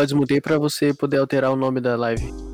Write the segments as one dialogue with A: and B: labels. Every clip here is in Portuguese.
A: só desmutei pra você poder alterar o nome da live.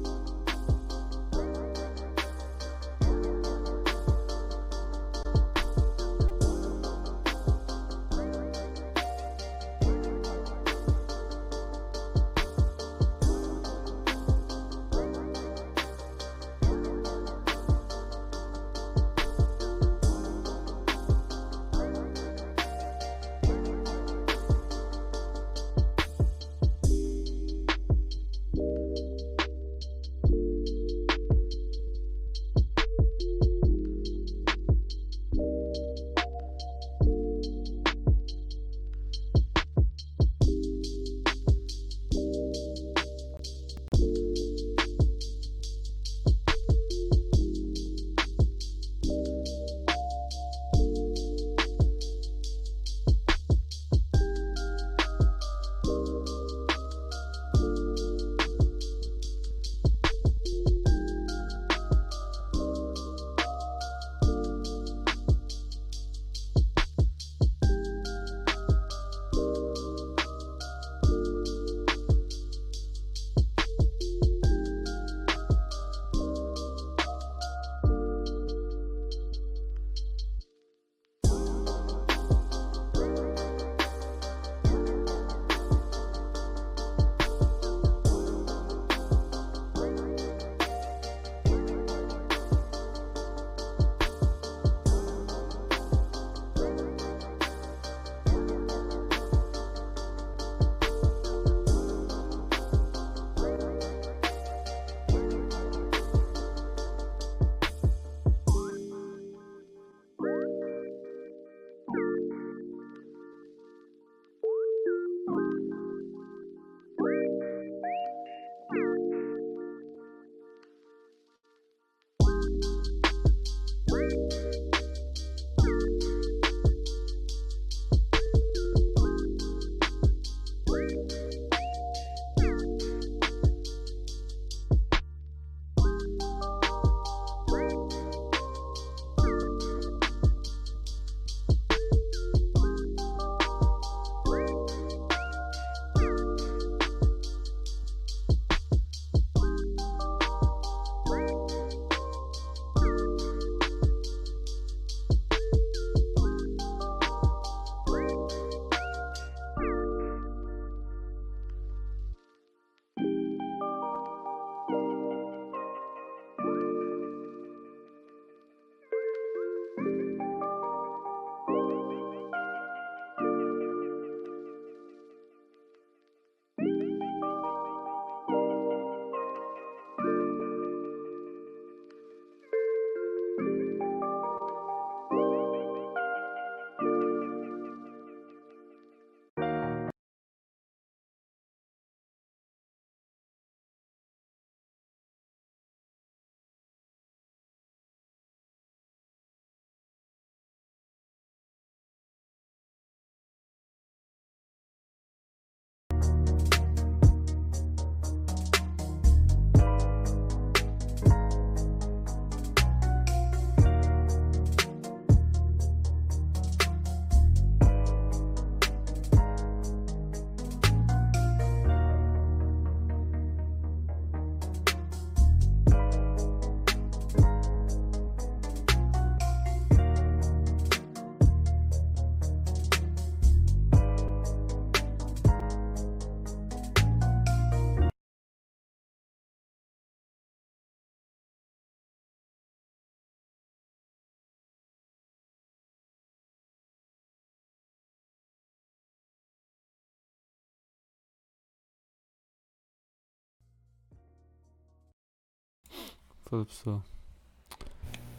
B: Fala pessoal.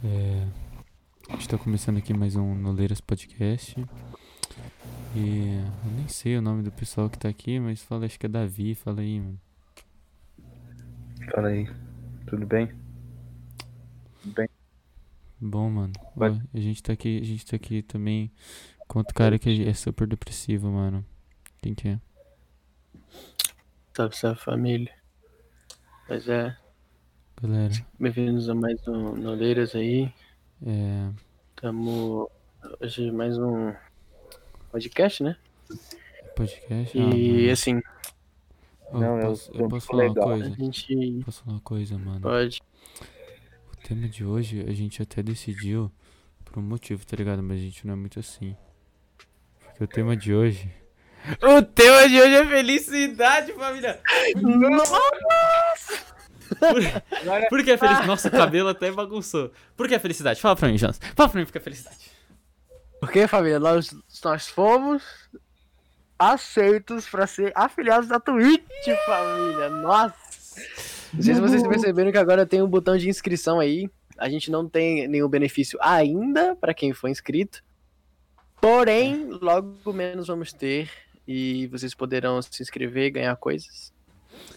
B: É, a gente tá começando aqui mais um Noleiras Podcast. E eu nem sei o nome do pessoal que tá aqui, mas fala, acho que é Davi, fala aí, mano.
C: Fala aí, tudo bem? Tudo bem?
B: Bom, mano.
C: Vai.
B: A gente tá aqui, a gente tá aqui também com outro cara que é super depressivo, mano. Quem que é?
A: Salve, salve família. Mas é,
B: Galera,
A: bem-vindos a mais um Noleiras aí.
B: é.
A: Tamo hoje mais um podcast, né?
B: Podcast? Ah,
A: E
B: mano.
A: assim,
C: Não, eu
B: posso,
C: tô
B: eu posso falar
C: legal.
B: uma
A: A
B: coisa?
A: gente
B: Posso falar uma coisa, mano?
A: pode.
B: O tema de hoje a gente até decidiu por um motivo, tá ligado? Mas a gente não é muito assim. Porque o tema de hoje. O tema de hoje é felicidade, família! Por, por que a felicidade? Nossa, o cabelo até bagunçou. Por que a felicidade? Fala pra mim, Jonas. Fala pra mim por que a felicidade.
A: Porque, família, nós, nós fomos aceitos pra ser afiliados da Twitch, família. Nossa! Não sei se vocês perceberam que agora tem um botão de inscrição aí. A gente não tem nenhum benefício ainda pra quem for inscrito. Porém, logo menos vamos ter. E vocês poderão se inscrever e ganhar coisas.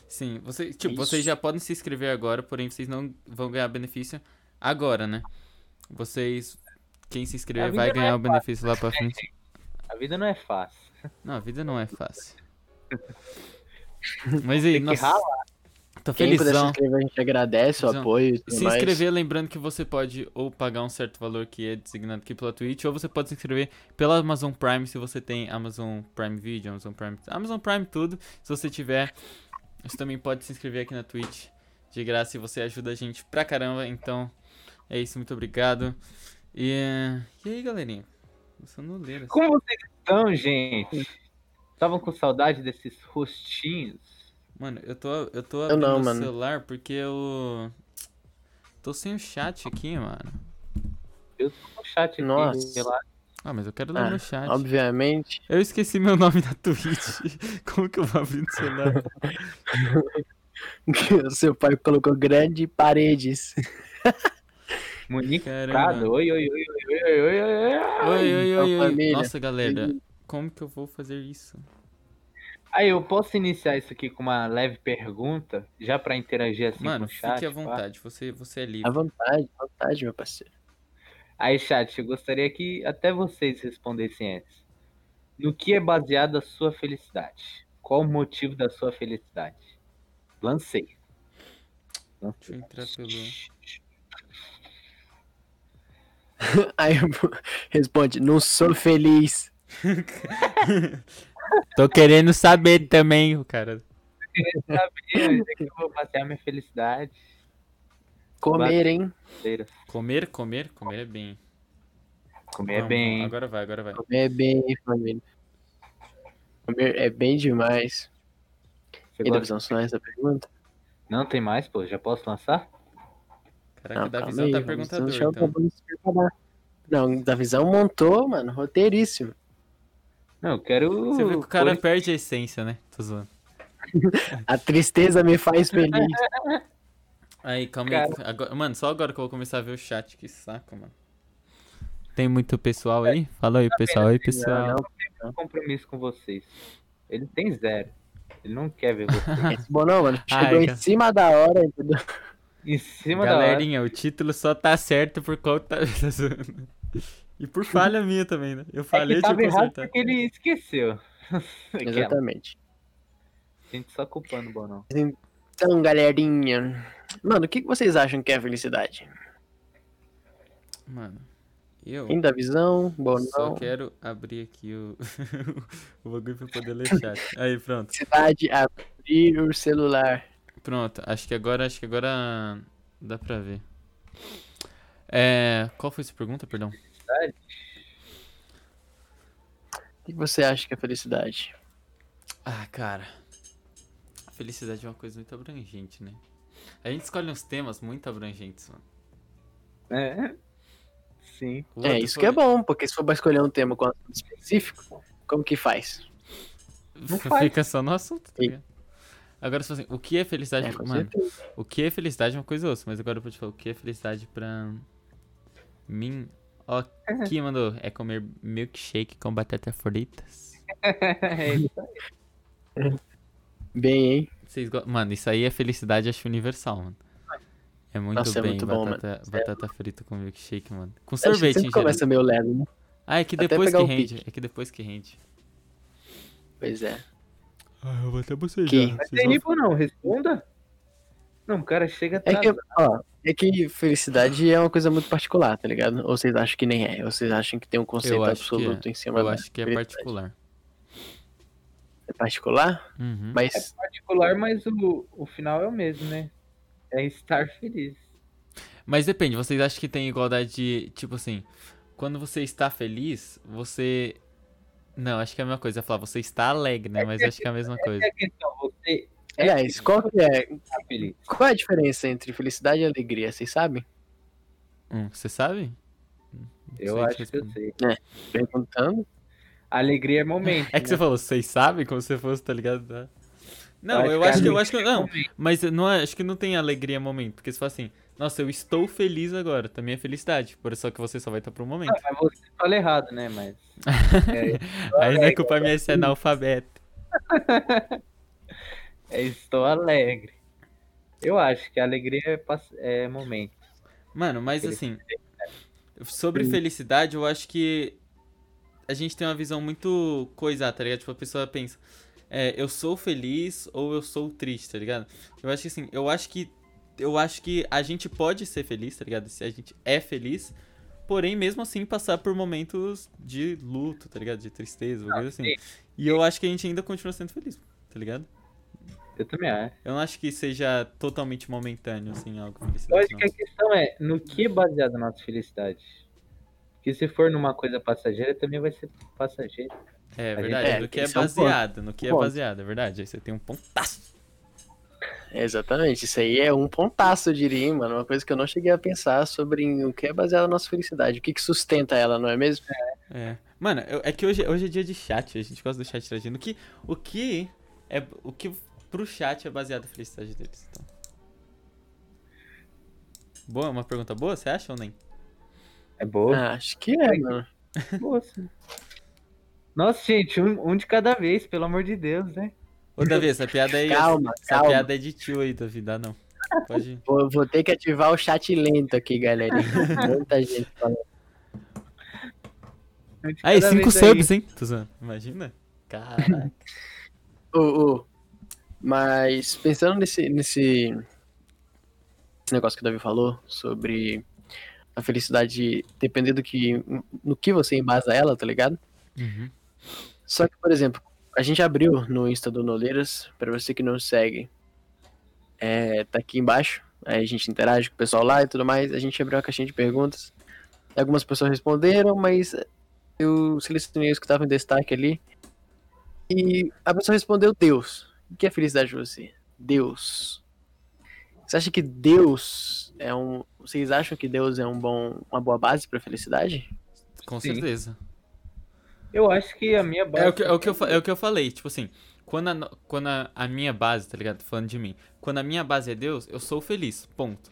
B: Sim, você, tipo,
A: Isso.
B: vocês já podem se inscrever agora, porém vocês não vão ganhar benefício agora, né? Vocês. Quem se inscrever vai ganhar
C: é
B: o benefício lá pra frente.
C: A vida não é fácil.
B: Não, a vida não é fácil. Mas aí, nossa,
C: ralar.
B: tô
A: Quem puder se inscrever, a gente agradece o apoio e
B: Se
A: mais.
B: inscrever, lembrando que você pode ou pagar um certo valor que é designado aqui pela Twitch, ou você pode se inscrever pela Amazon Prime se você tem Amazon Prime Video, Amazon Prime, Amazon Prime tudo. Se você tiver, você também pode se inscrever aqui na Twitch de graça e você ajuda a gente pra caramba. Então, é isso, muito obrigado. E, e aí, galerinha? Eu sou nuleiro.
C: Como vocês estão, gente? Estavam com saudade desses rostinhos?
B: Mano, eu tô, eu tô abrindo
A: não,
B: o
A: mano.
B: celular porque eu tô sem o chat aqui, mano.
C: Eu tô com o chat aqui.
A: Nossa.
C: relaxa.
B: Ah, mas eu quero ler
A: Ah,
B: meu chat.
A: Obviamente.
B: Eu esqueci meu nome na Twitch. Como que eu vou abrir no celular?
A: o seu pai colocou grande paredes.
C: Prado. Oi, oi, oi, oi, oi, oi, oi, oi.
B: Oi, oi,
A: então,
B: oi, oi.
A: família.
B: Nossa, galera. Como que eu vou fazer isso?
C: Aí, eu posso iniciar isso aqui com uma leve pergunta, já pra interagir assim
B: Mano,
C: com o chat?
B: fique à
C: pá?
B: vontade. Você, você é
A: À
B: livre.
A: vontade, à vontade, meu parceiro.
C: Aí, chat, eu gostaria que até vocês respondessem antes. No que é baseada a sua felicidade? Qual o motivo da sua felicidade? Lancei.
B: Deixa eu entrar pelo.
A: Aí eu- responde, não sou feliz.
B: Tô querendo saber também, o cara.
C: Sabia, onde é que eu vou basear minha felicidade?
A: Comer, hein?
B: Comer, comer, comer é bem.
C: Comer é bem.
B: Agora vai, agora vai.
A: Comer é bem, família. Comer é bem demais.
C: Você
A: E Davizão, só essa pergunta?
C: Não tem mais, pô? Já posso lançar?
B: Caraca, o
A: calma
B: Davizão
A: aí,
B: tá perguntador,
A: deixar o
B: então.
A: Não, o Davizão montou, mano, roteiríssimo.
C: Não, eu quero.
B: Você vê que o cara
C: pôr-
B: perde a essência, né? Tô zoando.
A: A tristeza me faz feliz.
B: Aí, calma aí. Agora- mano, só agora que eu vou começar a ver o chat. Que saco, mano. Tem muito pessoal aí? Fala aí, pessoal. Oi, pessoal.
A: Não,
C: compromisso com vocês. Ele tem zero. Ele não quer ver vocês.
A: bom não, mano.
B: Ai,
A: Chegou em
B: cara.
A: cima da hora, entendeu?
C: em cima da hora.
B: Galerinha, o título só tá certo por conta. Tá e por falha minha também, né? Eu
C: É
B: falei
C: que
B: de
C: tava errado
B: consertar.
C: porque ele esqueceu.
A: Exatamente.
C: Gente só culpando o Bonão.
A: Então, galerinha. Mano, o que vocês acham que é felicidade?
B: Mano, eu
A: Quem dá visão? Bom,
B: só quero abrir aqui o, o bagulho pra poder ler chat. Aí, pronto.
A: Felicidade, abrir o celular.
B: Pronto, acho que agora, acho que agora dá pra ver. É, qual foi essa pergunta, perdão?
A: O que você acha que é felicidade?
B: Ah, cara. Felicidade é uma coisa muito abrangente, né? A gente escolhe uns temas muito abrangentes, mano.
C: É. Sim.
A: É, isso
B: foi-
A: que é bom, porque se for pra escolher um tema com assunto específico, como que faz?
C: Não faz.
B: Fica só no assunto, tá ligado? Agora, se assim, o que é felicidade?
A: É,
B: mano,
A: certeza.
B: o que é felicidade é uma coisa ou outra, mas agora eu vou te falar, o que é felicidade pra mim? Ó, aqui mandou, é comer milkshake com batata fritas.
C: É isso.
A: Bem, hein?
B: Vocês go... Mano, isso aí é felicidade, acho universal, mano. É muito
A: Nossa, é
B: bem
A: muito bom,
B: batata,
A: mano.
B: batata frita com milkshake, mano. Com
A: A gente
B: sorvete, geral.
A: começa meio leve, né?
B: Ah, é que
A: até
B: depois que
A: pegar o
B: rende.
A: pique.
B: É que depois que rende.
A: Pois é.
B: Ah, eu vou até bocejar.
A: Que?
C: Mas tem ripo não, responda. Não, o cara chega
A: É que, ó, é que felicidade é uma coisa muito particular, tá ligado? Ou vocês acham que nem é? Ou vocês acham que tem um conceito
B: Eu que
A: absoluto
B: é.
A: em cima
B: Eu
A: da
B: acho que é particular.
A: É particular,
B: Uhum.
A: mas
C: Particular, mas o, o final é o mesmo, né? É estar feliz.
B: Mas depende, vocês acham que tem igualdade de. Tipo assim, quando você está feliz, você. Não, acho que é a mesma coisa. Eu ia falar, você está alegre, né? Mas acho que é a mesma coisa.
C: É questão, você é
A: aliás, qual que é,
C: estar feliz.
A: qual é a diferença entre felicidade e alegria? Vocês sabem?
B: Hum, você sabe? Não
C: Eu acho que eu sei.
A: Perguntando.
C: Alegria é momento.
B: É que você
C: né?
B: falou, vocês sabem como se fosse, tá ligado? Não, eu acho que eu acho que
C: é
B: não, mas não é- acho que não tem alegria momento, porque você fala assim, nossa, eu estou feliz agora, também é felicidade, por isso que você só vai estar um momento.
C: Mas você fala errado, né? Mas. É,
B: Aí não é culpa minha se é analfabeto.
C: é estou alegre. Eu acho que a alegria é, é momento.
B: Mano, mas assim, sobre felicidade, eu acho que a gente tem uma visão muito coisa, tá ligado? Tipo, a pessoa pensa, é, eu sou feliz ou eu sou triste, tá ligado? Eu acho que assim, eu acho que eu acho que a gente pode ser feliz, tá ligado? Se a gente é feliz, porém mesmo assim passar por momentos de luto, tá ligado? De tristeza, uma coisa assim.
C: sim.
B: E eu acho que a gente ainda continua sendo feliz, tá ligado?
C: Eu também acho.
B: Eu não acho que seja totalmente momentâneo, assim, algo
C: Eu
B: felicidade.
C: acho que a questão é no que é baseada a nossa felicidade. Porque se for numa coisa passageira, também vai ser passageiro.
B: É
C: gente-
B: verdade,
A: é,
B: no que é
A: esse é um
B: baseado, no que é baseado, é verdade. Aí você tem um pontaço.
A: Exatamente, isso aí é um pontaço, eu diria, hein, mano. Uma coisa que eu não cheguei a pensar sobre o que é baseado na nossa felicidade. O que, que sustenta ela, não é mesmo?
B: É. Mano, eu- é que hoje, hoje é dia de chat, a gente gosta do chat interagindo. O que, o que é. O que pro chat é baseado na felicidade deles, então. Boa, uma pergunta boa, você acha ou nem?
C: É boa.
A: Ah, acho que é, mano.
C: boa sim. Nossa, gente, um, um de cada vez, pelo amor de Deus, né?
B: Ô, Davi, essa piada aí.
A: Calma,
B: essa
A: calma.
B: piada é de tio aí, Davi, dá não. Pode.
A: Vou, vou ter que ativar o chat lento aqui, galerinha. Muita gente falando.
C: Um
B: Aí, cinco
C: vez aí.
B: subs, hein? Tô zoando. Imagina? Caraca.
A: Ô, ô, mas pensando nesse, nesse, nesse negócio que o Davi falou sobre a felicidade depender do que no que você embasa ela, tá ligado?
B: Uhum.
A: Só que, por exemplo, a gente abriu no Insta do Noleiras, pra você que não segue, é, tá aqui embaixo, aí a gente interage com o pessoal lá e tudo mais, a gente abriu uma caixinha de perguntas, algumas pessoas responderam, mas eu selecionei os que estavam em destaque ali, e a pessoa respondeu Deus. O que é felicidade pra você? Deus. Você acha que Deus é um... Vocês acham que Deus é um bom, uma boa base pra felicidade?
B: Com
C: Sim.
B: certeza.
C: Eu acho que a minha base.
B: É o, que, é, o que eu, é o que eu falei, tipo assim, quando, a, quando a, a minha base, tá ligado? Falando de mim, quando a minha base é Deus, eu sou feliz, ponto.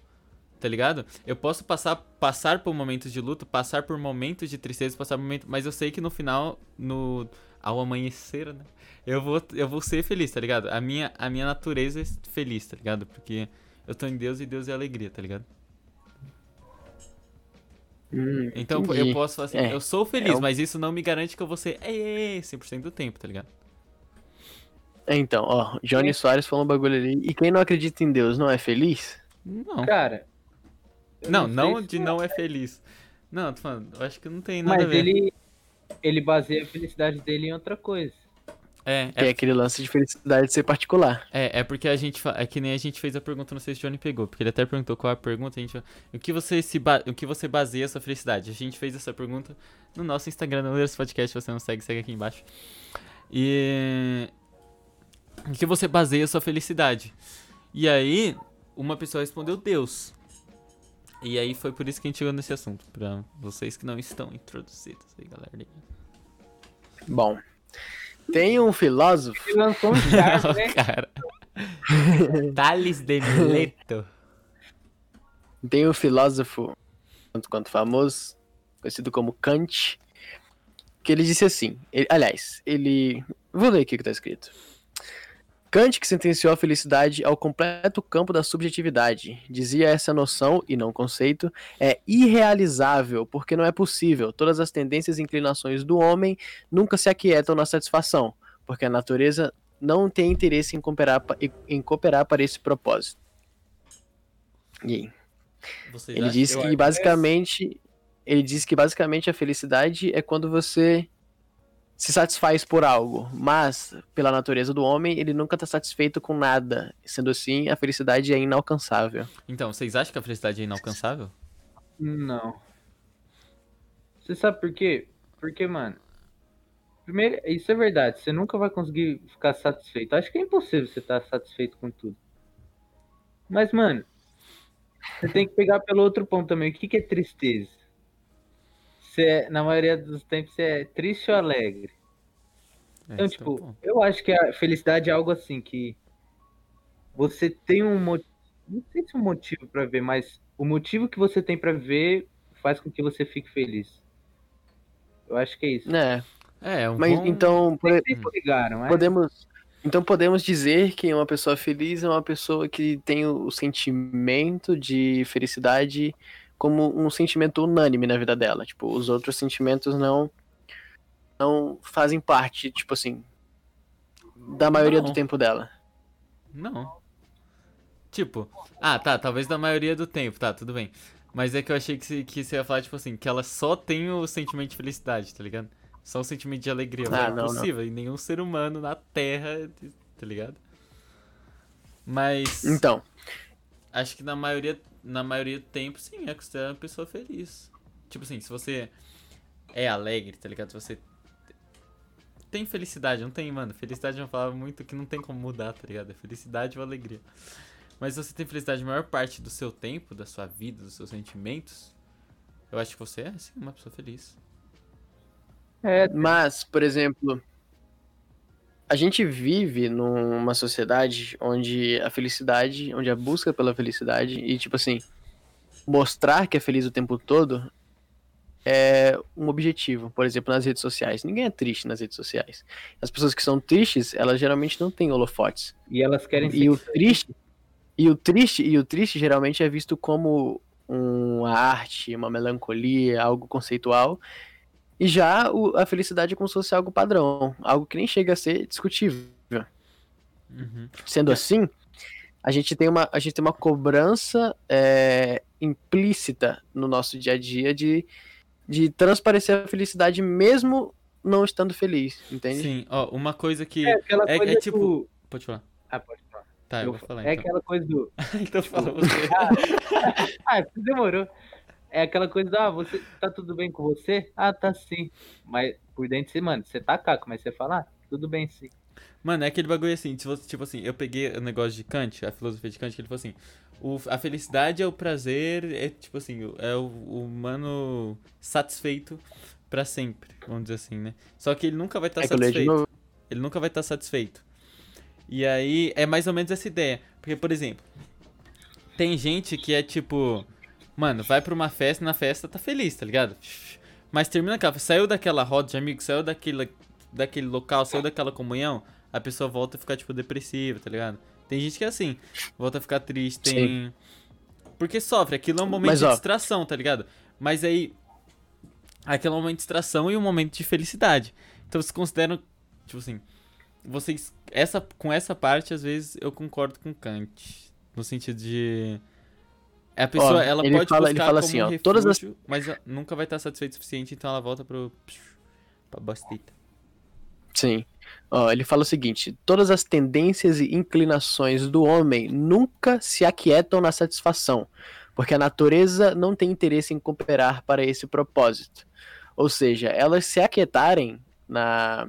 B: Tá ligado? Eu posso passar, passar por momentos de luto, passar por momentos de tristeza, passar por momentos. Mas eu sei que no final, no. Ao amanhecer, né? Eu vou, eu vou ser feliz, tá ligado? A minha, a minha natureza é feliz, tá ligado? Porque eu tô em Deus e Deus é alegria, tá ligado?
A: Hum,
B: Então
A: entendi.
B: eu posso falar assim,
A: É,
B: eu sou feliz,
A: é um-
B: mas isso não me garante que eu vou ser é, é, 100% do tempo, tá ligado?
A: É, Então, ó, Johnny Soares falou um bagulho ali. E quem não acredita em Deus não é feliz?
B: Não.
C: Cara.
B: Não, não
C: se-
B: de não é feliz. Não, tô falando, eu acho que não tem nada a
C: Mas
B: ver.
C: ele. Ele baseia a felicidade dele em outra coisa.
B: É,
A: Que é
B: é,
A: aquele lance de felicidade de ser particular.
B: é, é porque a gente fa- é que nem a gente fez a pergunta, não sei se o Johnny pegou, porque ele até perguntou qual é a pergunta, a gente o que você se ba... o que você baseia a sua felicidade? A gente fez essa pergunta no nosso Instagram, no Leiras Podcast, se você não segue, segue aqui embaixo. E o que você baseia a sua felicidade? E aí, uma pessoa respondeu Deus. E aí foi por isso que a gente chegou nesse assunto, pra vocês que não estão introduzidos aí, galera.
A: Bom, tem um filósofo.
C: Ele lançou um char, né?
B: cara. Thales de Mileto.
A: Tem um filósofo, tanto quanto famoso, conhecido como Kant, que ele disse assim. ele- aliás, ele. Vou ler aqui o que tá escrito. Kant que sentenciou a felicidade ao completo campo da subjetividade. Dizia essa noção, e não conceito, é irrealizável, porque não é possível. Todas as tendências e inclinações do homem nunca se aquietam na satisfação, porque a natureza não tem interesse em cooperar, em cooperar para esse propósito. E aí? Ele diz que
C: acho
A: basicamente. Ele diz que basicamente a felicidade é quando você se satisfaz por algo, mas pela natureza do homem, ele nunca tá satisfeito com nada. Sendo assim, a felicidade é inalcançável.
B: Então, vocês acham que a felicidade é inalcançável?
C: Não. Você sabe por quê? Porque, mano. Primeiro, isso é verdade. Você nunca vai conseguir ficar satisfeito. Acho que é impossível você estar satisfeito com tudo. Mas, mano, você tem que pegar pelo outro ponto também. O que, que é tristeza? Você, é- na maioria dos tempos, você é triste ou alegre.
B: É,
C: Então,
B: é
C: tipo, eu acho que a felicidade é algo assim que você tem um motivo, não sei se um motivo pra ver, mas o motivo que você tem pra ver faz com que você fique feliz. Eu acho que é isso.
A: É,
B: É, é um
A: mas
B: bom...
A: então, por-
C: ligaram, é?
A: podemos, então podemos dizer que uma pessoa feliz é uma pessoa que tem o sentimento de felicidade como um sentimento unânime na vida dela. Tipo, os outros sentimentos não não fazem parte, tipo assim, da maioria
B: Não.
A: do tempo dela.
B: Não. Tipo, ah, tá, talvez da maioria do tempo, tá, tudo bem. Mas é que eu achei que, você- que você ia falar, tipo assim, que ela só tem o sentimento de felicidade, tá ligado? Só o sentimento de alegria.
A: Ah,
B: é
A: não, não.
B: impossível, e nenhum ser humano na Terra, tá ligado? Mas
A: Então,
B: acho que na maioria, na maioria do tempo, sim, é considerada uma pessoa feliz. Tipo assim, se você é alegre, tá ligado? Se você tem felicidade, não tem, mano. Felicidade é uma palavra muito que não tem como mudar, tá ligado? É felicidade ou alegria. Mas se você tem felicidade a maior parte do seu tempo, da sua vida, dos seus sentimentos, eu acho que você é, sim, uma pessoa feliz.
C: É,
A: Mas, por exemplo, a gente vive numa sociedade onde a felicidade, onde a busca pela felicidade e, tipo assim, mostrar que é feliz o tempo todo é um objetivo. Por exemplo, nas redes sociais. Ninguém é triste nas redes sociais. As pessoas que são tristes, elas geralmente não têm holofotes.
C: e elas querem
A: E o triste, e o triste, e o triste geralmente é visto como uma arte, uma melancolia, algo conceitual. E já o- a felicidade é como se fosse algo padrão, algo que nem chega a ser discutível.
B: Uhum.
A: Sendo assim, a gente tem uma, a gente tem uma cobrança é, implícita no nosso dia a dia de, de transparecer a felicidade mesmo não estando feliz, entende?
B: Sim, ó, uma coisa que.
C: É aquela
B: É- é
C: coisa
B: tipo-
C: do...
B: Pode falar.
C: Ah, pode falar.
B: Tá, eu,
C: Eu-
B: vou falar
C: é
B: então.
C: aquela coisa do...
B: então fala você.
C: Ah, demorou. É aquela coisa ah, você tá tudo bem com você? Ah, tá sim. Mas por dentro você, mano, você tá caco, mas você fala, ah, tudo bem sim.
B: Mano, é aquele bagulho assim, você- tipo assim, eu peguei o negócio de Kant, a filosofia de Kant, que ele falou assim, o, a felicidade é o prazer, é tipo assim, o- é o, o humano satisfeito pra sempre, vamos dizer assim, né? Só que ele nunca vai estar
A: É leio de
B: satisfeito. Ele nunca vai estar satisfeito. E aí é mais ou menos essa ideia. Porque, por exemplo, tem gente que é tipo, mano, vai pra uma festa, na festa tá feliz, tá ligado? Mas termina aquela, saiu daquela roda de amigos, saiu daquele, daquele local, saiu daquela comunhão, a pessoa volta a ficar, tipo, depressiva, tá ligado? Tem gente que é assim, volta a ficar triste, tem. Porque sofre, aquilo é um momento
A: Mas,
B: de distração, tá ligado? Mas aí. Aquilo é um momento de distração e um momento de felicidade. Então vocês consideram, tipo assim, vocês. Essa, com essa parte, às vezes, eu concordo com Kant. No sentido de. A pessoa, ela
A: ele
B: pode
A: fala- ele fala assim, ó,
B: refúgio,
A: todas as-
B: mas ela nunca vai estar satisfeita o suficiente, então ela volta pro. pra bostita.
A: Sim. Ó, ele fala o seguinte: todas as tendências e inclinações do homem nunca se aquietam na satisfação, porque a natureza não tem interesse em cooperar para esse propósito. Ou seja, elas se aquietarem na,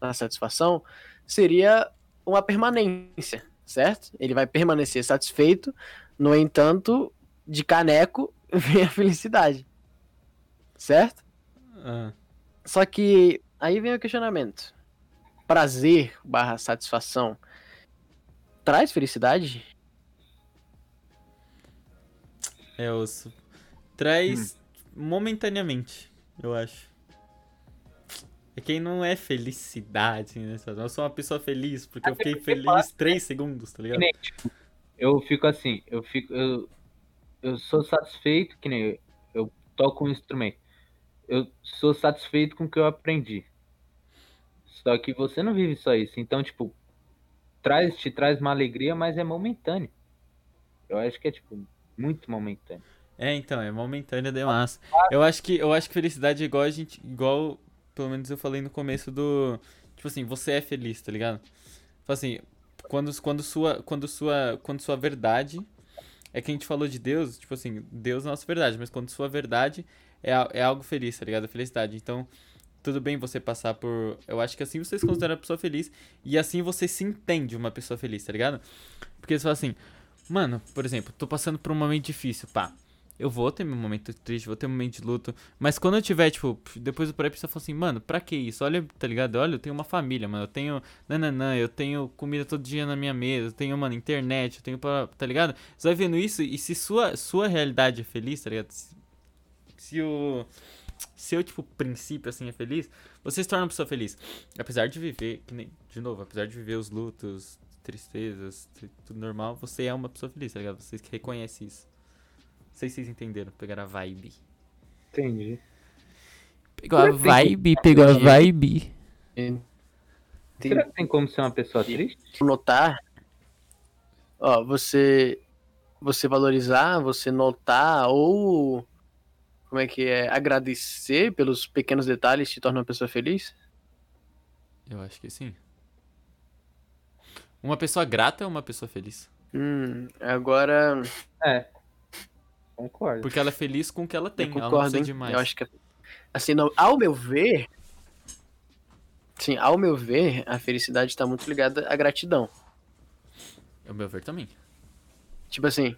A: na satisfação seria uma permanência, certo? Ele vai permanecer satisfeito, no entanto, de caneco vem a felicidade, certo?
B: Ah,
A: Só que aí vem o questionamento. Prazer barra satisfação traz felicidade?
B: é osso. Traz momentaneamente, eu acho. É quem não é felicidade, né? Eu sou uma pessoa feliz porque eu
C: Até
B: fiquei
C: porque
B: feliz
C: fala-
B: 3 segundos, tá ligado?
C: eu fico assim, eu fico. Eu, eu sou satisfeito, que nem eu, eu toco um instrumento. Eu sou satisfeito com o que eu aprendi. Só que você não vive só isso. Então, tipo, traz, te traz uma alegria, mas é momentâneo. Eu acho que é, tipo, muito momentâneo.
B: É, então, é momentânea demais. Eu acho que eu acho que felicidade é igual a gente igual pelo menos eu falei no começo do. Tipo assim, você é feliz, tá ligado? Tipo assim, quando, quando, sua, quando, sua, quando sua verdade. É que a gente falou de Deus, tipo assim, Deus é a nossa verdade, mas quando sua verdade é, é algo feliz, tá ligado? Felicidade. Então, tudo bem você passar por. Eu acho que assim você se considera uma pessoa feliz. E assim você se entende uma pessoa feliz, tá ligado? Porque você fala assim, mano, por exemplo, tô passando por um momento difícil, pá. Eu vou ter meu momento triste, vou ter um momento de luto. Mas quando eu tiver, tipo, depois do pré pessoa fala assim, mano, pra que isso? Olha, tá ligado? Olha, eu tenho uma família, mano. Eu tenho. Nananã, eu tenho comida todo dia na minha mesa. Eu tenho, mano, internet, eu tenho pra. Tá ligado? Você vai vendo isso e se sua, sua realidade é feliz, tá ligado? Se, se o. Seu, tipo, princípio, assim, é feliz, você se torna uma pessoa feliz. Apesar de viver, que nem, de novo, apesar de viver os lutos, tristezas, tudo normal, você é uma pessoa feliz, tá ligado? Você reconhece isso. Não sei se vocês entenderam, pegaram a vibe.
C: Entendi.
B: Pegou a vibe, pegou a vibe.
C: Será que tem como ser uma pessoa triste?
A: Notar. Ó, você. Você valorizar, você notar ou. Como é que é? Agradecer pelos pequenos detalhes te torna uma pessoa feliz?
B: Eu acho que sim. Uma pessoa grata é uma pessoa feliz.
A: Hum, agora.
C: É. Concordo.
B: Porque ela é feliz com o que ela tem.
A: eu
B: ela não
A: concordo,
B: precisa
A: hein?
B: de mais.
A: Eu acho que. Assim, não, ao meu ver. Sim, ao meu ver, a felicidade está muito ligada à gratidão.
B: Ao meu ver também.
A: Tipo assim.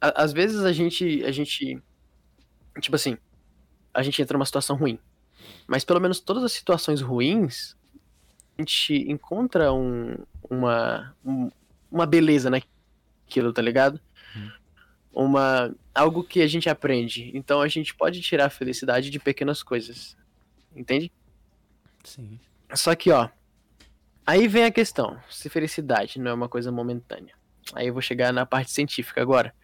A: a- às vezes a gente. A gente. Tipo assim. A gente entra numa situação ruim. Mas pelo menos todas as situações ruins. A gente encontra um, uma. um- uma beleza naquilo, tá ligado? Uma. Algo que a gente aprende. Então a gente pode tirar a felicidade de pequenas coisas. Entende?
B: Sim.
A: Só que, ó. Aí vem a questão: se felicidade não é uma coisa momentânea. Aí eu vou chegar na parte científica agora.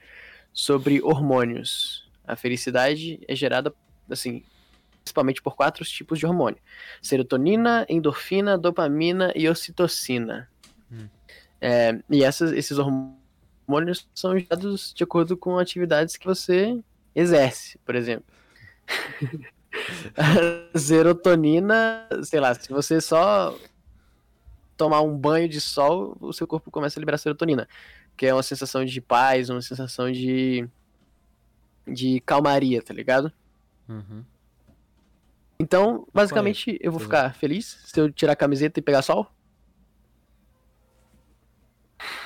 A: Sobre hormônios. A felicidade é gerada, assim, principalmente por quatro tipos de hormônio: serotonina, endorfina, dopamina e ocitocina.
B: Hum.
A: É, e essas, esses hormônios são gerados de acordo com atividades que você exerce, por exemplo. A serotonina, sei lá, se você só tomar um banho de sol, o seu corpo começa a liberar serotonina, que é uma sensação de paz, uma sensação de de calmaria, tá ligado?
B: Uhum.
A: Então, basicamente, eu vou ficar feliz se eu tirar a camiseta e pegar sol.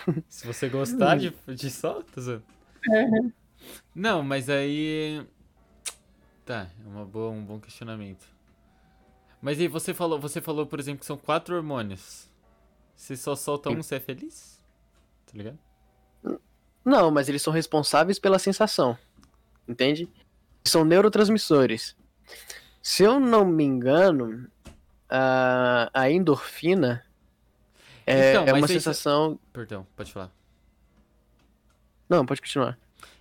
B: Se você gostar de, de sol, tá zoando? Não, mas aí. Tá, é uma boa, um bom questionamento. Mas aí você falou, você falou, por exemplo, que são quatro hormônios. Se só solta um, você é feliz? Tá ligado?
A: Não, mas eles são responsáveis pela sensação. Entende? São neurotransmissores. Se eu não me engano, a, a endorfina é,
B: Então,
A: é uma sensação.
B: Perdão, pode falar.
A: Não, pode continuar.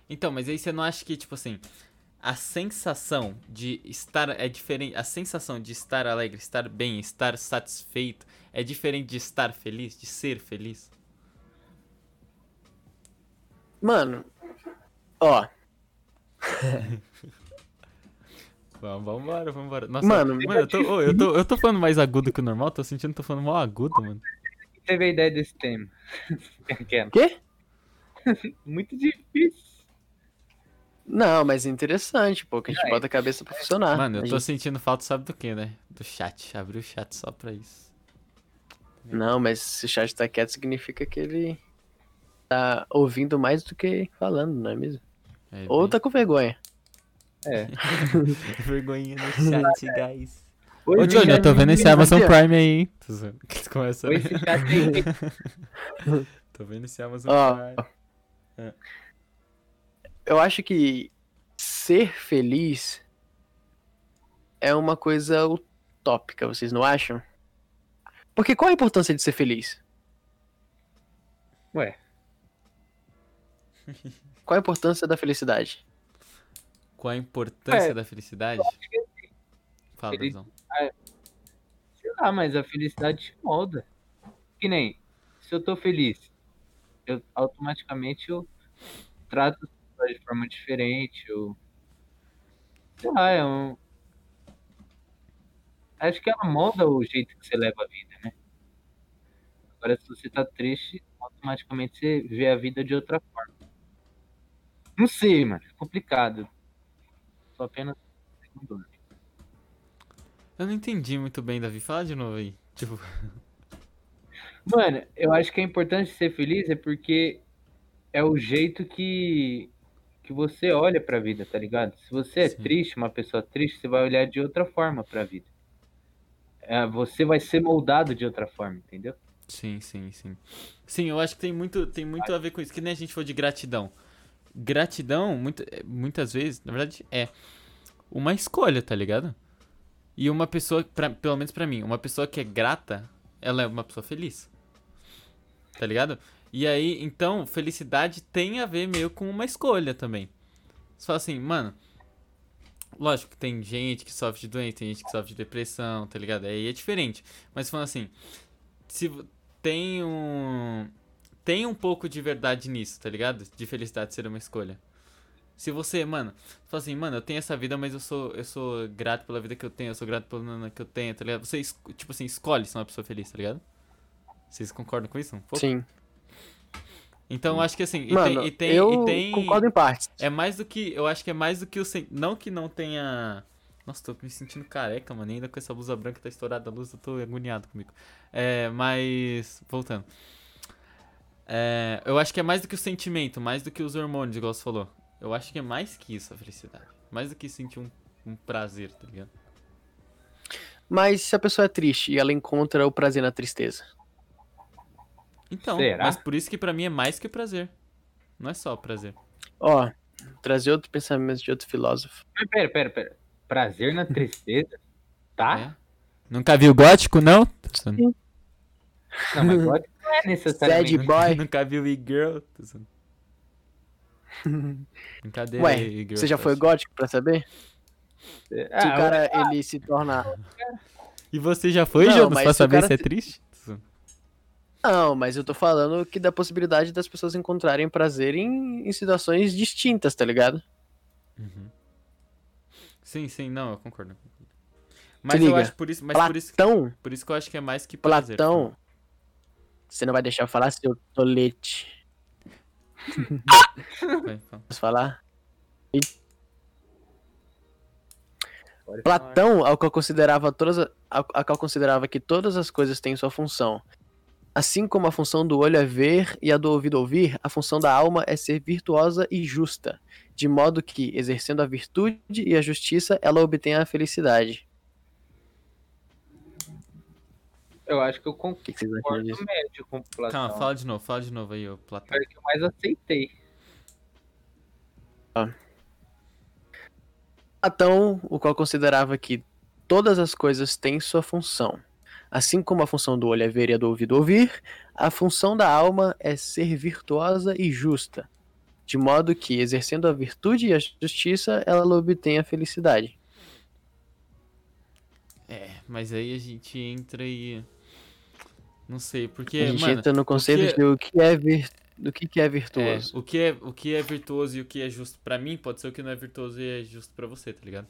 B: Então, mas aí você não acha que, tipo assim, a sensação de estar é diferente. A sensação de estar alegre, estar bem, estar satisfeito é diferente de estar feliz, de ser feliz?
A: Mano, ó,
B: Vamos, vambora, vambora. Nossa,
A: Mano,
B: mano eu, tô, ô, eu, tô, eu tô falando mais agudo que o normal, tô sentindo que tô falando mal agudo, mano.
C: Teve a ideia desse tema?
A: Quê?
C: Muito difícil.
A: Não, mas é interessante, pô, que a gente
C: É.
A: bota a cabeça pra funcionar.
B: Mano, eu tô
A: gente-
B: sentindo falta, sabe do que, né? Do chat. Abri o chat só pra isso.
A: Não, mas se o chat tá quieto, significa que ele tá ouvindo mais do que falando, não é mesmo?
B: É,
A: Ou
B: bem-
A: tá com vergonha.
C: É.
B: Vergonhinha no chat, guys.
C: Oi,
B: Ô, Johnny, eu tô vendo esse Amazon. Prime aí, hein? Tô zoando. Começa,
C: Oi, aí.
B: Tô vendo esse Amazon
A: Ó,
B: Prime.
A: eu acho que ser feliz é uma coisa utópica, vocês não acham? Porque qual a importância de ser feliz?
C: Ué,
A: Qual a importância da felicidade?
B: Qual a importância
C: É,
B: da felicidade? Fala,
C: Feliz-
B: Brasão.
C: sei lá, mas a felicidade te molda. Que nem, se eu tô feliz, eu automaticamente eu trato de forma diferente, eu... Sei lá, é um... acho que ela molda o jeito que você leva a vida, né? Agora, se você tá triste, automaticamente você vê a vida de outra forma. Não sei, mano. É complicado. Só apenas.
B: Eu não entendi muito bem, Davi. Fala de novo aí. Tipo,
C: Mano, eu acho que é importante ser feliz é porque é o jeito que, que você olha pra vida, tá ligado? Se você é
B: Sim.
C: triste, uma pessoa triste, você vai olhar de outra forma pra vida. É, você vai ser moldado de outra forma, entendeu?
B: sim, sim, sim. Sim, eu acho que tem muito, tem muito a ver com isso. Que nem a gente for de gratidão. Gratidão, muito, é, muitas vezes, na verdade, é uma escolha, tá ligado? E uma pessoa, pra, pelo menos pra mim, uma pessoa que é grata, ela é uma pessoa feliz. Tá ligado? E aí, então, felicidade tem a ver meio com uma escolha também. Você fala assim, mano. Lógico que tem gente que sofre de doença, tem gente que sofre de depressão, tá ligado? Aí é diferente. Mas falando assim, se tem um. Tem um pouco de verdade nisso, tá ligado? De felicidade ser uma escolha. Se você, mano, fala assim, mano, eu tenho essa vida, mas eu sou, eu sou grato pela vida que eu tenho, eu sou grato pela que eu tenho, tá ligado? Você, tipo assim, escolhe ser uma pessoa feliz, tá ligado? Vocês concordam com isso? Um?
A: Sim.
B: Então eu acho que assim, e
A: Mano,
B: tem, e tem,
A: eu
B: e tem
A: concordo em partes.
B: é mais do que, eu acho que é mais do que o não que não tenha Nossa, tô me sentindo careca, mano, ainda com essa blusa branca tá estourada a luz, eu tô agoniado comigo. É, mas voltando. É, eu acho que é mais do que o sentimento, mais do que os hormônios, igual você falou. Eu acho que é mais que isso a felicidade. Mais do que sentir um, um prazer, tá ligado?
A: Mas se a pessoa é triste e ela encontra o prazer na tristeza.
B: Então,
C: Será?
B: mas por isso que pra mim é mais que prazer. Não é só prazer.
A: Ó, trazer outro pensamento de outro filósofo.
C: Pera, pera, pera. Prazer na tristeza? Tá?
B: É? Nunca viu gótico, não?
C: Não, mas pode não é necessariamente.
A: Sad boy.
B: Nunca viu e-girl? Brincadeira
A: Ué,
B: aí,
A: Você já foi gótico pra saber? Se
C: Ah,
A: o cara ele se torna.
B: E você já foi,
A: Não,
B: Jonas,
A: mas
B: pra saber se é
A: te-
B: triste?
A: Não, mas eu tô falando que dá possibilidade das pessoas encontrarem prazer em, em situações distintas, tá ligado?
B: Uhum. Sim, sim, não, eu concordo. Mas eu
A: liga,
B: acho por isso, mas por isso,
A: Platão,
B: por isso que eu acho que é mais que prazer.
A: Platão. Você não vai deixar eu falar, seu tolete.
B: Vai.
A: Posso falar?
C: falar.
A: Platão, ao qual considerava todas, a- qual considerava que todas as coisas têm sua função. Assim como a função do olho é ver e a do ouvido ouvir, a função da alma é ser virtuosa e justa, de modo que, exercendo a virtude e a justiça, ela obtenha a felicidade.
C: Eu acho que eu
A: O que,
C: concordo médio com população.
B: Calma, fala de novo, fala de novo aí, ô Platão.
C: Foi o que eu mais aceitei.
A: Platão, o qual considerava que todas as coisas têm sua função. Assim como a função do olho é ver e a do ouvido ouvir, a função da alma é ser virtuosa e justa, de modo que, exercendo a virtude e a justiça, ela obtém a felicidade.
B: É, mas aí a gente entra e. Não sei, porque,
A: a gente
B: mano.
A: entra no conceito
B: que-
A: de o que é, do que, que é
B: É,
A: virtuoso.
B: o, que é, o que é virtuoso e o que é justo pra mim pode ser o que não é virtuoso e é justo pra você, tá ligado?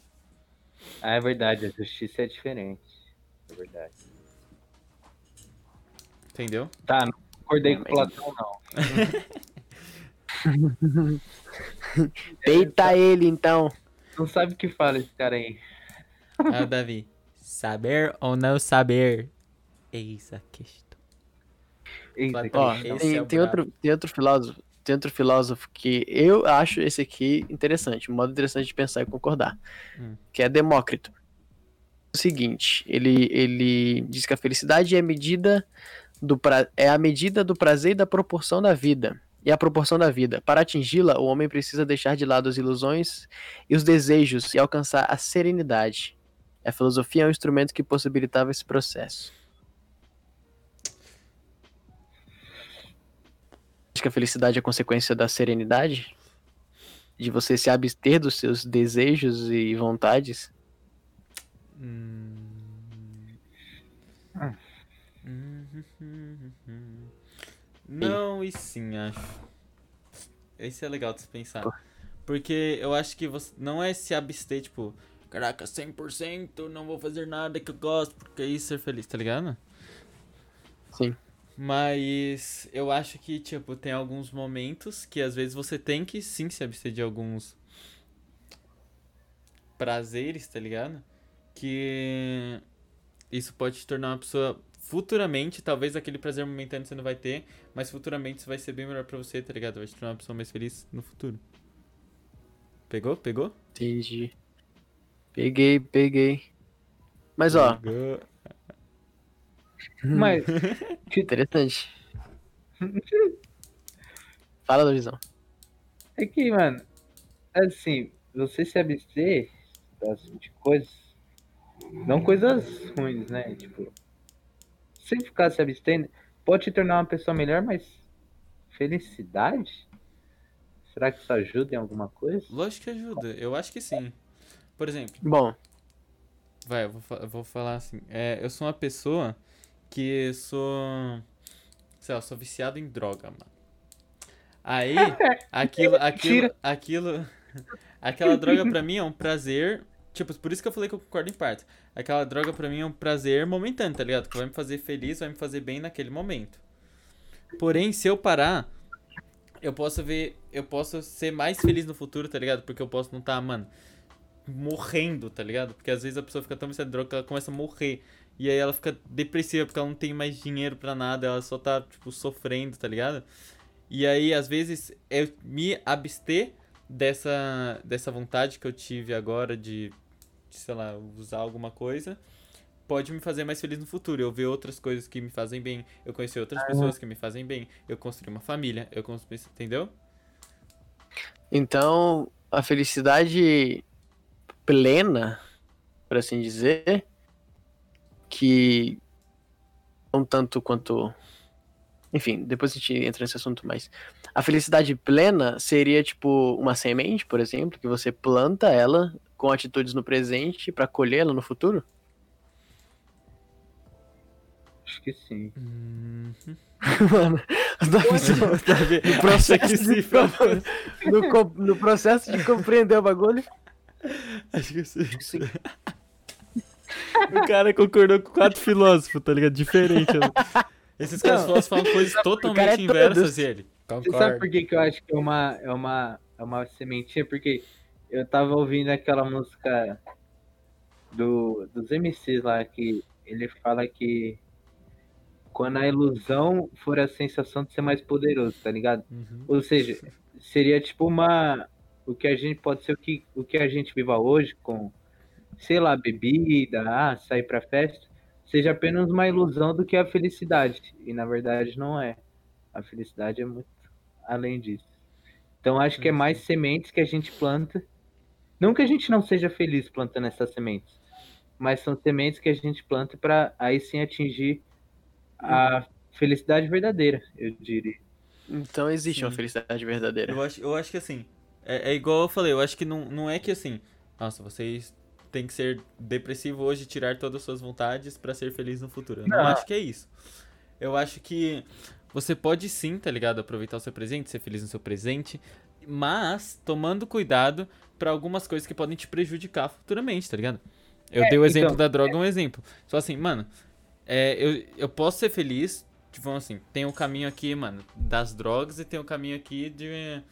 C: Ah, é verdade, a justiça é diferente. É verdade.
B: Entendeu?
C: Tá, não concordei
A: É,
C: com
A: mas-
C: Platão, não.
A: Deita ele, então.
C: Não sabe o que fala esse cara aí.
B: Ah, Davi. Saber ou não saber? Eis a questão.
A: Ó, tem,
B: é o
A: tem outro, tem outro filósofo, tem outro filósofo que eu acho esse aqui interessante, um modo interessante de pensar e concordar,
B: Hum.
A: que é Demócrito. O seguinte, ele, ele diz que a felicidade é a medida do pra, é a medida do prazer e da proporção da vida. E a proporção da vida. Para atingi-la, o homem precisa deixar de lado as ilusões e os desejos e alcançar a serenidade. A filosofia é um instrumento que possibilitava esse processo. Que a felicidade é consequência da serenidade? De você se abster dos seus desejos e vontades?
B: Hum.
C: Ah.
B: Não, e sim, acho. Esse é legal de se pensar. Porque eu acho que você não é se abster, tipo, caraca, 100%, não vou fazer nada que eu gosto, porque é isso ser feliz, tá ligado?
A: Sim.
B: Mas eu acho que, tipo, tem alguns momentos que às vezes você tem que sim se abster de alguns prazeres, tá ligado? Que isso pode te tornar uma pessoa futuramente, talvez aquele prazer momentâneo você não vai ter, mas futuramente isso vai ser bem melhor pra você, tá ligado? Vai te tornar uma pessoa mais feliz no futuro. Pegou? Pegou?
A: Entendi. Peguei, peguei. Mas ó,
B: Pegou.
C: Mas,
A: interessante. Fala, Luizão.
C: é que, mano, assim, você se abster das, de coisas, não coisas ruins, né? Tipo, se ficar se abstendo, pode te tornar uma pessoa melhor, mas felicidade? Será que isso ajuda em alguma coisa?
B: Lógico que ajuda, eu acho que sim. Por exemplo,
A: Bom,
B: vai, eu vou, eu vou falar assim. É, eu sou uma pessoa que sou. Sei lá, eu sou viciado em droga, mano. Aí, aquilo, aquilo, aquilo. Aquela droga pra mim é um prazer. Tipo, por isso que eu falei que eu concordo em parte. Aquela droga pra mim é um prazer momentâneo, tá ligado? Que vai me fazer feliz, vai me fazer bem naquele momento. Porém, se eu parar, eu posso ver. Eu posso ser mais feliz no futuro, tá ligado? Porque eu posso não estar, mano, morrendo, tá ligado? Porque às vezes a pessoa fica tão viciada em droga que ela começa a morrer. E aí ela fica depressiva porque ela não tem mais dinheiro pra nada, ela só tá, tipo, sofrendo, tá ligado? E aí, às vezes, eu me abster dessa, dessa vontade que eu tive agora de, de, sei lá, usar alguma coisa, pode me fazer mais feliz no futuro. Eu ver outras coisas que me fazem bem, eu conhecer outras pessoas que me fazem bem, eu construir uma família, eu construir, entendeu?
A: então a felicidade plena, por assim dizer, que um tanto quanto. Enfim, depois a gente entra nesse assunto mais. A felicidade plena seria tipo uma semente, por exemplo, que você planta ela com atitudes no presente pra colhê-la no futuro?
C: Acho que sim.
A: Mano, da pessoa- no processo, de, no, no processo de compreender o bagulho.
B: Acho que sim. O cara concordou com quatro filósofos, tá ligado? Diferente. né? Esses caras filósofos falam coisas totalmente
A: cara é
B: inversas e ele.
C: Você sabe
B: Concordo.
C: por que, que eu acho que é uma, é, uma, é uma sementinha? Porque eu tava ouvindo aquela música do, dos MCs lá que ele fala que quando a ilusão for a sensação de ser mais poderoso, tá ligado?
B: Uhum.
C: Ou seja, seria tipo uma. O que a gente pode ser o que, o que a gente viva hoje com, sei lá, bebida, ah, sair pra festa, seja apenas uma ilusão do que a felicidade. E na verdade não é. A felicidade é muito além disso. Então acho que é mais sementes que a gente planta. Não que a gente não seja feliz plantando essas sementes, mas são sementes que a gente planta para aí sim atingir a felicidade verdadeira, eu diria.
A: Então existe uma
B: Sim.
A: felicidade verdadeira.
B: Eu acho, eu acho que assim, é, é igual eu falei, eu acho que não, não é que assim, nossa, vocês têm que ser depressivo hoje e tirar todas as suas vontades pra ser feliz no futuro. Eu não
C: Não.
B: acho que é isso. Eu acho que você pode sim, tá ligado? Aproveitar o seu presente, ser feliz no seu presente, mas tomando cuidado pra algumas coisas que podem te prejudicar futuramente, tá ligado? Eu
C: É,
B: dei o exemplo
C: então,
B: da droga, um exemplo. Só assim, mano, é, eu, eu posso ser feliz, tipo assim, tem o caminho aqui, mano, das drogas e tem o caminho aqui de.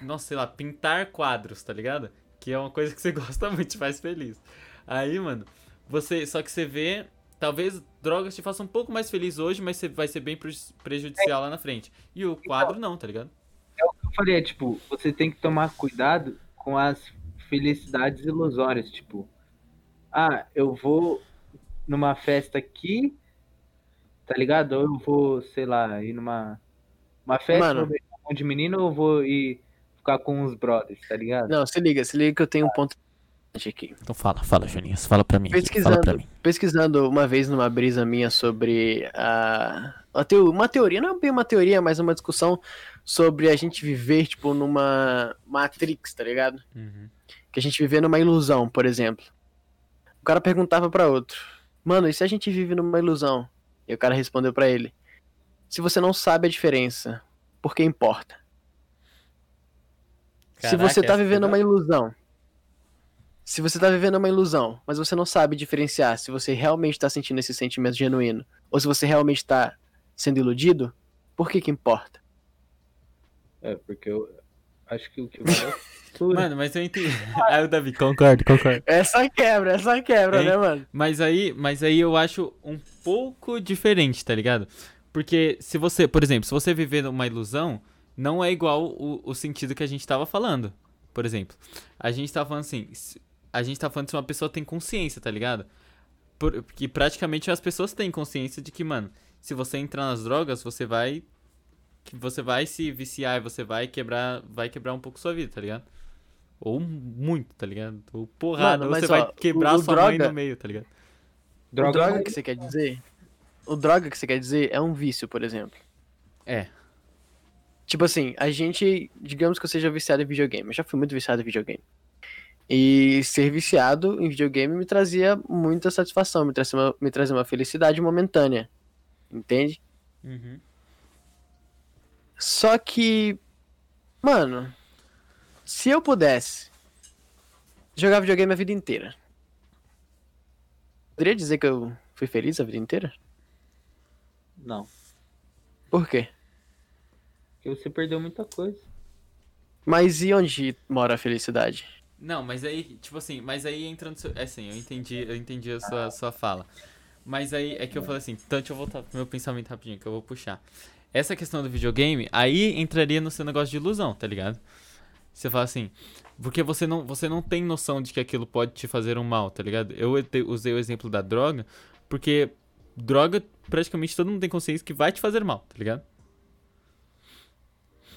B: Nossa, sei lá, pintar quadros, tá ligado? Que é uma coisa que você gosta muito, te faz feliz. Aí, mano, você. Só que você vê. Talvez drogas te façam um pouco mais feliz hoje, mas você vai ser bem preju- prejudicial lá na frente. E o quadro não, tá ligado?
C: eu falei, é, tipo, você tem que tomar cuidado com as felicidades ilusórias, tipo, ah, eu vou numa festa aqui, tá ligado? Ou eu vou, sei lá, ir numa uma festa,
A: Mano.
C: um monte de menino, ou eu vou ir ficar com uns brothers, tá ligado?
A: Não, se liga, se liga que eu tenho um ponto aqui.
B: Então fala, fala, Joninhas, fala pra mim.
A: Pesquisando, pesquisando uma vez numa brisa minha sobre a, uma, teo- uma teoria, não é bem uma teoria, mas uma discussão sobre a gente viver, tipo, numa Matrix, tá ligado?
B: Uhum.
A: Que a gente viver numa ilusão, por exemplo. O cara perguntava pra outro, mano, e se a gente vive numa ilusão? E o cara respondeu pra ele, se você não sabe a diferença, por que importa? Se
B: Caraca,
A: você tá vivendo uma ilusão, se você tá vivendo uma ilusão, mas você não sabe diferenciar se você realmente tá sentindo esse sentimento genuíno ou se você realmente tá sendo iludido, por que que importa?
C: É, porque eu acho que o que vai é tudo.
B: Mano, mas eu entendi. Aí o Davi, concordo, concordo.
A: Essa quebra, essa quebra,
B: Hein?
A: né, mano?
B: Mas aí, mas aí eu acho um pouco diferente, tá ligado? Porque se você, por exemplo, se você viver uma ilusão, não é igual o, o sentido que a gente tava falando. Por exemplo, a gente tava falando assim, a gente tá falando se uma pessoa tem consciência, tá ligado? Por- Porque praticamente as pessoas têm consciência de que, mano, se você entrar nas drogas, você vai que você vai se viciar e você vai quebrar, vai quebrar um pouco sua vida, tá ligado? Ou muito, tá ligado? Ou porrada,
A: Mano,
B: você vai
A: ó,
B: quebrar
A: o- o
B: sua mãe
A: droga-
B: no meio, tá ligado?
A: O droga
C: Droga,
A: que você quer dizer? O droga que você quer dizer é um vício, por exemplo.
B: É.
A: Tipo assim, a gente, digamos que eu seja viciado em videogame. Eu já fui muito viciado em videogame. E ser viciado em videogame me trazia muita satisfação, me trazia uma, me trazia uma felicidade momentânea. Entende?
B: Uhum.
A: Só que, mano, se eu pudesse jogar videogame a vida inteira, poderia dizer que eu fui feliz a vida inteira?
C: Não,
A: Por quê?
C: Porque você perdeu muita coisa.
A: Mas e onde mora a felicidade?
B: Não, mas aí, tipo assim, mas aí entra no seu. É assim, eu entendi, eu entendi a sua, sua fala. Mas aí é que eu falei assim, então deixa eu voltar pro meu pensamento rapidinho, que eu vou puxar. Essa questão do videogame, aí entraria no seu negócio de ilusão, tá ligado? Você fala assim, porque você não, você não tem noção de que aquilo pode te fazer um mal, tá ligado? Eu te- usei o exemplo da droga, porque droga, praticamente todo mundo tem consciência que vai te fazer mal, tá ligado?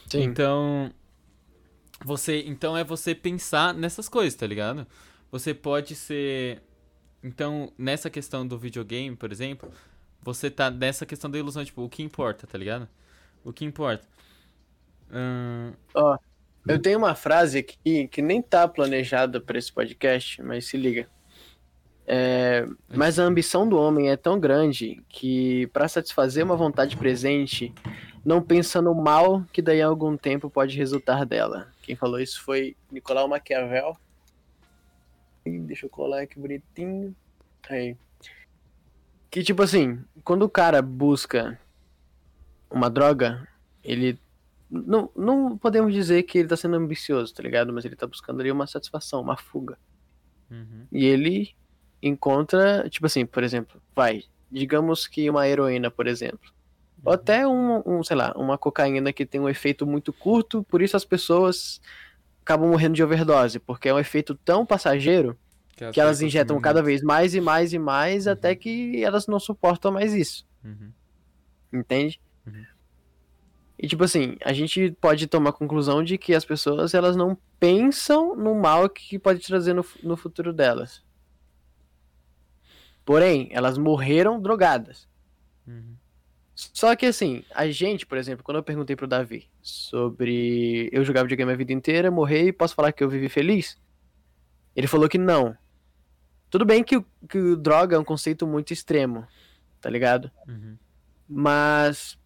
A: Sim.
B: Então, você, então é você pensar nessas coisas, tá ligado? Você pode ser, então nessa questão do videogame, por exemplo, você tá nessa questão da ilusão, tipo, o que importa, tá ligado? O que importa. Ahn,
A: Ó, eu tenho uma frase aqui que nem tá planejada pra esse podcast, mas se liga. É, mas a ambição do homem é tão grande que, pra satisfazer uma vontade presente, não pensa no mal que daí a algum tempo pode resultar dela. Quem falou isso foi Nicolau Maquiavel. Deixa eu colar aqui bonitinho. Aí. Que tipo assim, quando o cara busca uma droga, ele não, não podemos dizer que ele tá sendo ambicioso, tá ligado? Mas ele tá buscando ali uma satisfação, uma fuga.
B: uhum,
A: E ele encontra, tipo assim, por exemplo, vai, digamos que uma heroína, por exemplo. Ou até um, um, sei lá, uma cocaína que tem um efeito muito curto, por isso as pessoas acabam morrendo de overdose, porque é um efeito tão passageiro que elas
B: têm
A: injetam cada vez mais e mais e mais
B: Uhum.
A: até que elas não suportam mais isso.
B: Uhum,
A: Entende?
B: Uhum.
A: E tipo assim, a gente pode tomar a conclusão de que as pessoas elas não pensam no mal que pode trazer no, no futuro delas. Porém, elas morreram drogadas.
B: uhum,
A: Só que assim, a gente, por exemplo, quando eu perguntei pro Davi sobre eu jogar videogame a vida inteira, morrer e posso falar que eu vivi feliz? Ele falou que não. Tudo bem que o, que droga é um conceito muito extremo, tá ligado?
B: uhum.
A: Mas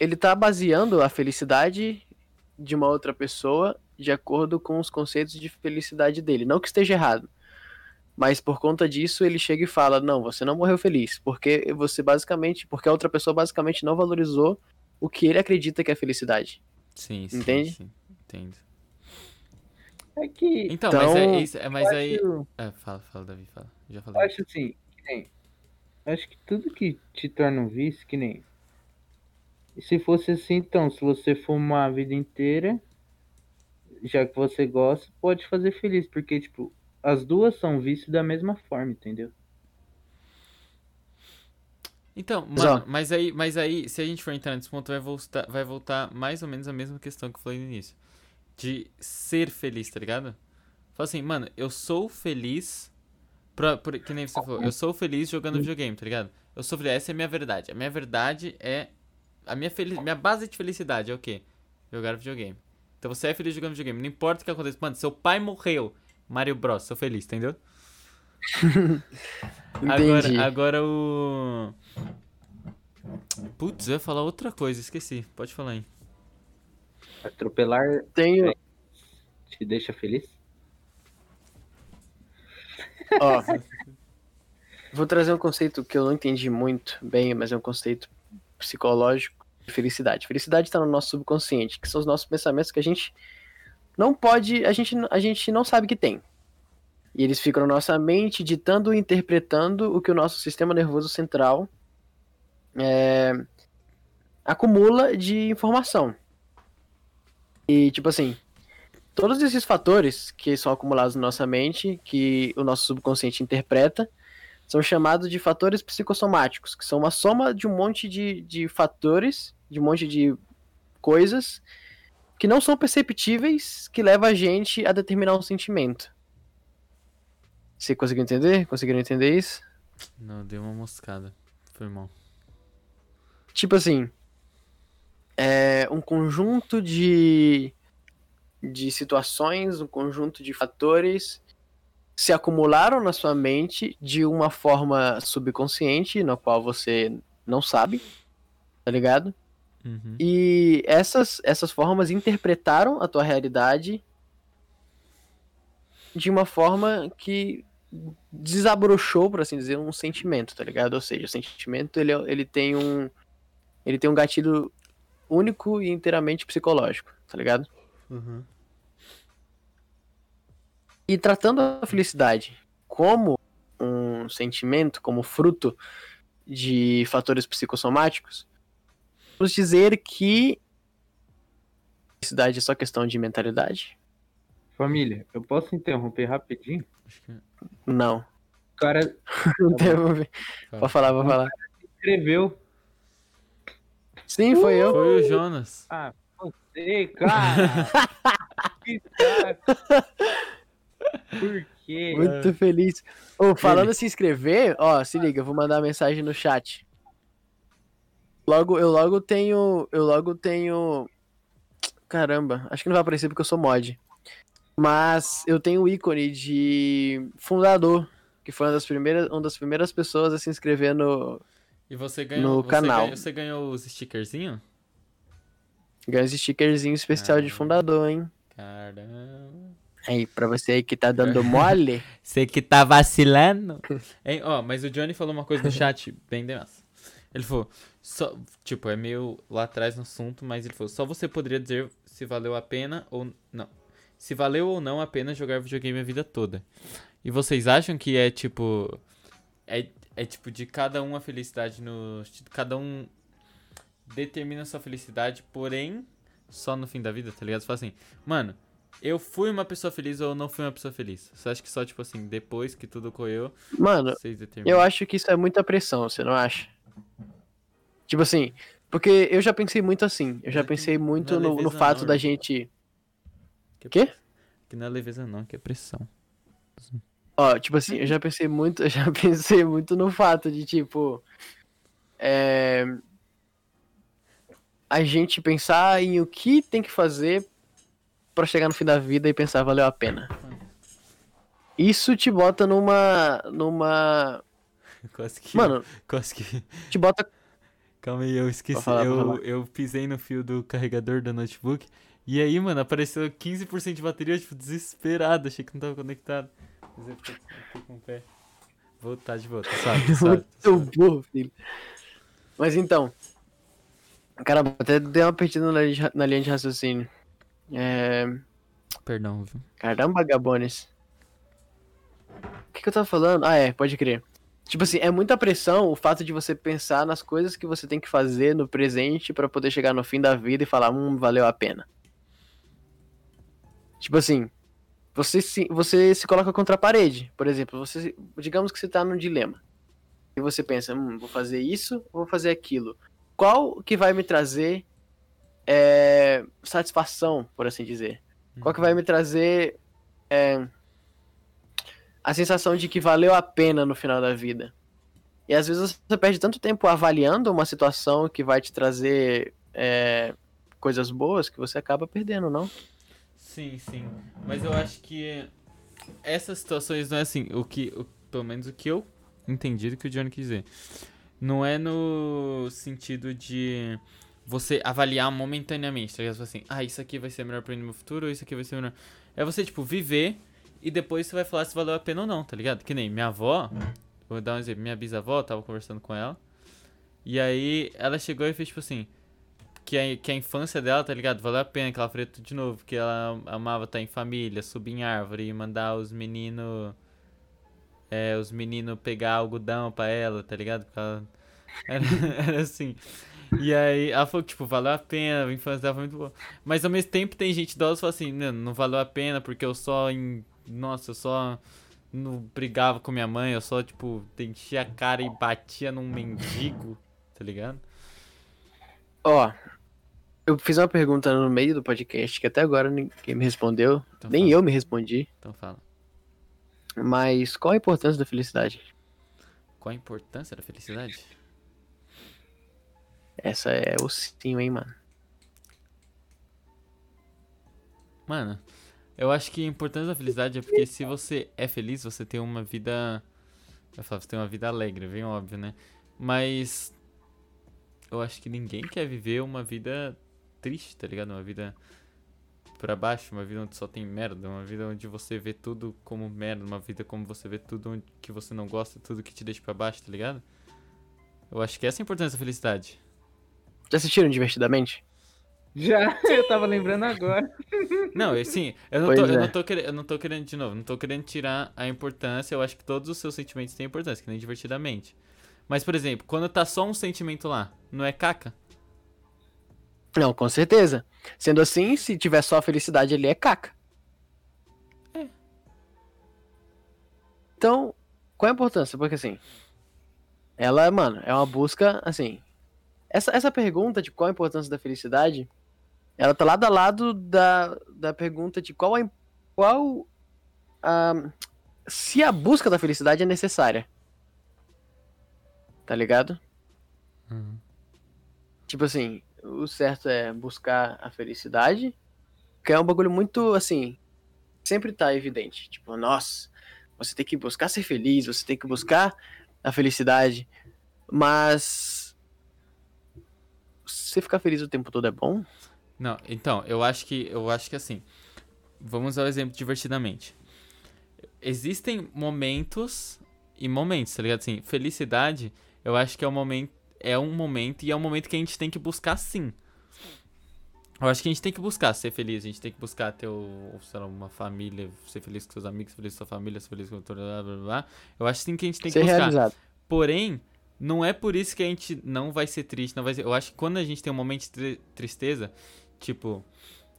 A: ele tá baseando a felicidade de uma outra pessoa de acordo com os conceitos de felicidade dele. Não que esteja errado. Mas por conta disso ele chega e fala: "Não, você não morreu feliz, porque você basicamente, porque a outra pessoa basicamente não valorizou o que ele acredita que é felicidade".
B: Sim, sim,
A: Entende?
B: sim, entendo.
C: É que
B: Então, mas é
A: Então,
B: isso, é, mas
C: eu
B: aí...
C: acho-
B: É, fala, fala, Davi, fala. Já
C: Eu
B: falei.
C: acho assim, que nem. Acho que tudo que te torna um vício, que nem. Se fosse assim, então, se você fumar a vida inteira, já que você gosta, pode fazer feliz, porque, tipo, as duas são vício da mesma forma, entendeu?
B: Então,
A: Mas,
B: mano, mas aí, mas aí, se a gente for entrar nesse ponto, vai voltar, vai voltar mais ou menos a mesma questão que eu falei no início. De ser feliz, tá ligado? Fala assim, mano, eu sou feliz. Pra, por, que nem você falou, eu sou feliz jogando videogame, tá ligado? Eu sou feliz, essa é a minha verdade. A minha verdade é. A minha, feliz, minha base de felicidade é o quê? Jogar videogame. Então você é feliz jogando videogame. Não importa o que aconteça. Mano, seu pai morreu. Mario Bros, sou feliz, entendeu? Agora, agora o. Putz, eu ia falar outra coisa, esqueci. Pode falar aí.
C: Atropelar
A: Tenho
C: te deixa feliz?
A: Ó, vou trazer um conceito que eu não entendi muito bem, mas é um conceito psicológico de felicidade. Felicidade está no nosso subconsciente, que são os nossos pensamentos que a gente não pode, a gente, a gente não sabe que tem. E eles ficam na nossa mente, ditando e interpretando o que o nosso sistema nervoso central é, acumula de informação. E, tipo assim, todos esses fatores que são acumulados na nossa mente, que o nosso subconsciente interpreta, são chamados de fatores psicossomáticos, que são uma soma de um monte de, de fatores, de um monte de coisas que não são perceptíveis, que leva a gente a determinar um sentimento. Você conseguiu entender? Conseguiram entender isso?
B: Não, deu uma moscada. Foi mal.
A: Tipo assim, é um conjunto de, de situações, um conjunto de fatores se acumularam na sua mente de uma forma subconsciente, na qual você não sabe, tá ligado?
B: Uhum.
A: E essas, essas formas interpretaram a tua realidade de uma forma que desabrochou, por assim dizer, um sentimento, tá ligado? Ou seja, o sentimento ele, ele tem um ele tem um gatilho único e inteiramente psicológico, tá ligado?
B: Uhum.
A: E tratando a felicidade como um sentimento, como fruto de fatores psicossomáticos, vamos dizer que felicidade é só questão de mentalidade?
C: Família, eu posso interromper rapidinho?
B: Que.
A: Não.
C: O cara
A: Não tem-
B: Fala.
A: Pode falar, pode falar.
C: escreveu.
A: Sim, foi eu.
B: Foi o Jonas.
C: Ah, você, cara! que saco! Por quê?
A: Muito feliz. Ô, falando se inscrever, ó, se liga, eu vou mandar uma mensagem no chat. Logo, eu logo tenho. Eu logo tenho. Caramba, acho que não vai aparecer porque eu sou mod. Mas eu tenho o ícone de fundador, que foi uma das primeiras, uma das primeiras pessoas a se inscrever no.
B: E você ganhou.
A: No
B: você
A: canal.
B: ganhou- você ganhou os stickerzinhos?
A: Ganhou esse stickerzinho especial de
B: Ah.
A: fundador, hein?
B: Caramba.
A: Aí, pra você aí que tá dando mole.
B: Você que tá vacilando. Hein, ó, mas o Johnny falou uma coisa no chat bem demais. Ele falou, só, tipo, é meio lá atrás no assunto, mas ele falou, só você poderia dizer se valeu a pena ou não. Se valeu ou não a pena jogar videogame a vida toda. E vocês acham que é tipo. É, é tipo de cada um a felicidade no. Cada um determina sua felicidade, porém, só no fim da vida, tá ligado? Você fala assim, mano, eu fui uma pessoa feliz ou não fui uma pessoa feliz? Você acha que só, tipo assim, depois que tudo ocorreu,
A: Mano,
B: vocês determinam?
A: Eu acho que isso é muita pressão, você não acha? Tipo assim, porque eu já pensei muito assim. Eu já
B: é-
A: pensei muito no, no fato
B: não,
A: da
B: irmão.
A: gente.
B: Que,
A: Quê?
B: Que não é leveza não, que é pressão.
A: Ó, tipo assim, eu já pensei muito, eu já pensei muito no fato de, tipo. É. A gente pensar em o que tem que fazer pra chegar no fim da vida e pensar, valeu a pena. Isso te bota numa. numa.
B: Quase que...
A: Mano,
B: Quase que...
A: te bota.
B: Calma aí, eu esqueci.
A: Falar,
B: eu, eu pisei no fio do carregador do notebook. E aí, mano, apareceu 15% de bateria, tipo, desesperado. Achei que não tava conectado. Mas eu fiquei fiquei com o pé. Voltar de volta, sabe? sabe,
A: Muito burro, filho. Mas então. Caramba, até dei uma perdida na linha de, ra- na linha de raciocínio. É.
B: Perdão, viu?
A: Caramba, Gabones. O que, que eu tava falando? Ah, é, pode crer. Tipo assim, é muita pressão o fato de você pensar nas coisas que você tem que fazer no presente pra poder chegar no fim da vida e falar, hum, valeu a pena. Tipo assim, você se, você se coloca contra a parede. Por exemplo, você, digamos que você tá num dilema. E você pensa, hum, vou fazer isso ou vou fazer aquilo? Qual que vai me trazer é, satisfação, por assim dizer? Qual que vai me trazer é, a sensação de que valeu a pena no final da vida? E às vezes você perde tanto tempo avaliando uma situação que vai te trazer é, coisas boas que você acaba perdendo, não?
B: Sim, sim. Mas eu acho que essas situações não é assim. O que, o- pelo menos o que eu entendi do que o Johnny quis dizer. Não é no sentido de você avaliar momentaneamente, tá ligado? Fala assim, ah, isso aqui vai ser melhor pra mim no meu futuro, ou isso aqui vai ser melhor. É você, tipo, viver e depois você vai falar se valeu a pena ou não, tá ligado? Que nem minha avó, vou dar um exemplo, minha bisavó, tava conversando com ela, e aí ela chegou e fez tipo assim, que a, que a infância dela, tá ligado? Valeu a pena que ela faria tudo de novo, que ela amava estar em família, subir em árvore e mandar os meninos. É, os meninos pegar algodão pra ela, tá ligado? Porque ela, era, era assim. E aí, ela falou que, tipo, valeu a pena, a infância dela foi muito boa. Mas ao mesmo tempo tem gente idosa que fala assim, não, não valeu a pena porque eu só em. Nossa, eu só não brigava com minha mãe, eu só, tipo, enchia a cara e batia num mendigo, tá ligado?
A: Ó, eu fiz uma pergunta no meio do podcast que até agora ninguém me respondeu.
B: Então
A: nem
B: fala.
A: eu me respondi.
B: Então fala.
A: Mas qual a importância da felicidade?
B: Qual a importância da felicidade?
A: Essa é o sim, hein, mano.
B: Mano, eu acho que a importância da felicidade é porque se você é feliz, você tem uma vida. Eu falo, você tem uma vida alegre, bem óbvio, né? Mas. Eu acho que ninguém quer viver uma vida triste, tá ligado? Uma vida pra baixo, uma vida onde só tem merda, uma vida onde você vê tudo como merda, uma vida como você vê tudo que você não gosta, tudo que te deixa pra baixo, tá ligado? Eu acho que essa é a importância da felicidade.
A: Já assistiram Divertidamente?
C: Já, eu tava lembrando agora.
B: Não, assim, eu não, tô, eu,
A: é.
B: não tô querendo, eu não tô querendo, de novo, não tô querendo tirar a importância, eu acho que todos os seus sentimentos têm importância, que nem divertidamente. Mas, por exemplo, quando tá só um sentimento lá, não é caca?
A: Não, com certeza. Sendo assim, se tiver só a felicidade ali, é caca.
B: É.
A: Então, qual a importância? Porque assim, ela, mano, é uma busca, assim. Essa, essa pergunta de qual a importância da felicidade, ela tá lado a lado da, da pergunta de qual a, qual a, se a busca da felicidade é necessária. Tá ligado?
B: Uhum.
A: Tipo assim, o certo é buscar a felicidade, que é um bagulho muito, assim, sempre tá evidente. Tipo, nossa, você tem que buscar ser feliz, você tem que buscar a felicidade, mas você ficar feliz o tempo todo é bom?
B: Não, então, eu acho que, eu acho que assim, vamos ao exemplo divertidamente. Existem momentos e momentos, tá ligado? Assim, felicidade, eu acho que é um momento, é um momento e é um momento que a gente tem que buscar sim. Eu acho que a gente tem que buscar ser feliz, a gente tem que buscar ter, o, sei lá, uma família, ser feliz com seus amigos, ser feliz com sua família, ser feliz com blá, blá, blá. Eu acho sim que a gente tem que
A: ser
B: buscar.
A: realizado.
B: Porém, não é por isso que a gente não vai ser triste, não vai ser... Eu acho que quando a gente tem um momento de tri- tristeza, tipo,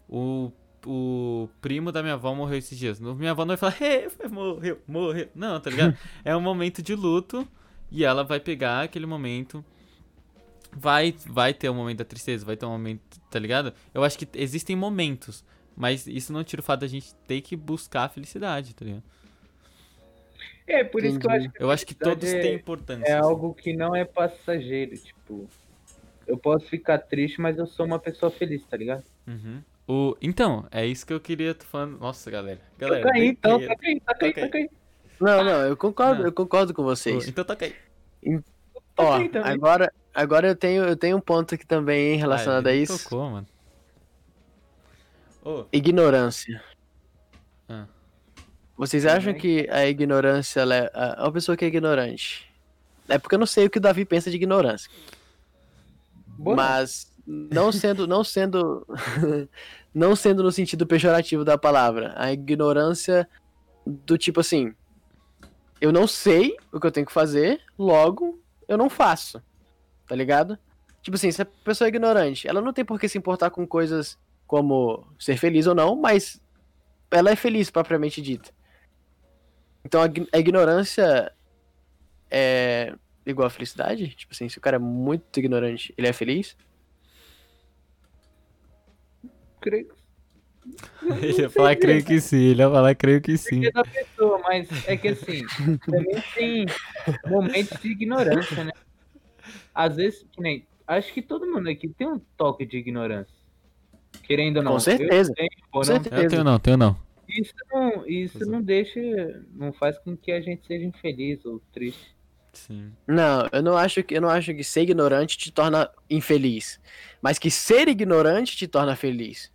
B: o, o primo da minha avó morreu esses dias. Minha avó não vai falar, "É, morreu, morreu. Não, tá ligado? é um momento de luto e ela vai pegar aquele momento, vai, vai ter um momento da tristeza, vai ter um momento, tá ligado? Eu acho que existem momentos, mas isso não tira o fato da gente ter que buscar a felicidade, tá ligado?
C: É, por isso que eu
A: Entendi.
C: acho que
B: Eu acho que todos
C: é-
B: têm importância.
C: é
B: assim.
C: algo que não é passageiro, tipo. Eu posso ficar triste, mas eu sou uma pessoa feliz, tá ligado?
B: Uhum. O... Então, é isso que eu queria tô falando. Nossa, galera. Galera,
C: toca aí, então,
B: bem-
C: toca aí, toca aí,
B: toca aí.
A: Não, não, eu concordo,
B: Não.
A: eu concordo com vocês.
B: Então toca aí.
A: Ó, agora, agora eu tenho, eu tenho um ponto aqui também hein, relacionado
B: Ah,
A: a isso.
B: Tocou, mano. Ô,
A: Ignorância.
B: Ah.
A: Vocês acham
C: Também.
A: que a ignorância ela é a- uma pessoa que é ignorante? É porque eu não sei o que o Davi pensa de ignorância.
C: Boa.
A: Mas não sendo, não sendo, não sendo no sentido pejorativo da palavra, a ignorância do tipo assim, eu não sei o que eu tenho que fazer, logo eu não faço, tá ligado? Tipo assim, se a pessoa é ignorante, ela não tem por que se importar com coisas como ser feliz ou não, mas ela é feliz propriamente dita. Então a, ign- a ignorância é igual a felicidade? Tipo assim, se o cara é muito ignorante, ele é feliz?
C: Creio que
B: ele ia falar, creio que sim. Ele ia falar, creio que sim.
C: é da pessoa, mas é que assim, também tem momentos de ignorância, né? Às vezes, que nem. Acho que todo mundo aqui tem um toque de ignorância. Querendo ou não.
A: Com certeza.
C: Eu tenho, ou
A: Com
C: não,
A: certeza.
B: Eu tenho não, tenho não.
C: Isso não, isso
B: é.
C: não deixa. Não faz com que a gente seja infeliz ou triste.
B: Sim.
A: Não, eu não acho que eu não acho que ser ignorante te torna infeliz, mas que ser ignorante te torna feliz.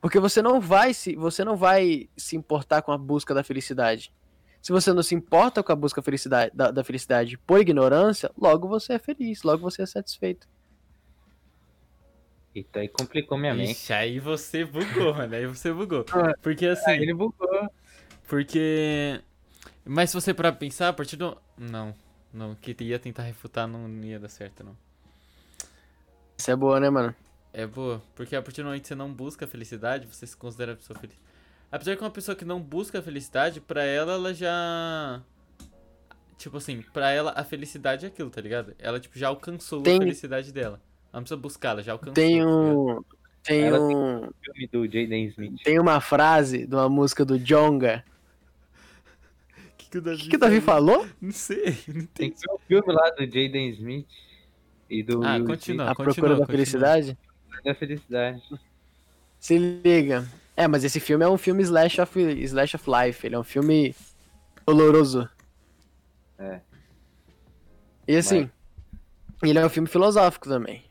A: Porque você não vai se você não vai se importar com a busca da felicidade. Se você não se importa com a busca felicidade, da, da felicidade por ignorância, logo você é feliz, logo você é satisfeito.
C: Eita, aí complicou minha mente.
B: Ixi, aí você bugou, mano. Aí você bugou.
A: Ah,
B: Porque assim.
C: Aí ele bugou.
B: Porque. Mas se você parar pra pensar, a partir do. Não, não. Que ia tentar refutar não ia dar certo, não.
A: Isso é boa, né, mano?
B: É boa. Porque a partir do momento que você não busca a felicidade, você se considera a pessoa feliz. Apesar que uma pessoa que não busca a felicidade, pra ela, ela já. Tipo assim, pra ela a felicidade é aquilo, tá ligado? Ela, tipo, já alcançou
A: Tem-
B: a felicidade dela. Ela não precisa buscar, ela já alcançou.
A: Tem
B: tá
A: um tem
C: Ela tem-
A: um
C: Jaden Smith.
A: tem uma frase de uma música do Jonga.
B: O que, que o Davi,
A: que, que o Davi falou?
B: Não sei, não
C: Tem
B: tem.
C: que ver o filme lá do Jaden Smith e do
B: Ah,
C: Will
B: continua.
A: A
B: continua,
A: procura da
B: continua.
A: felicidade?
C: Smith da felicidade.
A: Se liga. É, mas esse filme é um filme slash of, slash of life. Ele é um filme doloroso.
C: É.
A: E assim, ele é um filme filosófico também.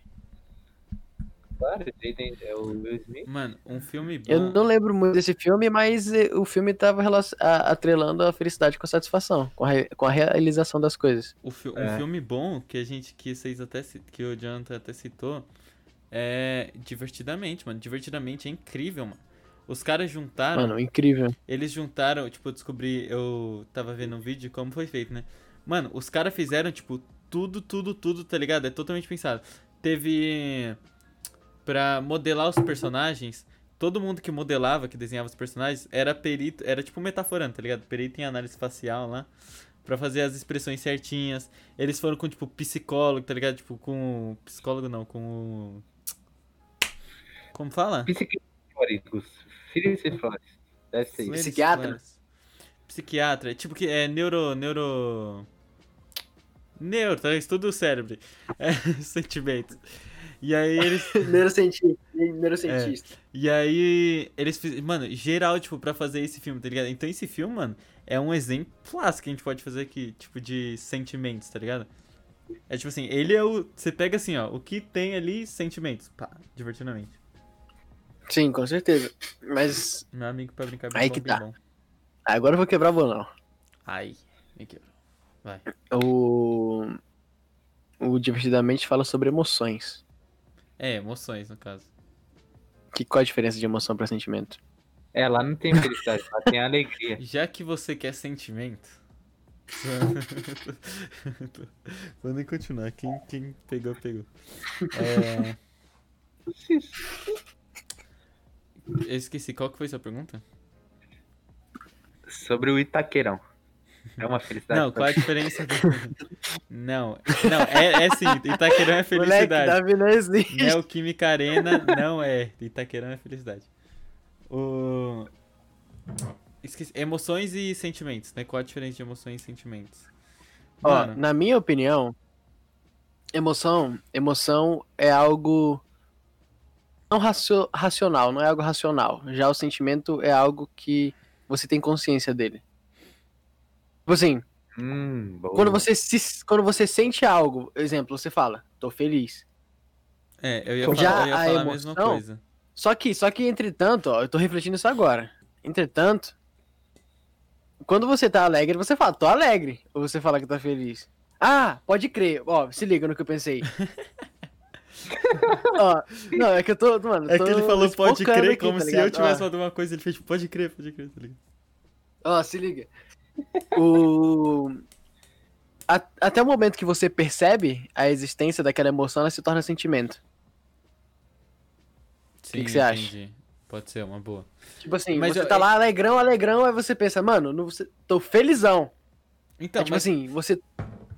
C: É o Will Smith.
B: Mano, um filme bom.
A: Eu não lembro muito desse filme, mas eh, o filme tava atrelando a felicidade com a satisfação, com a, re- com a realização das coisas.
B: O fi- Um
C: É.
B: filme bom que a gente, que vocês até que o Jonathan até citou é Divertidamente, mano. Divertidamente é incrível, mano. Os caras juntaram,
A: Mano, incrível.
B: eles juntaram, tipo, eu descobri, eu tava vendo um vídeo de como foi feito, né? Mano, os caras fizeram, tipo, tudo, tudo, tudo, tá ligado? É totalmente pensado. Teve pra modelar os personagens, todo mundo que modelava, que desenhava os personagens, era perito, era tipo metaforando, tá ligado? Perito em análise facial lá, pra fazer as expressões certinhas. Eles foram com, tipo, psicólogo, tá ligado? Tipo, com. Psicólogo não, com. Como fala?
C: Psiquiátricos. Filhos e flores. Deve ser
A: Psiquiatra?
B: Psiquiatra, tipo que é neuro. neuro. Neuro, tá? Estuda o cérebro. É, sentimentos. E aí eles.
A: Neurocientista. Neurocientista.
B: E aí eles fizeram. Mano, geral, tipo, pra fazer esse filme, tá ligado? Então esse filme, mano, é um exemplo clássico que a gente pode fazer aqui, tipo, de sentimentos, tá ligado? É tipo assim, ele é o. Você pega assim, ó, o que tem ali, sentimentos. Pá, divertidamente.
A: Sim, com certeza. Mas
B: Meu amigo pra brincar
A: Aí
B: bem
A: que
B: bom, bem
A: tá.
B: bom.
A: agora eu vou quebrar o bolão.
B: Ai, me quebrou. Vai.
A: O. O Divertidamente fala sobre emoções.
B: É, emoções, no caso.
A: Que, qual a diferença de emoção pra sentimento?
C: É, lá não tem felicidade, lá tem alegria.
B: Já que você quer sentimento. Vou nem continuar. Quem, quem pegou, pegou. É... Eu esqueci, qual que foi sua pergunta?
C: Sobre o Itaqueirão. É uma felicidade.
B: Não, qual a diferença do... Não, não, é, é sim, Itaquerão é
A: Moleque,
B: felicidade.
A: Davi não existe.
B: Neoquímica Arena não é. Itaquerão é felicidade. O... Esqueci. Emoções e sentimentos, né? Qual a diferença de emoções e sentimentos?
A: Ó,
B: Mano,
A: na minha opinião, emoção, emoção é algo não racio- racional, não é algo racional. Já o sentimento é algo que você tem consciência dele. Tipo assim,
C: Hum,
A: quando você se, quando você sente algo, exemplo, você fala, tô feliz.
B: é, eu ia
A: Já
B: falar, eu ia
A: a
B: falar a mesma
A: emoção-
B: coisa.
A: Só que, só que entretanto, ó, eu tô refletindo isso agora. Entretanto, quando você tá alegre, você fala, tô alegre. Ou você fala que tá feliz. Ah, pode crer. Ó, se liga no que eu pensei. ó, não, é que eu tô, mano,
B: É
A: tô
B: que ele falou pode crer,
A: aqui,
B: como
A: tá
B: se eu tivesse
A: Ó,
B: falado uma coisa, ele fez tipo, pode crer, pode crer, tá ligado?
A: Ó, se liga. O... a- Até o momento que você percebe a existência daquela emoção, ela se torna sentimento.
B: Sim,
A: que você acha?
B: entendi. Pode ser, uma boa.
A: Tipo assim,
B: Mas
A: você
B: eu-
A: tá lá alegrão, alegrão, aí você pensa, mano, não, você- tô felizão.
B: Então,
A: é tipo
B: mas
A: assim, você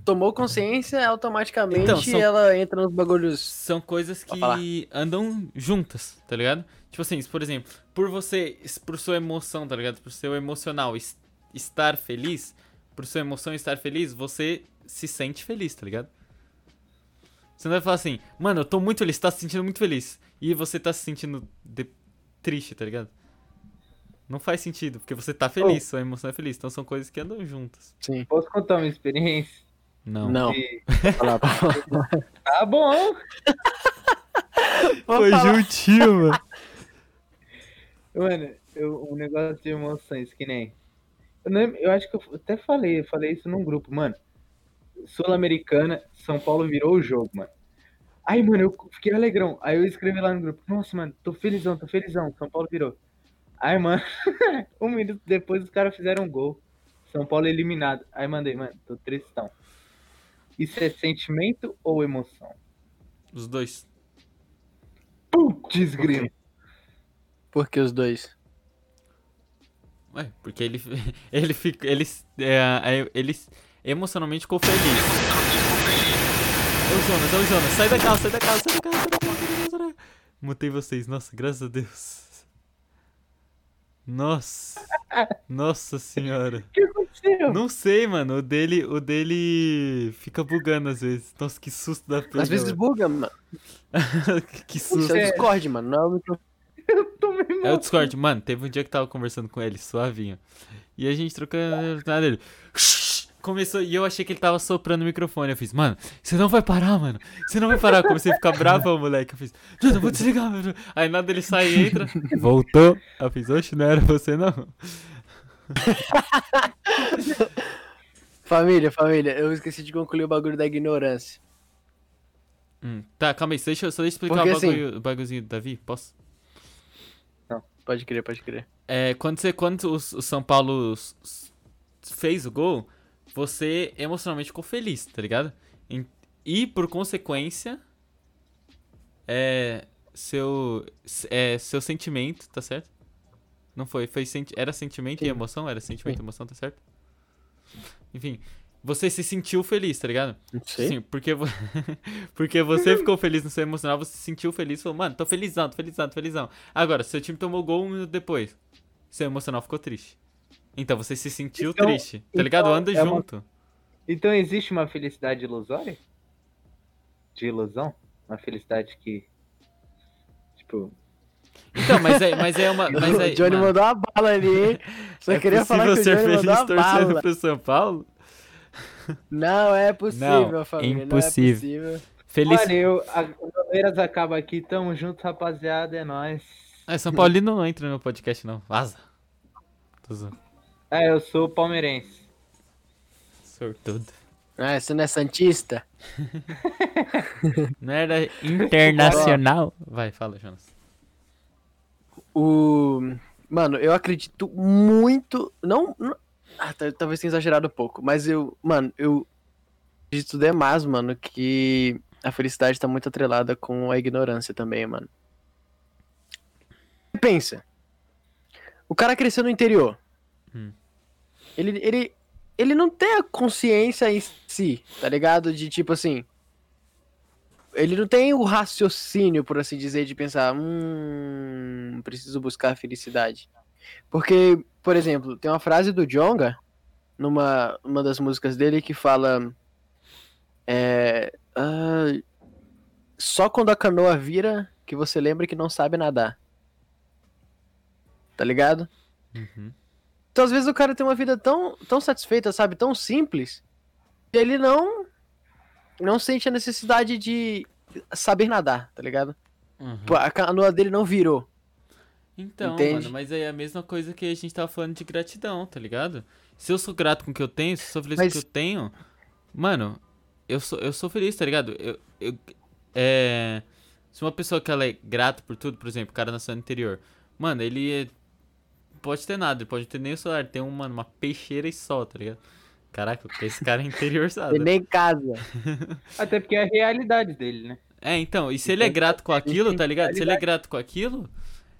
A: tomou consciência, automaticamente
B: Então, são-
A: ela entra nos bagulhos.
B: são coisas que andam juntas, tá ligado? Tipo assim, por exemplo, por você, por sua emoção, tá ligado? Por seu emocional estar feliz, por sua emoção estar feliz, você se sente feliz, tá ligado? Você não vai falar assim, mano, eu tô muito feliz, você tá se sentindo muito feliz. E você tá se sentindo de- triste, tá ligado? Não faz sentido, porque você tá feliz, sua emoção é feliz. Então são coisas que andam juntas.
A: Sim.
C: Posso contar uma experiência?
B: Não.
A: Não.
C: E-. Tá bom.
A: Falar.
B: juntinho, mano.
C: Mano, eu, um negócio de emoções, que nem. Eu, não, eu acho que eu até falei, eu falei isso num grupo, mano. Sul-Americana, São Paulo virou o jogo, mano. Aí, mano, eu fiquei alegrão. Aí eu escrevi lá no grupo, nossa, mano, tô felizão, tô felizão, São Paulo virou. Aí, mano, um minuto depois os caras fizeram um gol. São Paulo eliminado. Aí mandei, mano, tô tristão. Isso é sentimento ou emoção?
B: Os dois.
C: Putz, grilo.
A: Por que os dois?
B: Ué, porque ele, ele fica. Ele, é, ele emocionalmente ficou feliz. É o Jonas, é o Jonas. Sai da casa, sai da casa, sai da casa, sai da casa, sai da casa. Sai da casa. Mutei vocês, nossa, graças a Deus. Nossa. Nossa senhora.
C: O que aconteceu?
B: Não sei, mano. O dele, o dele fica bugando às vezes. Nossa, que susto da pega.
A: Às vezes buga, mano.
B: que
A: Isso
B: susto.
A: é o Discord, mano. Não é o microfone.
C: Eu tomei
B: É o
C: mal.
B: Discord, mano. Teve um dia que eu tava conversando com ele, suavinho. E a gente trocando nada dele. Começou, e eu achei que ele tava soprando o microfone. Eu fiz, mano, você não vai parar, mano. Você não vai parar. Eu comecei a ficar bravo, moleque. Eu fiz, não, eu vou desligar, mano. Aí nada ele sai e entra. Voltou. Eu fiz, oxe, não era você não.
A: Família, família, eu esqueci de concluir o bagulho da ignorância.
B: Hum, tá, calma aí. Deixa eu só explicar
A: Porque
B: o
A: assim-
B: bagulho, o bagulhozinho do Davi. Posso?
A: Pode crer, pode crer.
B: É, quando você, quando o, São Paulo fez o gol, você emocionalmente ficou feliz, tá ligado? E por consequência, é seu é seu sentimento, tá certo? Não foi, foi senti era sentimento e
A: Sim.
B: emoção, era sentimento e
A: Sim.
B: emoção, tá certo? Enfim, você se sentiu feliz, tá ligado?
A: Sei.
B: Sim, porque, porque você ficou feliz no seu emocional, você se sentiu feliz, falou, mano, tô felizão, tô felizão, tô felizão. Agora, seu time tomou gol um minuto depois, seu emocional ficou triste. Então você se sentiu
C: Então-
B: triste, tá ligado?
C: então
B: Anda
C: é uma-
B: junto.
C: Então existe uma felicidade ilusória? De ilusão? Uma felicidade que. Tipo.
B: Então, mas é, mas é uma. Mas é,
A: o Johnny
B: mano,
A: mandou uma bala ali, hein? Só
B: é
A: queria falar que
B: possível
A: o
B: ser
A: Johnny
B: feliz
A: mandou uma
B: torcendo pro São Paulo?
A: Não é possível,
B: Não,
A: família.
B: impossível.
A: Não é possível.
B: Feliz.
C: Olha, eu, a, o Palmeiras acaba aqui, tamo junto, rapaziada, é nóis.
B: É, São Paulino não entra no podcast, não. Vaza. Tô zoando.
C: É, eu sou palmeirense.
B: Sortudo.
A: Ah, você não é Santista?
B: Não era internacional? Vai, fala, Jonas.
A: O. Mano, eu acredito muito. Não. Ah, tá- talvez tenha exagerado um pouco, mas eu. Mano, eu acredito demais, mano, que a felicidade tá muito atrelada com a ignorância também, mano. Pensa. O cara cresceu no interior.
B: Hum.
A: Ele, ele, ele não tem a consciência em si, tá ligado? De tipo assim. Ele não tem o raciocínio, por assim dizer, de pensar, hum, preciso buscar a felicidade. Porque, por exemplo, tem uma frase do Jonga, numa uma das músicas dele, que fala. É, ah, só quando a canoa vira que você lembra que não sabe nadar. Tá ligado?
B: Uhum.
A: Então, às vezes, o cara tem uma vida tão, tão satisfeita, sabe? Tão simples, que ele não, não sente a necessidade de saber nadar, tá ligado?
B: Uhum.
A: A canoa dele não virou.
B: Então,
A: Entende?
B: mano, mas aí é a mesma coisa que a gente tava falando de gratidão, tá ligado? Se eu sou grato com o que eu tenho, se eu sou feliz
A: Mas-
B: com o que eu tenho, mano, eu sou, eu sou feliz, tá ligado? Eu, eu, é, se uma pessoa que ela é grata por tudo, por exemplo, o cara nasceu no interior, mano, ele é- pode ter nada, ele pode ter nem o celular, tem uma, uma peixeira e só, tá ligado? Caraca, esse cara é interiorzado.
A: Ele nem casa.
C: Até porque é a realidade dele, né?
B: É, então, e se ele é grato com aquilo, tá ligado? Se ele é grato com aquilo,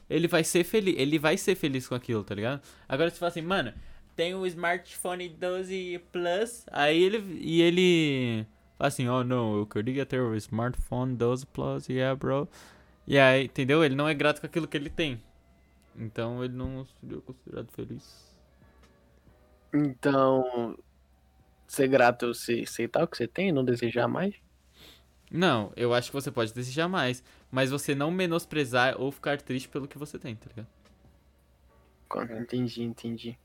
B: ele vai ser feliz, ele vai ser feliz com aquilo, tá ligado? Agora se fala assim, mano, tem o smartphone 12 Plus, aí ele e ele fala assim, oh não, eu queria ter o smartphone 12 Plus, yeah, bro. E aí, entendeu? Ele não é grato com aquilo que ele tem. Então ele não seria considerado feliz.
A: Então, ser grato você aceitar o que você tem não desejar mais?
B: Não, eu acho que você pode desejar mais, mas você não menosprezar ou ficar triste pelo que você tem, tá ligado?
A: Entendi, entendi.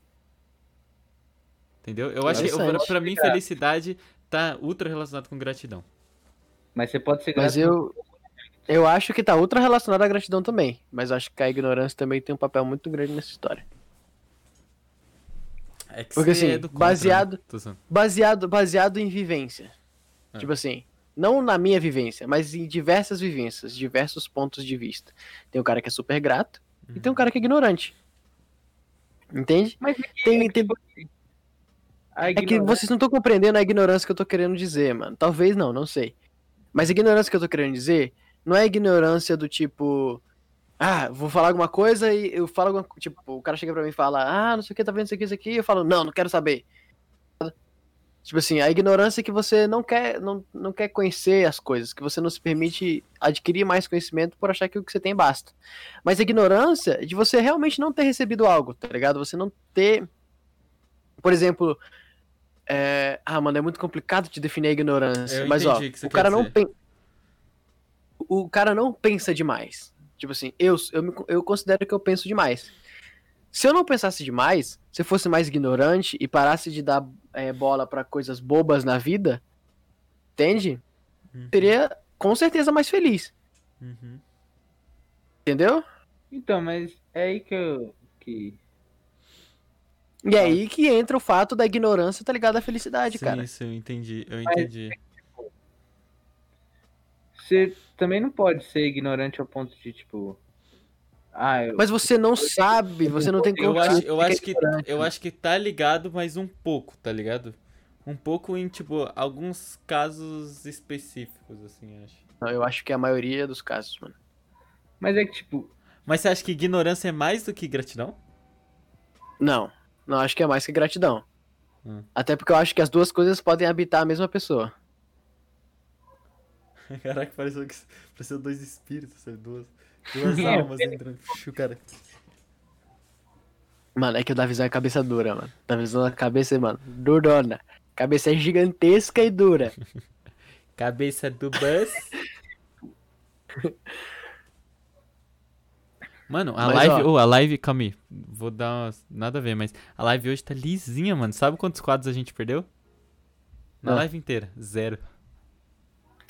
B: Entendeu? Eu acho que, eu- pra, mim, felicidade tá ultra relacionado com gratidão.
C: Mas você pode ser
A: Mas eu. Eu acho que tá ultra relacionado à gratidão também, mas eu acho que a ignorância também tem um papel muito grande nessa história.
B: É que
A: Porque,
B: você
A: assim,
B: é do contra,
A: baseado-
B: né? Tô zoando.
A: Baseado, baseado em vivência.
B: Ah.
A: Tipo assim, não na minha vivência, mas em diversas vivências, diversos pontos de vista. Tem um cara que é super grato e tem um cara que é ignorante. Entende?
C: Mas é que,
A: Tem-
C: é que,
A: tem- É que
C: ignorância-
A: vocês não estão compreendendo a ignorância que eu tô querendo dizer, mano. Talvez não, não sei. Mas a ignorância que eu tô querendo dizer não é ignorância do tipo. Ah, vou falar alguma coisa e eu falo alguma Tipo, o cara chega pra mim e fala, ah, não sei o que, tá vendo isso aqui, isso aqui. E eu falo, não, não quero saber. Tipo assim, a ignorância é que você não quer, não, não quer conhecer as coisas, que você não se permite adquirir mais conhecimento por achar que o que você tem basta. Mas a ignorância é de você realmente não ter recebido algo, tá ligado? Você não ter. Por exemplo, é, Ah, mano, é muito complicado de definir a ignorância.
B: Eu
A: mas, ó,
B: o
A: cara não pensa. O cara não pensa demais. Tipo assim, eu, eu, me- eu considero que eu penso demais. Se eu não pensasse demais, se eu fosse mais ignorante e parasse de dar é, bola pra coisas bobas na vida, entende?
B: Uhum,
A: Seria com certeza mais feliz.
B: uhum.
A: Entendeu?
C: Então, mas é aí que eu. Que...
A: E é aí que entra o fato da ignorância, tá ligado à felicidade,
B: Sim,
A: cara.
B: isso eu entendi, eu
C: Mas-
B: entendi.
C: Você também não pode ser ignorante ao ponto de, tipo. Ah, eu.
A: Mas você não sabe, você não tem
B: Eu
A: consciência
B: acho, eu acho
A: é
B: que
A: ignorante.
B: eu acho que tá ligado, mas um pouco, tá ligado? Um pouco em tipo alguns casos específicos assim, acho.
A: Não, eu acho que é a maioria dos casos, mano.
C: Mas é que, tipo,
B: Mas você acha que ignorância é mais do que gratidão?
A: Não, não acho que é mais que gratidão.
B: Hum.
A: Até porque eu acho que as duas coisas podem habitar a mesma pessoa.
B: Caraca, pareceu que pareceu dois espíritos, sabe? duas, duas
C: É,
B: almas entrando. O cara.
A: Mano, é que o Davizão é cabeça dura, mano. Davizão é cabeça, mano, durona. Cabeça é gigantesca e dura.
B: Cabeça do Buzz. Mano, a
A: Mas,
B: live,
A: ó.
B: oh, a live, calma aí, vou dar umas, nada a ver, mas a live hoje tá lisinha, mano. Sabe quantos quadros a gente perdeu? Na
A: Ah.
B: live inteira, zero.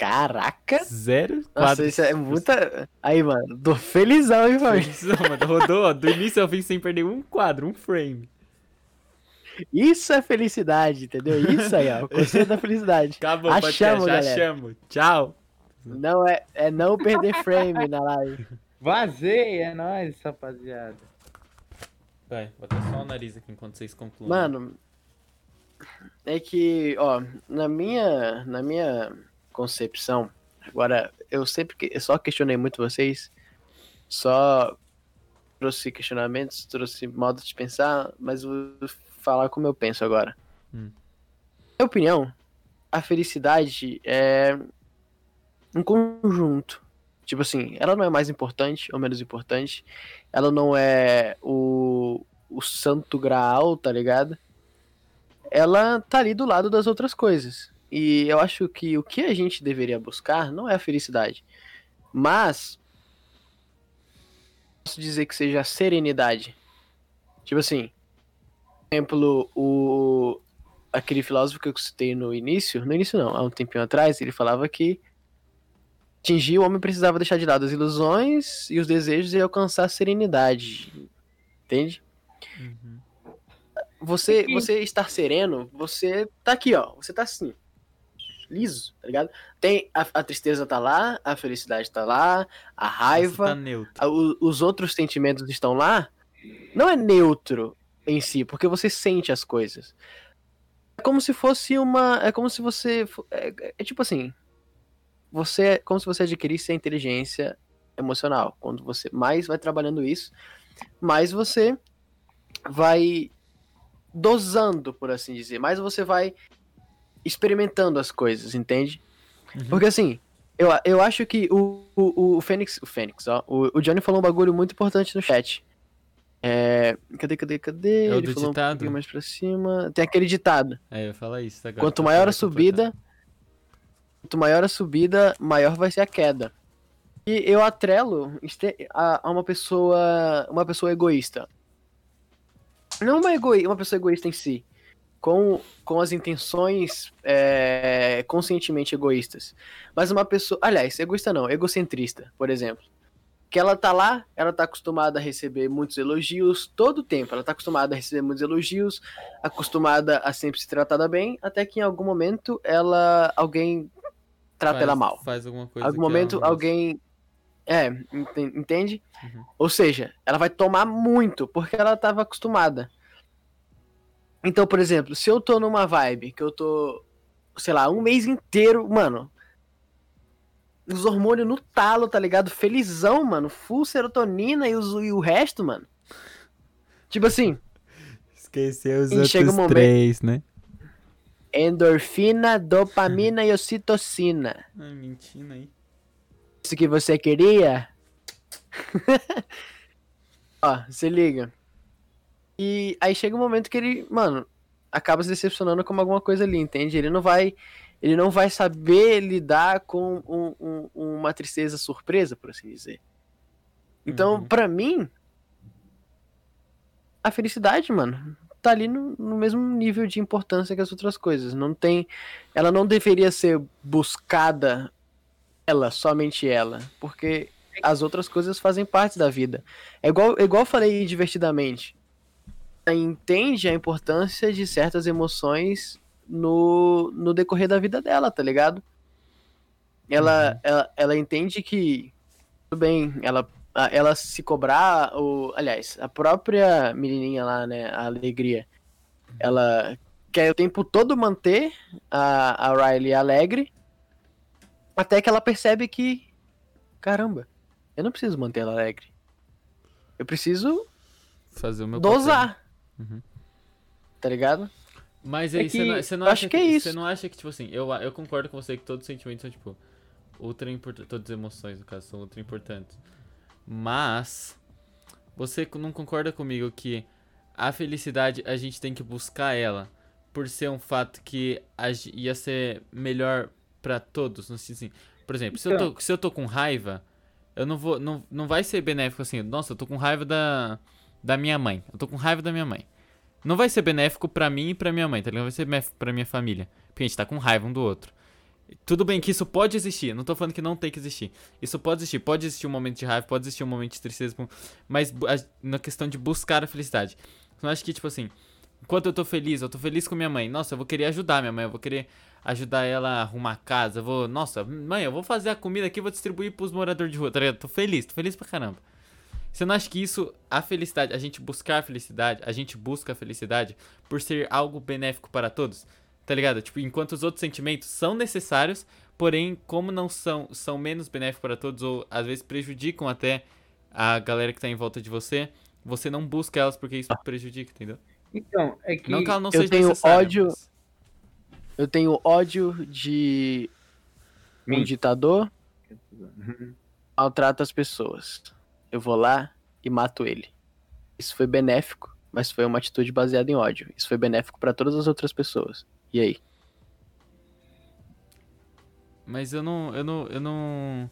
A: Caraca!
B: Zero
A: Nossa,
B: quadros.
A: isso é muita. Aí, mano, tô felizão, hein, mano.
B: Felizão, mano. Rodou, ó, do início ao fim sem perder um quadro, um frame.
A: Isso é felicidade, entendeu? Isso aí, ó. O conceito da felicidade.
B: Acabou,
A: Achamos,
B: podcast,
A: galera.
B: achamos. Tchau.
A: Não é, é não perder frame na live.
C: vazei, é nóis, rapaziada.
B: Vai, vou até só o nariz aqui enquanto vocês concluem.
A: Mano, é que, ó, na minha, na minha concepção, agora, eu sempre, que- eu só questionei muito vocês, só trouxe questionamentos, trouxe modos de pensar, mas vou falar como eu penso agora.
B: Hum.
A: Na minha opinião, a felicidade é um conjunto. Tipo assim, ela não é mais importante ou menos importante. Ela não é o, o santo graal, tá ligado? Ela tá ali do lado das outras coisas. E eu acho que o que a gente deveria buscar não é a felicidade. Mas. Posso dizer que seja a serenidade. Tipo assim. Por exemplo, o. Aquele filósofo que eu citei no início. No início não, há um tempinho atrás, ele falava que atingir, o homem precisava deixar de lado as ilusões e os desejos e alcançar a serenidade. Entende?
B: Uhum.
A: Você, você estar sereno, você tá aqui, ó. Você tá assim. Liso, tá ligado? Tem a, a tristeza tá lá, a felicidade tá lá, a raiva,
B: tá
A: a- o- os outros sentimentos estão lá. Não é neutro em si, porque você sente as coisas. É como se fosse uma. É como se você. fo- É, é tipo assim. Você. É como se você adquirisse a inteligência emocional. Quando você mais vai trabalhando isso, mais você vai dosando, por assim dizer. Mais você vai experimentando as coisas, entende?
B: Uhum.
A: Porque assim, eu, eu acho que o, o, o Fênix. O Fênix, ó. O, o Johnny falou um bagulho muito importante no chat. É. Cadê, cadê, cadê?
B: É o
A: Ele falou um
B: ditado?
A: pouquinho mais pra cima. Tem aquele ditado.
B: É, eu falar isso agora.
A: Quanto maior a
B: completar.
A: subida, quanto maior a subida, maior vai ser a queda. E eu atrelo a, a uma pessoa, uma pessoa egoísta. Não uma, egoi, uma pessoa egoísta em si, com, com as intenções é, conscientemente egoístas. Mas uma pessoa. Aliás, egoísta não, egocentrista, por exemplo. Que ela tá lá, ela tá acostumada a receber muitos elogios todo o tempo. Ela tá acostumada a receber muitos elogios, acostumada a sempre ser tratada bem, até que em algum momento ela. alguém trata
B: Faz-
A: ela mal.
B: Faz alguma coisa.
A: Em algum
B: ela
A: momento
B: gosta.
A: alguém. É, enten- entende?
B: Uhum.
A: Ou seja, ela vai tomar muito, porque ela tava acostumada. Então, por exemplo, se eu tô numa vibe que eu tô, sei lá, um mês inteiro, mano. Os hormônios no talo, tá ligado? Felizão, mano. Full serotonina e, os, e o resto, mano. Tipo assim,
B: Esqueceu os
A: chega
B: outros
A: um momento-
B: três, né?
A: endorfina, dopamina e ocitocina.
B: Ai, mentindo aí.
A: Isso que você queria? Ó, se liga. E aí chega um momento que ele, mano, acaba se decepcionando com alguma coisa ali, entende? Ele não vai, ele não vai saber lidar com um- um- uma tristeza surpresa, por assim dizer. Então,
B: Uhum.
A: pra mim, a felicidade, mano, tá ali no, no mesmo nível de importância que as outras coisas. Não tem, ela não deveria ser buscada ela, somente ela, porque as outras coisas fazem parte da vida. É igual, é igual eu falei divertidamente. Entende a importância de certas emoções no, no decorrer da vida dela, tá ligado? Ela, ela, ela entende que, tudo bem, ela, ela se cobrar, ou, aliás, a própria menininha lá, né, a Alegria, ela quer o tempo todo manter a, a Riley alegre, até que ela percebe que, caramba, eu não preciso manter ela alegre. Eu preciso
B: Fazer o meu papel. Uhum.
A: Tá ligado?
B: Mas
A: É
B: aí, você
A: que
B: não, você não
A: eu
B: acha
A: acho que é isso.
B: Você não acha que, tipo assim, eu, eu concordo com você que todos os sentimentos são, tipo, ultra importantes. Todas as emoções, no caso, são ultra importantes. Mas, você não concorda comigo que a felicidade a gente tem que buscar ela por ser um fato que ia ser melhor pra todos? No sentido assim, por exemplo, se, eu
C: Então.
B: tô, se eu tô com raiva, eu não vou. Não, não vai ser benéfico assim, nossa, eu tô com raiva da, da minha mãe. Eu tô com raiva da minha mãe. Não vai ser benéfico pra mim e pra minha mãe, tá ligado? Vai ser benéfico pra minha família. Porque a gente tá com raiva um do outro. Tudo bem que isso pode existir, não tô falando que não tem que existir. Isso pode existir, pode existir um momento de raiva, pode existir um momento de tristeza, mas na questão de buscar a felicidade. Eu acho que, tipo assim, enquanto eu tô feliz, eu tô feliz com minha mãe. Nossa, eu vou querer ajudar minha mãe, eu vou querer ajudar ela a arrumar a casa. Eu vou, nossa, mãe, eu vou fazer a comida aqui vou distribuir pros moradores de rua, tá ligado? Tô feliz, tô feliz pra caramba. Você não acha que isso, a felicidade, a gente buscar a felicidade, a gente busca a felicidade por ser algo benéfico para todos? Tá ligado? Tipo, enquanto os outros sentimentos são necessários, porém, como não são, são menos benéficos para todos, ou às vezes prejudicam até a galera que tá em volta de você, você não busca elas porque isso prejudica, entendeu?
C: Então, é que.
B: Não que ela não
A: eu
B: seja
A: tenho ódio-
B: mas-
A: Eu tenho ódio de um
C: Mim.
A: ditador maltrata as pessoas. Eu vou lá e mato ele. Isso foi benéfico, mas foi uma atitude baseada em ódio. Isso foi benéfico pra todas as outras pessoas. E aí?
B: Mas eu não, eu não, eu não,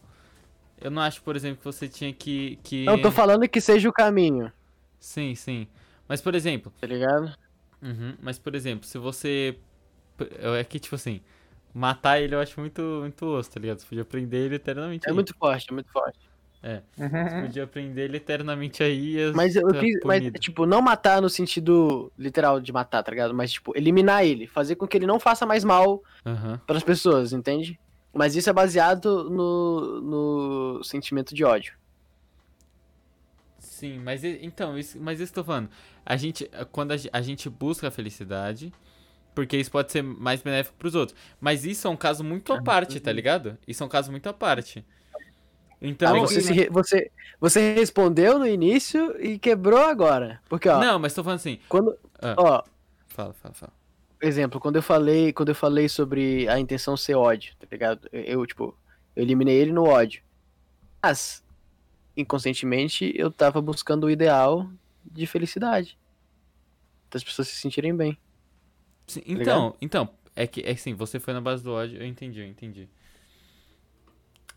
B: eu não acho, por exemplo, que você tinha que, que...
A: Não tô falando que seja o caminho,
B: Sim, sim. Mas, por exemplo,
A: tá ligado?
B: Uhum, Mas, por exemplo, se você. É que, tipo assim, matar ele eu acho muito, muito osso, tá ligado? Você podia prender ele eternamente
A: É
B: aí.
A: muito forte, é muito forte.
B: Você podia prender ele eternamente aí
A: Mas eu quis, mas, tipo, não matar no sentido literal de matar, tá ligado? Mas, tipo, eliminar ele. Fazer com que ele não faça mais mal
B: Aham.
A: pras pessoas, entende? Mas isso é baseado no, no sentimento de ódio.
B: Sim, mas então, isso, mas isso que eu tô falando. A gente, quando a, a gente busca a felicidade, porque isso pode ser mais benéfico pros outros. Mas isso é um caso muito à parte, tá ligado? Isso é um caso muito à parte. Então,
A: você, você, você respondeu no início e quebrou agora. Porque, ó,
B: não, mas tô falando assim.
A: quando.
B: Ah.
A: Ó,
B: Fala, fala, fala.
A: exemplo, quando eu falei, quando eu falei sobre a intenção ser ódio, tá ligado? Eu, eu, tipo, eu eliminei ele no ódio. Mas, inconscientemente, eu tava buscando o ideal de felicidade. Das pessoas se sentirem bem.
B: Sim,
A: Tá
B: então, então, é que é assim, você foi na base do ódio, eu entendi, eu entendi.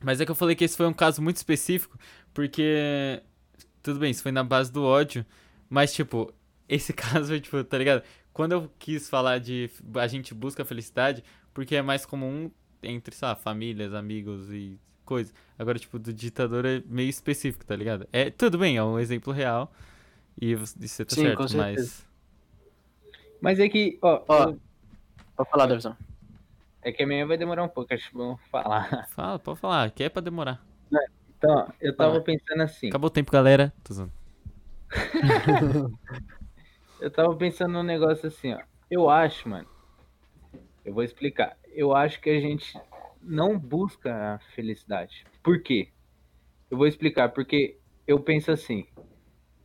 B: Mas é que eu falei que esse foi um caso muito específico, porque tudo bem, isso foi na base do ódio, mas tipo, esse caso foi tipo, tá ligado? quando eu quis falar de a gente busca a felicidade, porque é mais comum entre, sei lá, famílias, amigos e coisas. Agora, tipo, do ditador é meio específico, tá ligado? É, tudo bem, é um exemplo real. E você tá
A: Sim,
B: certo, mas.
C: Mas é que, ó,
A: Ó.
C: eu-
A: Pode falar, Davizão.
C: É que a minha vai demorar um pouco, acho que vamos falar.
B: Fala, pode falar, que é pra demorar.
C: Então, ó, eu tava pensando assim.
B: Acabou o tempo, galera. Tô zoando.
C: Eu tava pensando num negócio assim, ó. Eu acho, mano. Eu vou explicar. Eu acho que a gente não busca a felicidade. Por quê? Eu vou explicar. Porque eu penso assim.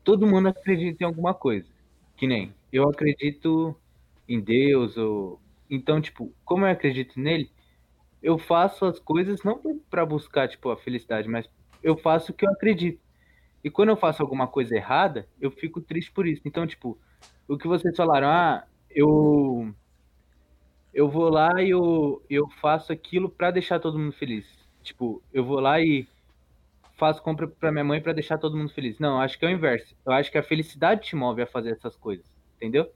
C: Todo mundo acredita em alguma coisa. Que nem eu acredito em Deus ou então tipo, como eu acredito nele, eu faço as coisas não pra buscar tipo a felicidade, mas eu faço o que eu acredito. E quando eu faço alguma coisa errada, eu fico triste por isso. Então, tipo, o que vocês falaram, ah, eu eu vou lá e eu, eu faço aquilo pra deixar todo mundo feliz. Tipo, eu vou lá e faço compra pra minha mãe pra deixar todo mundo feliz. Não, acho que é o inverso. Eu acho que a felicidade te move a fazer essas coisas, entendeu?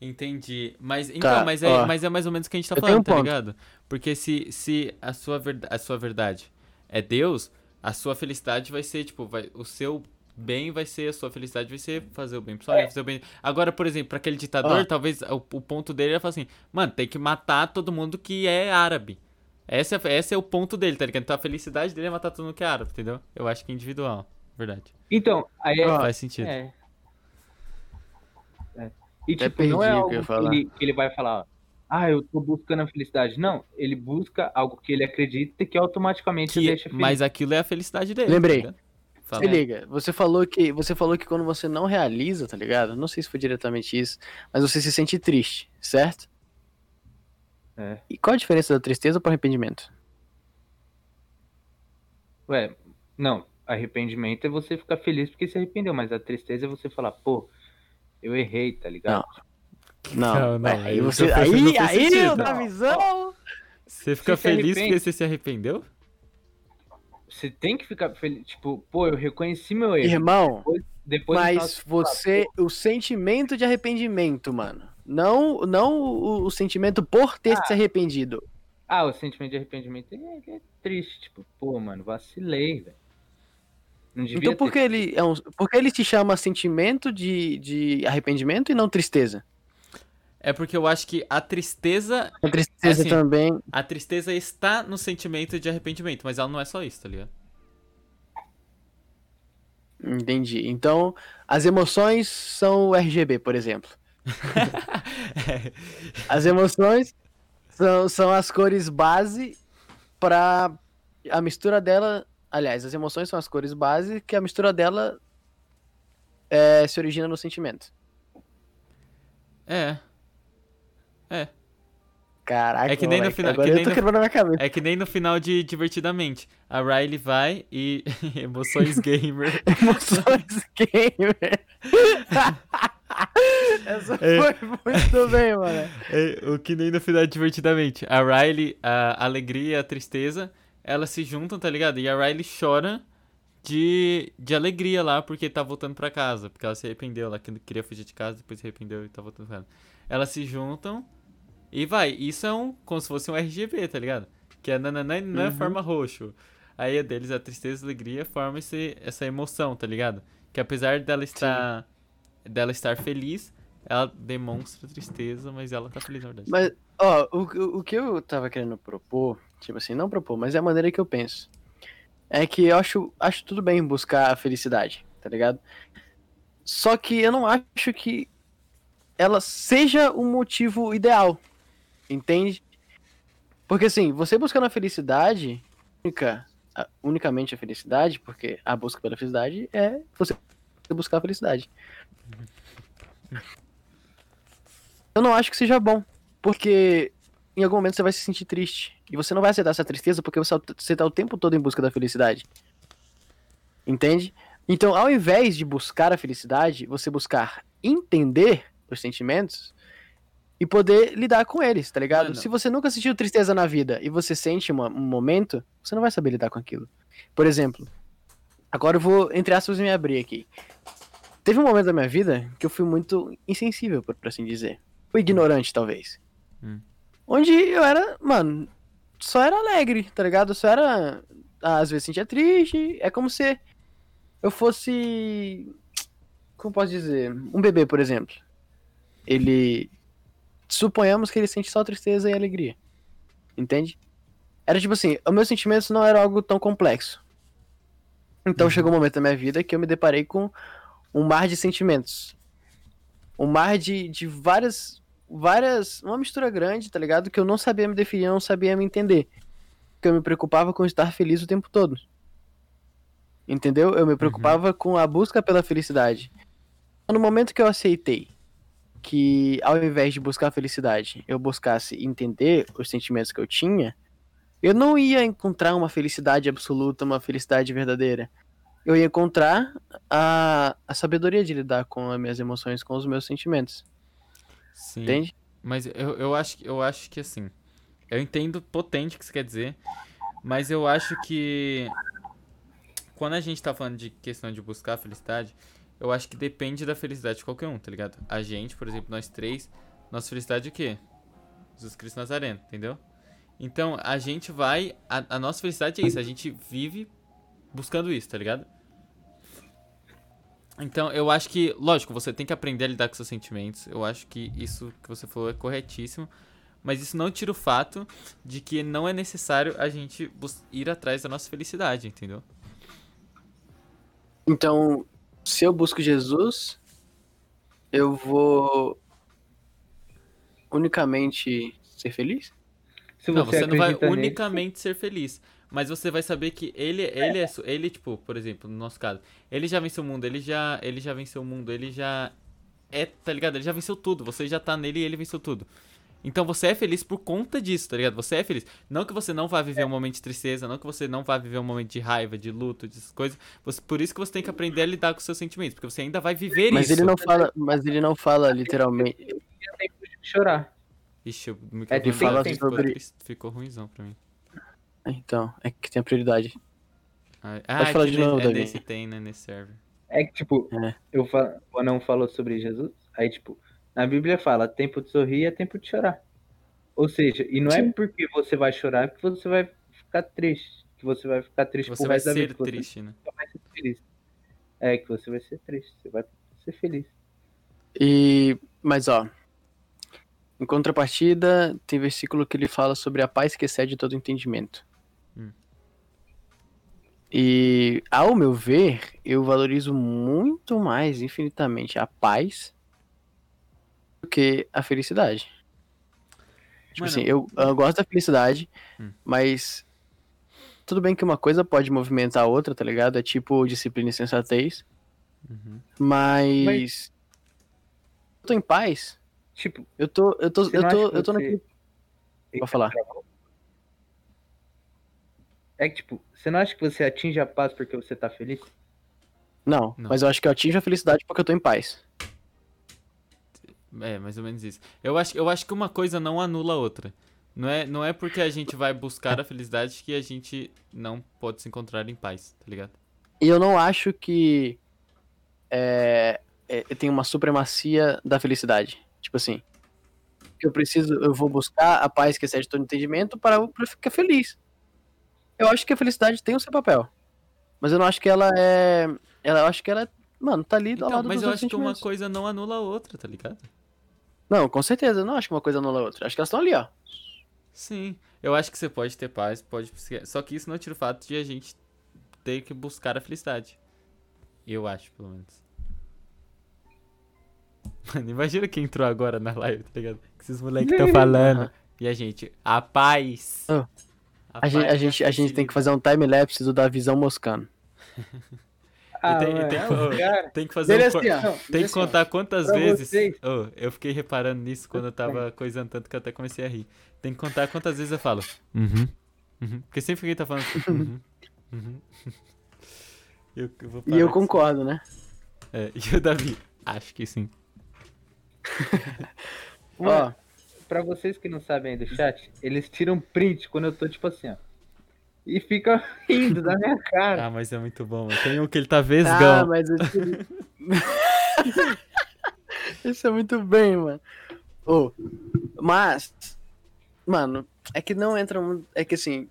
B: Entendi. Mas então,
A: Tá,
B: mas, é,
A: ó.
B: mas é mais ou menos o que a gente tá falando,
A: um
B: tá
A: ponto.
B: ligado? Porque se, se a, sua verda- a sua verdade é Deus, a sua felicidade vai ser, tipo, vai, o seu bem vai ser, a sua felicidade vai ser fazer o bem pro pessoal, fazer o bem. Agora, por exemplo, pra aquele ditador,
A: Ó.
B: talvez o, o ponto dele é falar assim, mano, tem que matar todo mundo que é árabe. Esse é, esse é o ponto dele, tá ligado? Então a felicidade dele é matar todo mundo que é árabe, entendeu? Eu acho que é individual, verdade.
C: Então, aí é,
A: Ó,
B: Faz sentido.
C: é. É. E
A: Até
C: tipo, não é
A: perdi o que
C: algo
A: eu ia
C: que
A: falar.
C: ele, que ele vai falar, ah, eu tô buscando a felicidade. Não, ele busca algo que ele acredita que automaticamente
B: Que-
C: deixa feliz.
B: mas aquilo é a felicidade dele.
A: Lembrei.
B: tá? Fala.
A: Se liga, você falou que você falou que quando você não realiza, tá ligado? Não sei se foi diretamente isso, mas você se sente triste, certo?
C: É.
A: E qual a diferença da tristeza pro arrependimento?
C: Ué, não, arrependimento é você ficar feliz porque se arrependeu, mas a tristeza é você falar, pô, eu errei, tá ligado?
A: Não,
B: Não, não,
A: aí
B: aí
A: você aí aí
B: sentido.
A: na visão.
B: Você fica
C: se
B: feliz
C: arrepende.
B: porque você se arrependeu?
C: Você tem que ficar feliz, tipo, pô, eu reconheci meu erro.
A: Irmão,
C: Depois final
A: mas
C: você
A: você o sentimento de arrependimento, mano. Não não o, o sentimento por ter se arrependido.
C: Ah, o sentimento de arrependimento é, é triste, tipo, pô, mano, vacilei, velho.
A: Então por que ele é um, por que ele se chama sentimento de, de arrependimento e não tristeza?
B: É porque eu acho que a tristeza.
A: A tristeza
B: Assim,
A: também.
B: A tristeza está no sentimento de arrependimento, mas ela não é só isso, tá ligado?
A: Entendi. Então, as emoções são o RGB, por exemplo. As emoções são, são as cores base para a mistura dela. Aliás, as emoções são as cores base que a mistura dela é, se origina no sentimento.
B: É. É.
A: Caraca,
B: É que nem no
A: moleque,
B: final-
A: Agora
B: que
A: eu
B: nem
A: tô
B: no-
A: quebrando minha cabeça.
B: É que nem no final de Divertidamente. A Riley vai e. Emoções gamer.
A: Emoções gamer. Essa
B: É.
A: foi muito bem, mano.
B: É, o que nem no final de Divertidamente. A Riley, a alegria a tristeza, elas se juntam, tá ligado? E a Riley chora de, de alegria lá porque tá voltando pra casa. Porque ela se arrependeu, ela que- queria fugir de casa, depois se arrependeu e tá voltando pra casa. Elas se juntam e vai. Isso é um, como se fosse um RGB, tá ligado? Que é nananã, nanã,
A: Uhum.
B: forma roxo. Aí a deles, a tristeza e a alegria, forma esse, essa emoção, tá ligado? Que apesar dela estar, dela estar feliz, ela demonstra tristeza, mas ela tá feliz, na verdade.
A: Mas, ó, o- o que eu tava querendo propor, tipo assim, não propor, mas é a maneira que eu penso. É que eu acho, acho tudo bem buscar a felicidade, tá ligado? Só que eu não acho que ela seja o motivo ideal, entende? Porque assim, você buscando a felicidade, única, unicamente a felicidade, porque a busca pela felicidade é você buscar a felicidade. Eu não acho que seja bom, porque em algum momento você vai se sentir triste. E você não vai aceitar essa tristeza porque você, você tá o tempo todo em busca da felicidade. Entende? Então, ao invés de buscar a felicidade, você buscar entender os sentimentos e poder lidar com eles, tá ligado?
B: Mano.
A: Se você nunca sentiu tristeza na vida e você sente uma- um momento, você não vai saber lidar com aquilo. Por exemplo, agora eu vou, entre aspas, me abrir aqui. Teve um momento da minha vida que eu fui muito insensível, por por assim dizer. o ignorante, talvez.
B: Hum.
A: Onde eu era, mano, só era alegre, tá ligado? Só era. Às vezes sentia triste. É como se eu fosse. Como posso dizer? Um bebê, por exemplo. Ele. Suponhamos que ele sente só tristeza e alegria. Entende? Era tipo assim, os meus sentimentos não eram algo tão complexo. Então
B: Uhum.
A: chegou um momento da minha vida que eu me deparei com um mar de sentimentos. Um mar de, de várias. Várias. Uma mistura grande, tá ligado? Que eu não sabia me definir, não sabia me entender. Porque eu me preocupava com estar feliz o tempo todo. Entendeu? Eu me preocupava com a busca pela felicidade. No momento que eu aceitei que, ao invés de buscar a felicidade, eu buscasse entender os sentimentos que eu tinha, eu não ia encontrar uma felicidade absoluta, uma felicidade verdadeira. Eu ia encontrar a, a sabedoria de lidar com as minhas emoções, com os meus sentimentos.
B: Sim.
A: Entende?
B: Mas eu, eu, acho, que- eu acho que assim. Eu entendo potente o que você quer dizer. Mas eu acho que. Quando a gente tá falando de questão de buscar a felicidade, eu acho que depende da felicidade de qualquer um, tá ligado? A gente, por exemplo, nós três, nossa felicidade é o quê? Jesus Cristo Nazareno, entendeu? Então, a gente vai. A, a nossa felicidade é isso, a gente vive buscando isso, tá ligado? Então, eu acho que, lógico, você tem que aprender a lidar com seus sentimentos. Eu acho que isso que você falou é corretíssimo. Mas isso não tira o fato de que não é necessário a gente ir atrás da nossa felicidade, entendeu?
A: Então, se eu busco Jesus, eu vou unicamente ser feliz?
C: Se
B: não,
C: você,
B: você não vai
C: acredita nele,
B: unicamente ser feliz. Mas você vai saber que ele, ele é, ele, tipo, por exemplo, no nosso caso, ele já venceu o mundo, ele já, ele já venceu o mundo, ele já é, tá ligado? Ele já venceu tudo, você já tá nele e ele venceu tudo. Então você é feliz por conta disso, tá ligado? Você é feliz. Não que você não vá viver um momento de tristeza, não que você não vá viver um momento de raiva, de luto, dessas coisas. Você- por isso que você tem que aprender a lidar com seus sentimentos, porque você ainda vai viver
A: Mas
B: isso.
A: ele não fala, mas ele não fala literalmente.
C: de chorar.
B: Ixi, o
C: É,
B: microfone
C: ele
A: fala sobre-
B: ficou ruimzão pra mim.
A: Então, é que tem a prioridade.
B: Ah,
A: Pode falar
B: aqui
A: de novo,
B: é
A: Davi.
B: nesse tem, né, nesse server.
C: É que, tipo,
A: É.
C: eu fa... o anão falou sobre Jesus, aí, tipo, na Bíblia fala, tempo de sorrir é tempo de chorar. Ou seja, e não é
A: Sim.
C: porque você vai chorar que você vai ficar triste, que você vai ficar triste
B: Você vai
C: resto da vida,
B: ser
C: que você
B: triste, né?
C: vai ser feliz. É, que você vai ser triste, você vai ser feliz.
A: E, mas ó, em contrapartida, tem versículo que ele fala sobre a paz que excede todo entendimento. E, ao meu ver, eu valorizo muito mais, infinitamente, a paz do que a felicidade. Tipo
B: Mano,
A: assim, eu, eu gosto da felicidade,
B: Hum.
A: mas tudo bem que uma coisa pode movimentar a outra, tá ligado? É tipo disciplina e sensatez,
B: Uhum.
A: mas eu tô em paz.
C: Tipo,
A: Eu tô, eu tô, eu tô,
C: acha que
A: eu tô naquele. Pode falar.
C: É que, tipo, você não acha que você atinge a paz porque você tá feliz?
A: Não,
B: Não.
A: mas eu acho que eu atinjo a felicidade porque eu tô em paz.
B: É, mais ou menos isso. Eu acho, eu acho que uma coisa não anula a outra. Não é, não é porque a gente vai buscar a felicidade que a gente não pode se encontrar em paz, tá ligado?
A: E eu não acho que é, é, tem uma supremacia da felicidade. Tipo assim, eu preciso, eu vou buscar a paz que excede todo entendimento para eu pra ficar feliz. Eu acho que a felicidade tem o seu papel, mas eu não acho que ela é, ela eu acho que ela, é, mano, tá ali do
B: Então,
A: lado
B: mas eu acho que uma coisa não anula a outra, tá ligado?
A: Não, com certeza, eu não acho que uma coisa anula a outra. Acho que elas estão ali, ó.
B: Sim. Eu acho que você pode ter paz, pode. Só que isso não tira o fato de a gente ter que buscar a felicidade. Eu acho, pelo menos. Mano, imagina quem entrou agora na live, tá ligado? Que esses moleques estão falando. E a gente, a paz.
A: Oh. A, gente, a, gente, a gente tem que fazer um time-lapse do da visão moscando.
C: Ah,
B: tem- tem-
C: cara,
B: Tem que fazer um.
A: assim, ó.
C: não,
B: Tem que
A: Dele assim,
B: contar quantas
C: pra
B: vezes. Ô, eu fiquei reparando nisso quando eu tava coisando tanto que eu até comecei a rir. Tem que contar quantas vezes eu falo. Uhum. Uhum. Porque sempre que alguém tá falando. assim, Uhum. Uhum. Eu, eu vou
A: E eu concordo, né?
B: isso. É, e o Davi? Acho que sim.
A: Ó,
C: pra vocês que não sabem aí do chat, eles tiram print quando eu tô tipo assim, ó. E ficam rindo da minha cara.
B: Ah, mas é muito bom. mano. Tem um que ele tá
A: ah,
B: vesgão.
A: mas eu Isso é muito bem, mano. Ô, mas, mano, é que não entra muito. É que assim.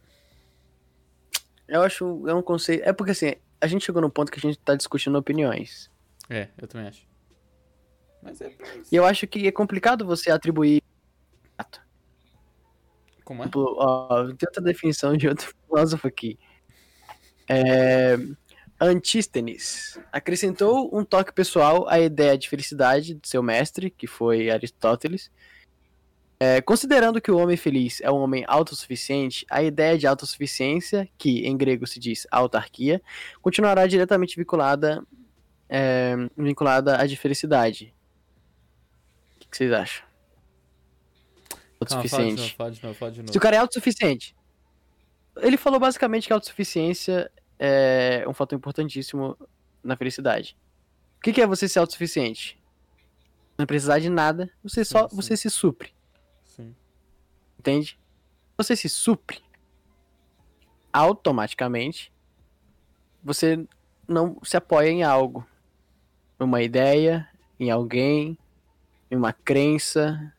A: Eu acho. É um conceito. É porque assim, a gente chegou no ponto que a gente tá discutindo opiniões.
B: É, eu também acho. Mas é pra isso.
A: E eu acho que é complicado você atribuir.
B: Como é?
A: Tipo, ó, tem outra definição de outro filósofo aqui. É, Antístenes acrescentou um toque pessoal à ideia de felicidade de seu mestre, que foi Aristóteles. É, considerando que o homem feliz é um homem autossuficiente, a ideia de autossuficiência, que em grego se diz autarquia, continuará diretamente vinculada, é, vinculada à de felicidade. O que, que vocês acham?
B: Calma, fala de novo,
A: Autossuficiente.
B: fala de novo, fala de novo.
A: Se o cara é autossuficiente. Ele falou basicamente que a autossuficiência é um fator importantíssimo na felicidade. O que que é você ser autossuficiente? Não precisar de nada, você só
B: Sim, sim.
A: você se supre,
B: Sim.
A: entende? Você se supre automaticamente. Você não se apoia em algo, em uma ideia, em alguém, em uma crença,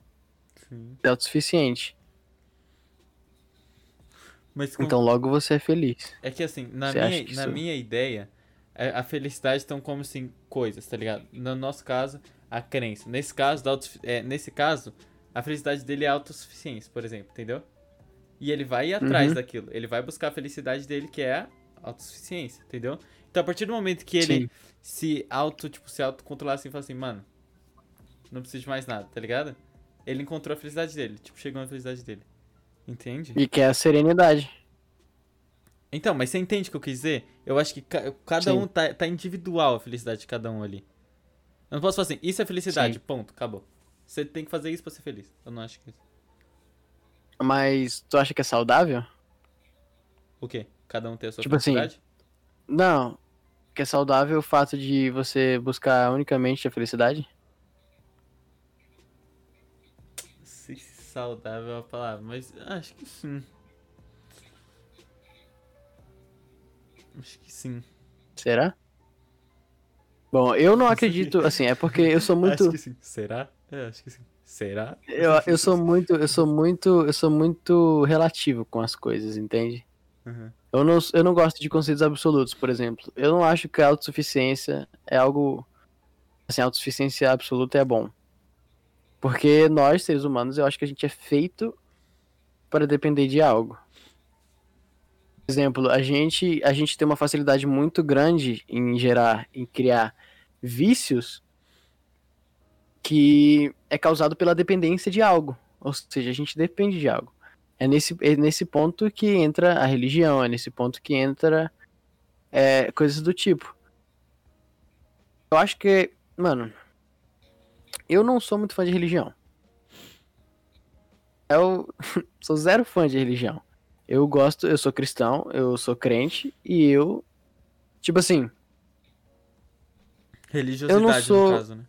B: Sim.
A: é autossuficiente.
B: Mas
A: Então logo você é feliz.
B: É que assim, na,
A: Você
B: minha, na minha ideia, a, a felicidade estão como assim, coisas, tá ligado? No nosso caso, a crença. Nesse caso, da autossufi- é, nesse caso, a felicidade dele é autossuficiência, por exemplo, entendeu? E ele vai ir atrás
A: Uhum.
B: daquilo. Ele vai buscar a felicidade dele, que é a autossuficiência, entendeu? Então, a partir do momento que ele
A: Sim.
B: se auto, tipo, se autocontrolar assim e falar assim, mano, não preciso de mais nada, tá ligado? Ele encontrou a felicidade dele, tipo, chegou na felicidade dele. Entende?
A: E que é a serenidade.
B: Então, mas você entende o que eu quis dizer? Eu acho que ca- cada
A: Sim.
B: um tá, tá individual a felicidade de cada um ali. Eu não posso falar assim, isso é felicidade,
A: Sim.
B: ponto, acabou. Você tem que fazer isso pra ser feliz. Eu não acho que.
A: Mas tu acha que é saudável?
B: O quê? Cada um tem a sua
A: Tipo assim,
B: felicidade?
A: Não. Que é saudável o fato de você buscar unicamente a felicidade?
B: Se saudável é a palavra, mas acho que sim. Acho que sim.
A: Será? Bom, eu não acredito, assim, é porque eu sou muito.
B: Acho que sim. Será? É, acho que sim. Será?
A: Eu, eu sou muito, eu sou muito, eu sou muito relativo com as coisas, entende?
B: Uhum.
A: Eu não, eu não gosto de conceitos absolutos, por exemplo. Eu não acho que a autossuficiência é algo. Assim, a autossuficiência absoluta é bom. Porque nós, seres humanos, eu acho que a gente é feito para depender de algo. Por exemplo, a gente, a gente tem uma facilidade muito grande em gerar, em criar vícios que é causado pela dependência de algo. Ou seja, a gente depende de algo. É nesse, é nesse ponto que entra a religião, é nesse ponto que entra é, coisas do tipo. Eu acho que, mano, eu não sou muito fã de religião. Eu sou zero fã de religião. Eu gosto, eu sou cristão, eu sou crente e eu, tipo assim,
B: Religiosidade,
A: sou-
B: no caso, né?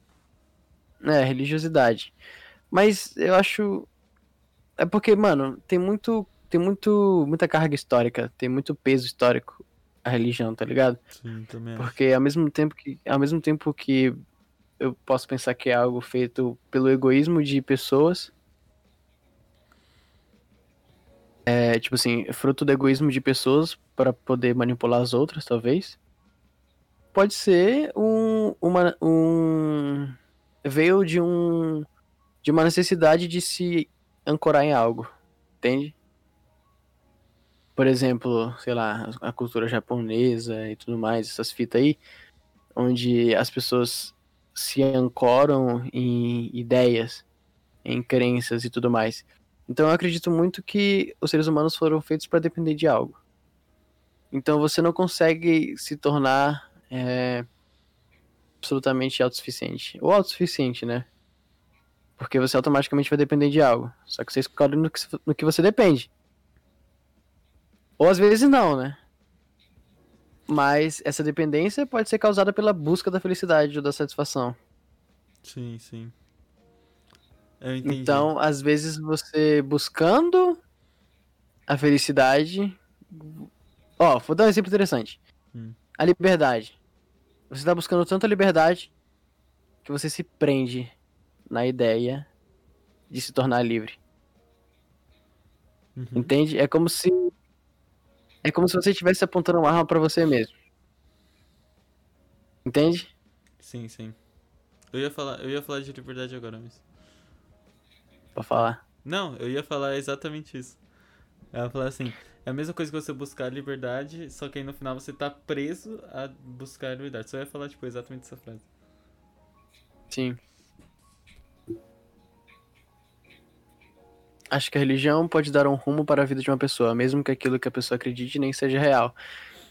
A: É, religiosidade. Mas eu acho. É porque, mano, tem muito. Tem muito. muita carga histórica, tem muito peso histórico a religião, tá ligado?
B: Sim, também.
A: Porque ao mesmo tempo que. Ao mesmo tempo que eu posso pensar que é algo feito pelo egoísmo de pessoas. É, tipo assim, fruto do egoísmo de pessoas para poder manipular as outras, talvez. Pode ser um. Uma, um veio de um de uma necessidade de se ancorar em algo, entende? Por exemplo, sei lá, a cultura japonesa e tudo mais, essas fitas aí, onde as pessoas se ancoram em ideias, em crenças e tudo mais. Então eu acredito muito que os seres humanos foram feitos para depender de algo. Então você não consegue se tornar é, absolutamente autossuficiente. Ou autossuficiente, né? Porque você automaticamente vai depender de algo. Só que você escolhe no que, no que você depende. Ou às vezes não, né? Mas essa dependência pode ser causada pela busca da felicidade ou da satisfação.
B: Sim, sim. Eu entendi.
A: Então, às vezes você buscando a felicidade. Ó, vou dar um exemplo interessante.
B: Hum.
A: A liberdade. Você tá buscando tanta liberdade que você se prende na ideia de se tornar livre.
B: Uhum.
A: Entende? É como se. É como se você estivesse apontando uma arma pra você mesmo. Entende?
B: Sim, sim. Eu ia falar, eu ia falar de liberdade agora, mas.
A: Pra falar.
B: Não, eu ia falar exatamente isso. Eu ia falar assim, é a mesma coisa que você buscar liberdade, só que aí no final você tá preso a buscar a liberdade. Só ia falar, tipo, exatamente essa frase.
A: Sim. Acho que a religião pode dar um rumo para a vida de uma pessoa, mesmo que aquilo que a pessoa acredite nem seja real.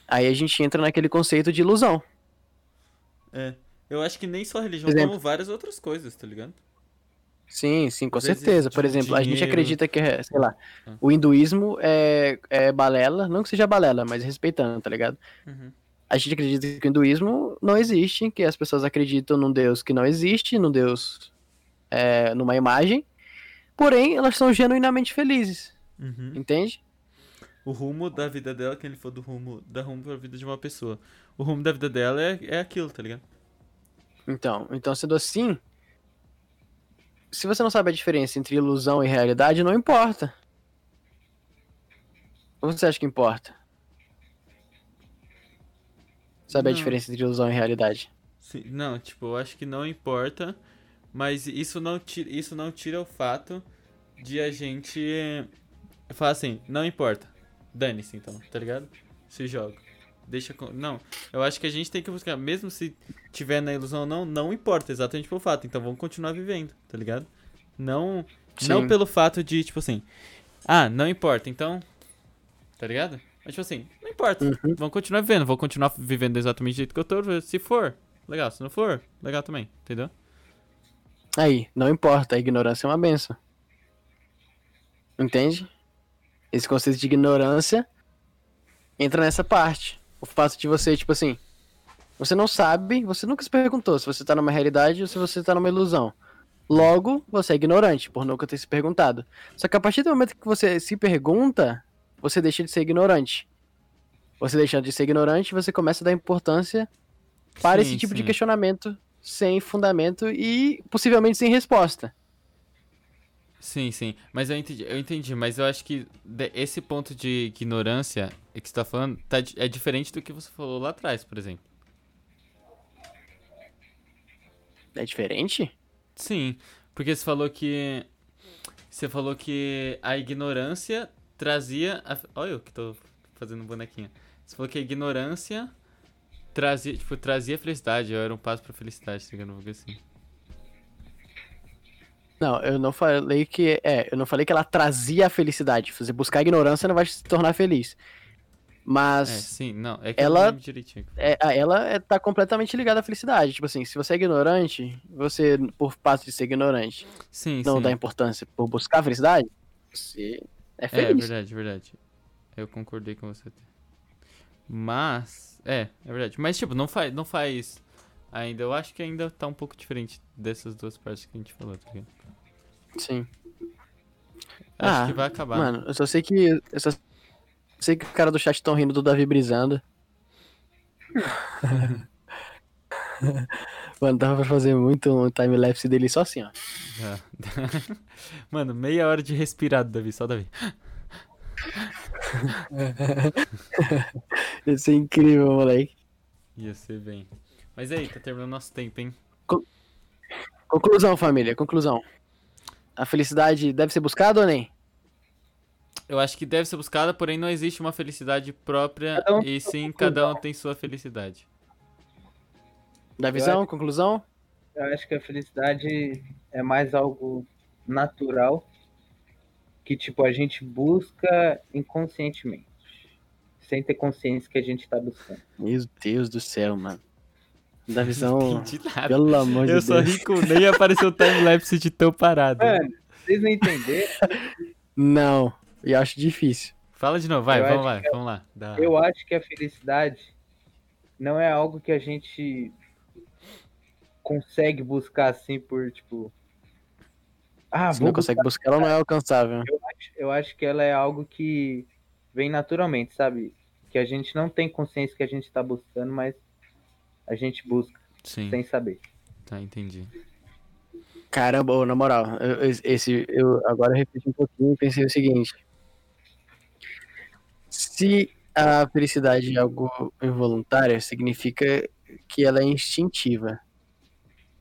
A: Aí a gente entra naquele conceito de ilusão.
B: É. Eu acho que nem só a religião, como várias outras coisas, tá ligado?
A: Sim, sim, com certeza. Por
B: tipo,
A: exemplo, a gente
B: dinheiro.
A: acredita que, é, sei lá,
B: Ah.
A: o hinduísmo é, é balela, não que seja balela, mas respeitando, tá ligado?
B: Uhum.
A: A gente acredita que o hinduísmo não existe, que as pessoas acreditam num Deus que não existe, num Deus, é, numa imagem, porém elas são genuinamente felizes,
B: Uhum.
A: entende?
B: O rumo da vida dela, que ele for do rumo, da rumo pra vida de uma pessoa. O rumo da vida dela é, é aquilo, tá ligado?
A: Então, então sendo assim, se você não sabe a diferença entre ilusão e realidade, não importa. Ou você acha que importa? Saber a
B: Não.
A: diferença entre ilusão e realidade.
B: Sim, não, tipo, eu acho que não importa, mas isso não tira, isso não tira o fato de a gente falar assim, não importa. Dane-se então, tá ligado? Se joga. Deixa com... Não, eu acho que a gente tem que buscar, mesmo se tiver na ilusão ou não, não importa exatamente pelo fato. Então vamos continuar vivendo, tá ligado? Não, não pelo fato de, tipo assim, ah, não importa, então, tá ligado? Mas tipo assim, não importa.
A: Uhum.
B: Vamos continuar vivendo, vou continuar vivendo exatamente do jeito que eu tô. Se for, legal. Se não for, legal também, entendeu?
A: Aí, não importa, a ignorância é uma benção. Entende? Esse conceito de ignorância entra nessa parte. O fato de você, tipo assim, você não sabe, você nunca se perguntou se você tá numa realidade ou se você tá numa ilusão. Logo, você é ignorante, por nunca ter se perguntado. Só que a partir do momento que você se pergunta, você deixa de ser ignorante. Você deixando de ser ignorante, você começa a dar importância para
B: Sim,
A: esse tipo de
B: sim.
A: questionamento sem fundamento e possivelmente sem resposta.
B: Sim, sim. Mas eu entendi, eu entendi, mas eu acho que esse ponto de ignorância que você tá falando tá é diferente do que você falou lá atrás, por exemplo.
A: É diferente?
B: Sim, porque você falou que. Você falou que a ignorância trazia. A... Olha eu que tô fazendo bonequinha. Você falou que a ignorância trazia, tipo, trazia felicidade, eu era um passo pra felicidade, tá ligado? Assim.
A: Não, eu não falei que. É, eu não falei que ela trazia a felicidade. Você buscar a ignorância não vai se tornar feliz.
B: É,
A: Mas
B: sim, não, é que eu
A: ela- é, ela é, tá completamente ligada à felicidade. Tipo assim, se você é ignorante, você, por fato de ser ignorante,
B: Sim,
A: não
B: sim.
A: dá importância por buscar a felicidade, você é
B: É,
A: feliz.
B: verdade, verdade. Eu concordei com você. Mas, é, é verdade. Mas, tipo, não faz, não faz ainda. Eu acho que ainda tá um pouco diferente dessas duas partes que a gente falou, tá ligado?
A: Sim.
B: Acho
A: Ah,
B: que vai acabar.
A: Mano, eu só sei que. Eu só sei que o cara do chat tão rindo do Davi brisando. Mano, dava pra fazer muito um time-lapse dele só assim, ó.
B: Já. Mano, meia hora de respirado, Davi, só Davi.
A: Ia ser incrível, moleque.
B: Ia ser bem. Mas aí, tá terminando nosso tempo, hein?
A: Conclusão, família, conclusão. A felicidade deve ser buscada ou nem?
B: Eu acho que deve ser buscada, porém não existe uma felicidade própria
C: um
B: e sim cada um tem sua felicidade.
A: Da visão, conclusão?
C: Eu acho que a felicidade é mais algo natural que, tipo, a gente busca inconscientemente. Sem ter consciência que a gente tá buscando.
A: Meu Deus do céu, mano. Da visão, pelo amor de
B: Eu
A: Deus.
B: só ri com nem apareceu o timelapse de tão parado.
C: Mano, vocês não entenderam?
A: Não, eu acho difícil.
B: Fala de novo, vai,
C: Eu
B: vamos lá,
C: que
B: vamos lá. Dá.
C: Eu acho que a felicidade não é algo que a gente consegue buscar assim por, tipo. Ah,
A: Se não consegue buscar, ela não é alcançável.
C: eu acho que ela é algo que vem naturalmente, sabe? Que a gente não tem consciência que a gente tá buscando, mas a gente busca
B: Sim,
C: sem saber.
B: tá, entendi.
A: Caramba, na moral, eu- eu- esse, eu agora refleti um pouquinho e pensei o seguinte. Se a felicidade é algo involuntário, significa que ela é instintiva.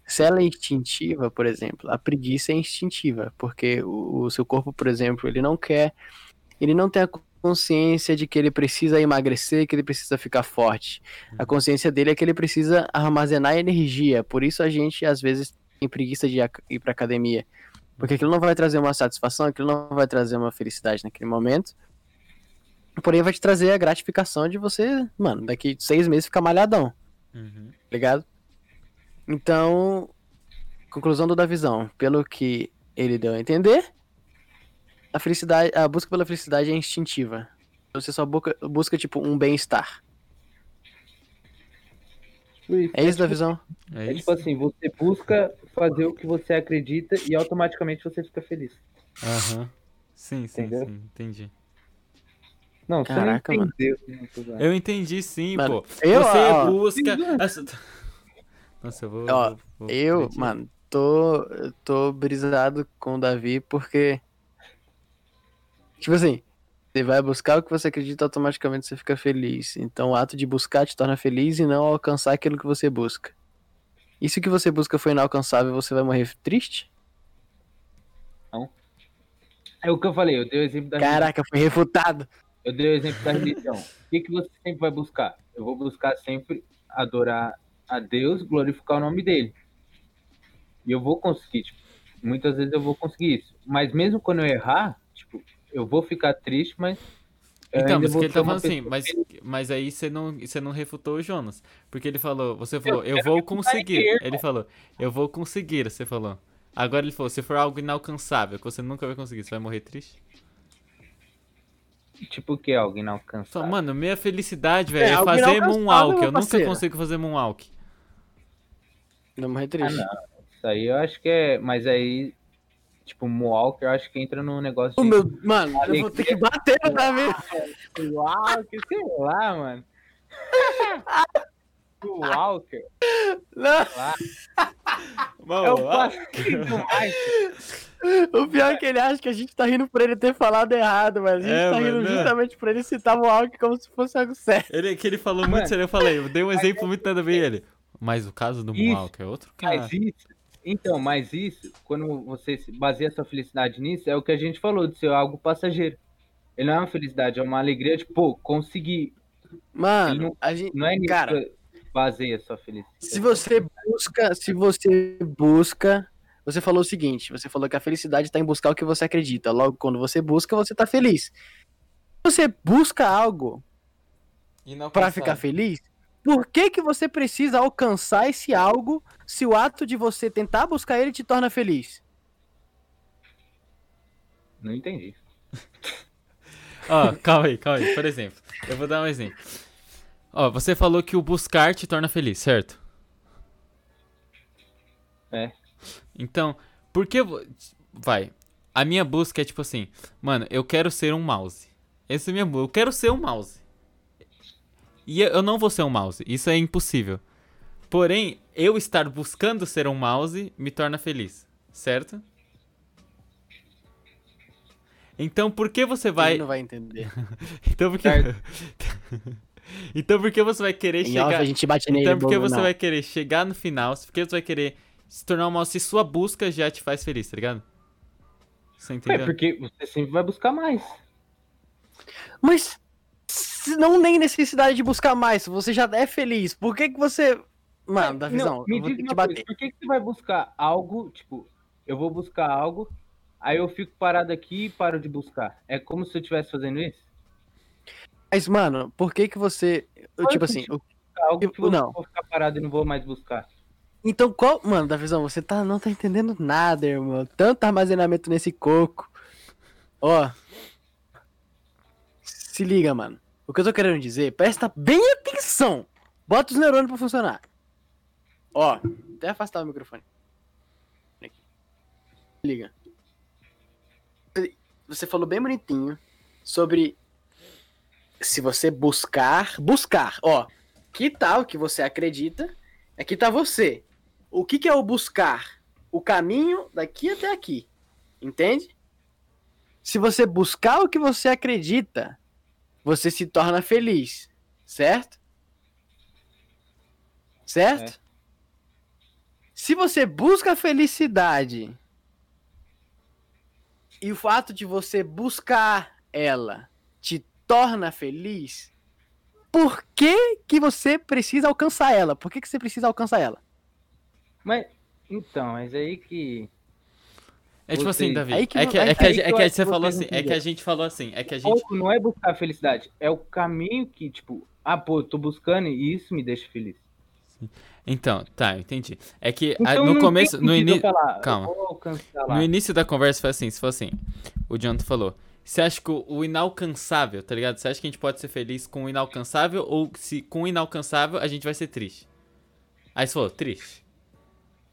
A: Se ela é instintiva, por exemplo, a preguiça é instintiva, porque o, o seu corpo, por exemplo, ele não quer, ele não tem a consciência de que ele precisa emagrecer, que ele precisa ficar forte. A consciência dele é que ele precisa armazenar energia. Por isso a gente às vezes tem preguiça de ir pra academia. Porque aquilo não vai trazer uma satisfação, aquilo não vai trazer uma felicidade naquele momento. Porém, vai te trazer a gratificação de você, mano, daqui seis meses ficar malhadão,
B: Uhum.
A: ligado? Então, conclusão do da visão, pelo que ele deu a entender, a felicidade, a busca pela felicidade é instintiva. Você só busca, busca tipo um bem-estar. É isso da visão?
B: É
C: É
B: isso?
C: tipo assim, você busca fazer o que você acredita e automaticamente você fica feliz.
B: Aham. Sim, sim,
C: Entendeu?
B: sim, entendi.
C: Não, você
A: Caraca,
C: não
A: mano.
C: entendeu. zoando.
B: Eu entendi sim,
A: Mano,
B: pô.
A: eu,
B: Você
A: ó,
B: busca. Nossa, eu vou.
A: Ó,
B: vou- vou
A: Eu,
B: retirar.
A: mano, tô, tô brisado com o Davi porque. Tipo assim, você vai buscar o que você acredita, automaticamente você fica feliz. Então o ato de buscar te torna feliz e não alcançar aquilo que você busca. E se o que você busca foi inalcançável, você vai morrer triste?
C: É o que eu falei, eu dei o exemplo da religião.
A: Caraca, fui refutado.
C: Eu dei o exemplo da religião. O que, que você sempre vai buscar? Eu vou buscar sempre adorar a Deus, glorificar o nome dele. E eu vou conseguir, tipo, muitas vezes eu vou conseguir isso. Mas mesmo quando eu errar, tipo, eu vou ficar triste, mas. eu
B: Então, mas que ele tá falando assim, mas, mas aí você não, você não refutou o Jonas. Porque ele falou, você falou, eu
C: quero
B: vou conseguir. Ele falou, eu vou conseguir, você falou. Agora ele falou, se for algo inalcançável, que você nunca vai conseguir, você vai morrer triste?
C: Tipo o que? Algo
B: Só,
C: inalcançável.
B: mano, minha felicidade, velho, é,
A: algo
B: fazer moonwalk. Eu nunca consigo fazer moonwalk.
A: Não morrer
C: Ah,
A: triste.
C: não. Isso aí eu acho que é. Mas aí, tipo, Moonwalker, eu acho que entra no negócio
A: Ô,
C: de.
A: meu, mano, eu vou ter que bater no Davi.
C: Walker, sei lá, mano. Walker.
A: Não,
C: É o passinho demais.
A: o pior é que ele acha que a gente tá rindo por ele ter falado errado, mas a gente
B: É,
A: tá rindo
B: mano, é.
A: justamente por ele citar o Alck como se fosse algo sério.
B: Ele, que ele falou
C: Mano.
B: muito sério, eu falei, eu dei um exemplo muito nada a ver ele. Mas o caso do
C: Isso.
B: moonwalk é outro cara.
C: Mas isso, então, mas isso, quando você se baseia sua felicidade nisso, é o que a gente falou, de ser algo passageiro. Ele não é uma felicidade, é uma alegria de, pô, conseguir.
A: Mano,
C: não-
A: a gente.
C: Não é nisso
A: Cara,
C: que baseia sua felicidade.
A: Se você busca, se você busca, você falou o seguinte, você falou que a felicidade tá em buscar o que você acredita. Logo, quando você busca, você tá feliz. Se você busca algo pra ficar feliz, por que que você precisa alcançar esse algo se o ato de você tentar buscar ele te torna feliz?
C: Não entendi.
B: Ó, calma aí, calma aí. Por exemplo, eu vou dar um exemplo. Ó, você falou que o buscar te torna feliz, certo?
C: É.
B: Então, por que. Vai. A minha busca é tipo assim, mano, eu quero ser um mouse. Essa é minha busca. Eu quero ser um mouse. E eu não vou ser um mouse. Isso é impossível. Porém, eu estar buscando ser um mouse me torna feliz, certo? Então, por que você vai.
A: Ele não vai entender.
B: Então por que. então por que você vai querer
A: Em off
B: chegar.
A: a gente bate nele.
B: Então por que você
A: não.
B: vai querer chegar no final? Por que você vai querer se tornar um mouse se sua busca já te faz feliz, tá ligado? Você
C: É
B: entendeu?
C: porque você sempre vai buscar mais.
A: Mas não tem necessidade de buscar mais, você já é feliz, por que que você... Mano, da
C: Não,
A: visão,
C: me
A: eu
C: diz uma coisa, por que, que você vai buscar algo, tipo, eu vou buscar algo, aí eu fico parado aqui e paro de buscar. É como se eu estivesse fazendo isso?
A: Mas, mano, por que que você... eu, tipo
C: é o
A: assim, o-
C: Algo que
A: Tipo,
C: eu
A: não.
C: vou ficar parado e não vou mais buscar.
A: então qual... Mano, da visão, você tá, não tá entendendo nada, irmão. Tanto armazenamento nesse coco. Ó. Se liga, mano. O que eu tô querendo dizer, presta bem atenção. Bota os neurônios pra funcionar. Ó, até afastar o microfone. Aqui. Liga. Você falou bem bonitinho sobre se você buscar, buscar, ó, que tal que você acredita, aqui tá você. O que que é o buscar? O caminho daqui até aqui. Entende? Se você buscar o que você acredita, você se torna feliz. Certo? Certo?
C: É.
A: Se você busca a felicidade e o fato de você buscar ela te torna feliz, por que, que você precisa alcançar ela? Por que, que você precisa alcançar ela?
C: Mas, então, mas aí que.
B: É tipo assim, Davi.
A: Que
B: é que, é que, a é que você falou assim. É que a gente falou assim. É que a
C: O
B: gente.
C: foco não é buscar a felicidade, é o caminho que, tipo, ah, pô, eu tô buscando e isso me deixa feliz.
B: Então, tá, eu entendi. É que a-
C: Então,
B: no
C: não
B: começo. No,
C: eu
B: Calma. no início da conversa foi assim: se for assim. O Jonathan falou. Você acha que o, o inalcançável, tá ligado? Você acha que a gente pode ser feliz com o inalcançável ou se com o inalcançável a gente vai ser triste? Aí você falou, triste.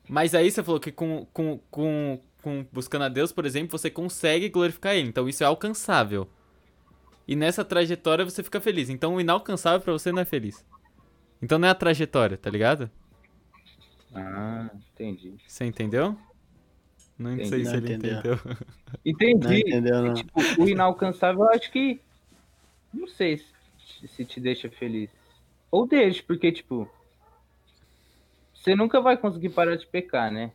B: Mas aí você falou que com, com, com, com buscando a Deus, por exemplo, você consegue glorificar ele. Então isso é alcançável. E nessa trajetória você fica feliz. Então o inalcançável pra você não é feliz. Então não é a trajetória, tá ligado?
C: Ah, entendi.
B: Você entendeu? Não
C: Entendi.
B: sei se
A: Não
B: ele
A: entendeu.
B: entendeu.
C: Entendi.
A: Não entendeu, não.
C: Tipo, o inalcançável, eu acho que. Não sei se, se te deixa feliz. Ou deixa, porque, tipo. Você nunca vai conseguir parar de pecar, né?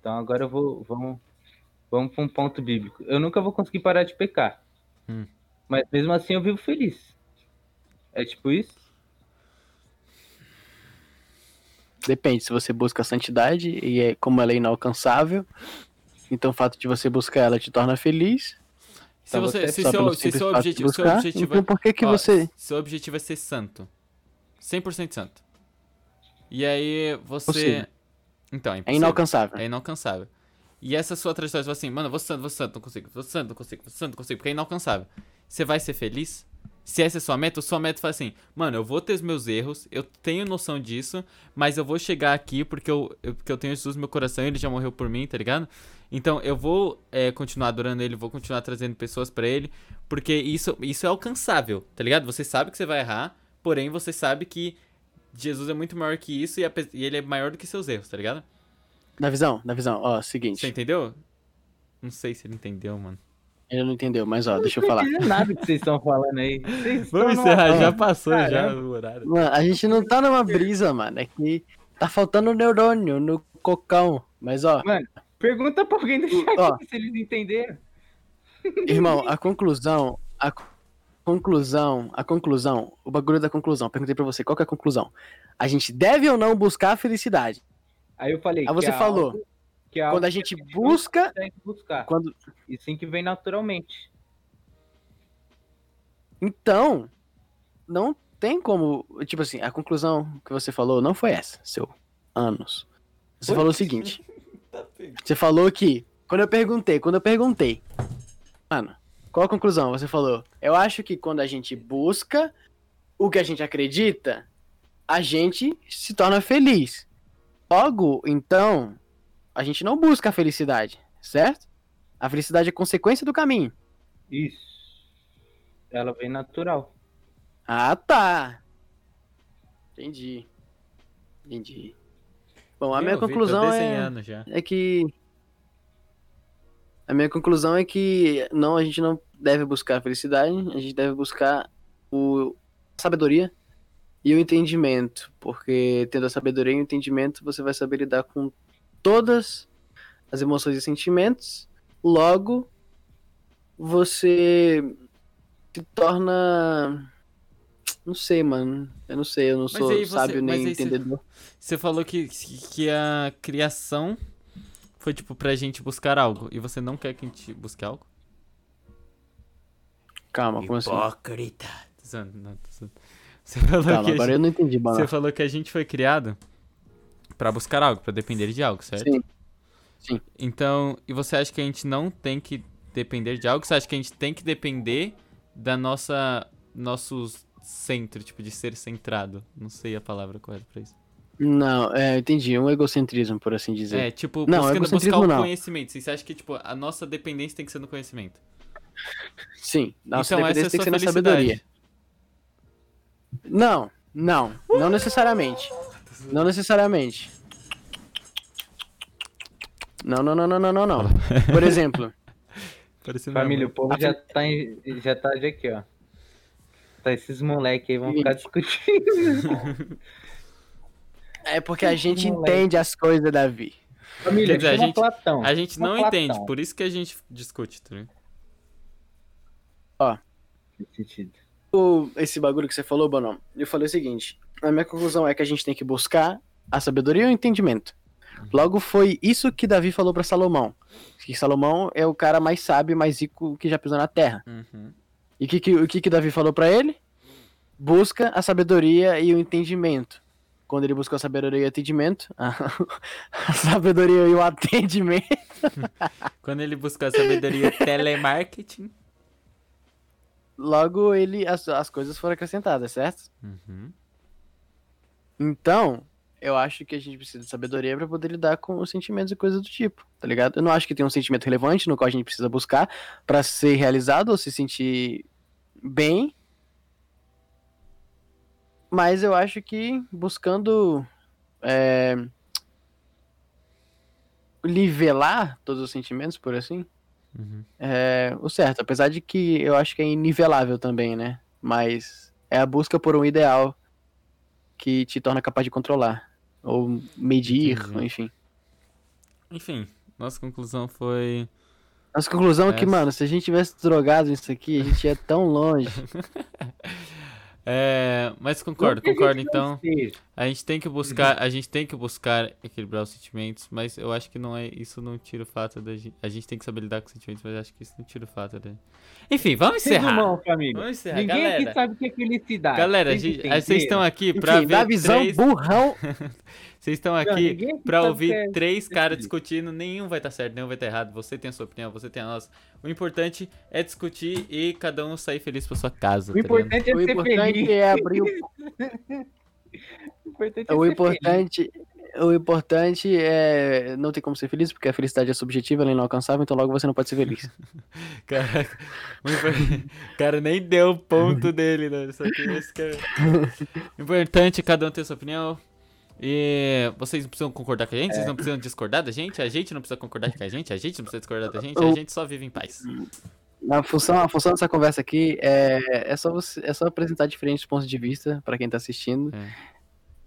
C: Então agora eu vou. Vamos, vamos pra um ponto bíblico. Eu nunca vou conseguir parar de pecar.
B: Hum.
C: Mas mesmo assim eu vivo feliz. É tipo isso?
A: Depende, se você busca a santidade e é, como ela é inalcançável, então o fato de você buscar ela te torna feliz.
B: Se,
C: Então
B: você,
C: você-
B: se, seu, se seu objetivo, seu
A: buscar,
B: objetivo
A: então por que que
B: Ó,
A: você...
B: Seu objetivo é ser santo. 100% santo. E aí você.
A: Possível.
B: Então, é
A: É inalcançável.
B: É inalcançável. E essa sua trajetória, você fala assim, mano, vou santo, vou santo, não consigo, vou santo, não consigo, vou santo, não consigo, porque é inalcançável. Você vai ser feliz? Se essa é a sua meta, sua meta fala assim, mano, eu vou ter os meus erros, eu tenho noção disso, mas eu vou chegar aqui porque eu, eu- porque eu tenho Jesus no meu coração, ele já morreu por mim, tá ligado? Então eu vou é, continuar adorando ele, vou continuar trazendo pessoas pra ele, porque isso, isso é alcançável, tá ligado? Você sabe que você vai errar, porém você sabe que Jesus é muito maior que isso e, ape- e ele é maior do que seus erros, tá ligado?
A: Na visão, na visão, ó, seguinte.
B: Você entendeu? Não sei se ele entendeu, mano.
A: Ele não entendeu, mas ó, deixa eu falar.
C: Não entendo nada que vocês estão falando aí. Vocês
B: Vamos
C: numa-
B: encerrar, já passou já
C: caramba.
B: o horário.
A: Mano, a gente não tá numa brisa, mano. É que tá faltando neurônio no cocão. Mas ó,
C: Pergunta pra alguém do chat
A: Ó.
C: se eles entenderam.
A: irmão, a conclusão. A conclusão. A conclusão. O bagulho da conclusão. Perguntei pra você, qual que é a conclusão? A gente deve ou não buscar a felicidade?
C: Aí eu falei.
A: Aí você
C: que é
A: falou,
C: algo- que é algo
A: Quando a
C: que
A: gente
C: não
A: busca.
C: consegue buscar.
A: Quando...
C: E sim que vem naturalmente.
A: Então, não tem como. Tipo assim, a conclusão que você falou não foi essa, seu anos. Você
C: Oi?
A: falou o seguinte. Você falou que. Quando eu perguntei, quando eu perguntei. Mano, qual a conclusão? Você falou. Eu acho que quando a gente busca o que a gente acredita, a gente se torna feliz. Logo, então, a gente não busca a felicidade, certo? A felicidade é consequência do caminho.
C: Isso. Ela vem natural.
A: Ah, tá. Entendi. Entendi. Bom, a
B: Eu
A: minha conclusão é, é que. A minha conclusão é que não, a gente não deve buscar a felicidade, a gente deve buscar o a sabedoria e o entendimento, porque tendo a sabedoria e o entendimento, você vai saber lidar com todas as emoções e sentimentos. Logo, você se torna não sei, mano. Eu não sei, eu não sou
B: aí você-
A: sábio
B: mas
A: nem
B: aí você-
A: entendedor.
B: Você falou que, que a criação foi, tipo, pra gente buscar algo. E você não quer que a gente busque algo?
A: Calma, como assim?
B: Hipócrita. Tô zoando, não, tô zoando. Você falou,
A: Calma,
B: que, a
A: agora eu
B: gente,
A: não entendi, mano.
B: você falou que a gente foi criado pra buscar algo, pra depender de algo, certo?
A: Sim.
B: Então, e você acha que a gente não tem que depender de algo? Você acha que a gente tem que depender da nossa nosso centro, tipo, de ser centrado? Não sei a palavra correta pra isso.
A: Não, é, eu entendi. Um egocentrismo, por assim dizer.
B: É, tipo,
A: Não,
B: buscando buscar
A: egocentrismo
B: o
A: não.
B: conhecimento. Você acha que, tipo, a nossa dependência tem que ser no conhecimento?
A: Sim, nossa
B: então, é
A: dependência
B: a
A: tem que ser na sabedoria. Não, não, não necessariamente. Não necessariamente. Não, não, não, não, não, não, não. Por exemplo,
C: Família, o povo já tá, em, já tá de aqui, ó. Tá esses moleque aí vão ficar discutindo.
A: é porque a gente
C: Moleque.
A: entende as coisas, Davi.
C: Família,
B: dizer, a gente-
C: Platão.
B: A gente não
C: Chama
B: entende,
C: Platão.
B: por isso que a gente discute, tá
C: sentido.
A: O- esse bagulho que você falou, Bonom, eu falei o seguinte: a minha conclusão é que a gente tem que buscar a sabedoria e o entendimento. Logo, foi isso que Davi falou pra Salomão. Que Salomão é o cara mais sábio, mais rico que já pisou na terra.
B: Uhum.
A: E que, que- o que, que Davi falou pra ele? Busca a sabedoria e o entendimento. Quando ele buscou a sabedoria e o entendimento, a, a sabedoria e o atendimento.
B: Quando ele buscou a sabedoria telemarketing.
A: Logo, ele as, as coisas foram acrescentadas, certo?
B: Uhum.
A: Então, eu acho que a gente precisa de sabedoria pra poder lidar com os sentimentos e coisas do tipo, tá ligado? Eu não acho que tem um sentimento relevante no qual a gente precisa buscar pra ser realizado ou se sentir bem. Mas eu acho que buscando é, nivelar todos os sentimentos, por assim,
B: Uhum.
A: é o certo. Apesar de que eu acho que é inivelável também, né? Mas é a busca por um ideal que te torna capaz de controlar. Ou medir,
B: Entendi.
A: enfim.
B: Enfim, nossa conclusão foi.
A: Nossa conclusão é que, mano, se a gente tivesse drogado nisso aqui, a gente ia tão longe.
B: É, mas concordo, concordo. Então,
C: seja.
B: A gente tem que buscar, a gente tem que buscar equilibrar os sentimentos, mas eu acho que não é, isso não tira o fato da gente, a gente tem que saber lidar com os sentimentos, mas eu acho que isso não tira o fato da. Enfim, vamos encerrar.
C: Resumão, família.
B: Vamos encerrar,
C: Ninguém
B: galera.
C: aqui sabe o que é felicidade.
B: Galera, gente- vocês estão aqui pra
A: Enfim,
B: ver
A: da visão
B: três,
A: burrão.
B: vocês estão aqui
C: o
B: ouvir
C: é
B: três caras discutindo, nenhum vai estar certo, nenhum vai estar errado. Você tem a sua opinião, você tem a nossa. O importante é discutir e cada um sair feliz pra sua casa.
C: O
B: tá
C: importante é
A: O
C: ser
A: importante
C: feliz.
A: é abrir O
C: importante é
A: O importante, o importante é não ter como ser feliz, porque a felicidade é subjetiva, ela é inalcançável, então logo você não pode ser feliz.
B: Caraca, o cara nem deu o ponto dele, né? Só que esse cara... O importante é cada um ter sua opinião. E vocês não precisam concordar com a gente, vocês não precisam discordar da gente, a gente não precisa concordar com a gente, a gente não precisa discordar da gente, a gente só vive em paz.
A: A função, a função dessa conversa aqui é, é, só você, é só apresentar diferentes pontos de vista pra quem tá assistindo
B: É.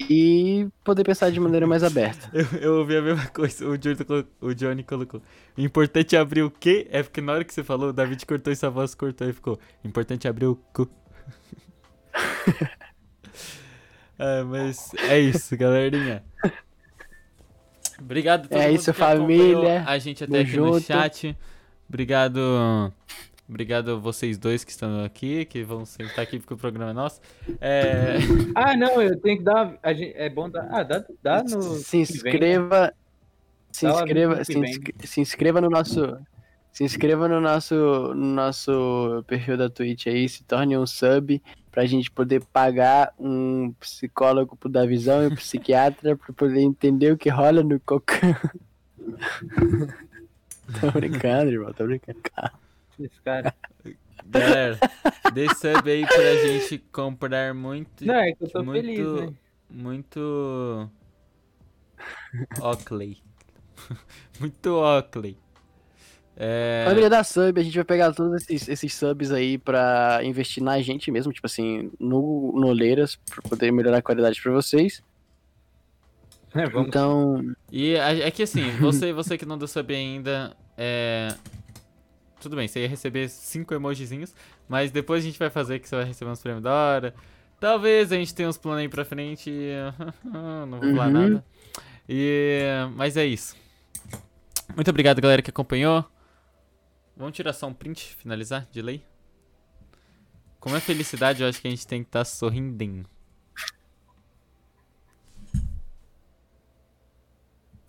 A: e poder pensar de maneira mais aberta.
B: Eu, eu ouvi a mesma coisa, o Johnny, colo- o Johnny colocou. O importante é abrir o quê? É porque na hora que você falou, o David cortou e sua voz cortou e ficou. Importante é abrir o cu. é, mas é isso, galerinha. Obrigado a todo
A: É isso, família.
B: A gente até aqui no
A: junto.
B: chat. Obrigado. Obrigado a vocês dois que estão aqui, que vão sentar aqui porque o programa é nosso. É,
C: Ah, não, eu tenho que dar. a gente- é bom dar. Ah, dá, dá no.
A: se
C: né?
A: inscreva, se inscreva,
C: no
A: se, inscre- se inscreva no nosso, se inscreva no nosso, no nosso perfil da Twitch aí, se torne um sub pra gente poder pagar um psicólogo pro da visão e um psiquiatra pra poder entender o que rola no cocão. tô brincando, irmão, tô brincando.
C: Esse cara.
B: galera, dê sub aí pra gente comprar muito.
C: Não, é que eu tô
B: muito,
C: feliz, né?
B: Muito. Oakley. muito Oakley. É,
A: Família da sub, a gente vai pegar todos esses, esses subs aí pra investir na gente mesmo, tipo assim, no, no Oleiras, pra poder melhorar a qualidade pra vocês.
C: É, vamos.
A: Então,
B: E é que assim, você, você que não deu sub ainda, é. Tudo bem, você ia receber cinco emojizinhos, mas depois a gente vai fazer que você vai receber uns prêmios da hora. Talvez a gente tenha uns planos aí pra frente. Não vou falar
A: Uhum.
B: nada. E, mas é isso. Muito obrigado, galera, que acompanhou. Vamos tirar só um print, finalizar, de lei. Como é felicidade, eu acho que a gente tem que estar sorrindo.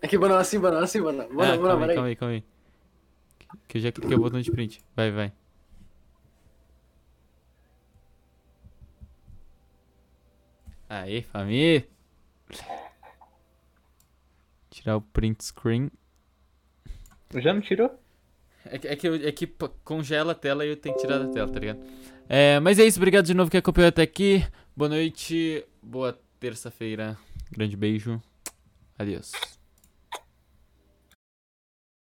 A: Aqui, Bono, assim, Bono, assim, Bono. Bono,
B: Ah,
A: Bono,
B: calma aí, calma aí, calma aí. Que eu já cliquei o botão de print. Vai, vai. Aí, família. Tirar o print screen.
C: Já não tirou?
B: É que, é que, eu- é que congela a tela e eu tenho que tirar da tela, tá ligado? É, mas é isso, obrigado de novo que acompanhou até aqui. Boa noite, boa terça-feira. Grande beijo. Adeus.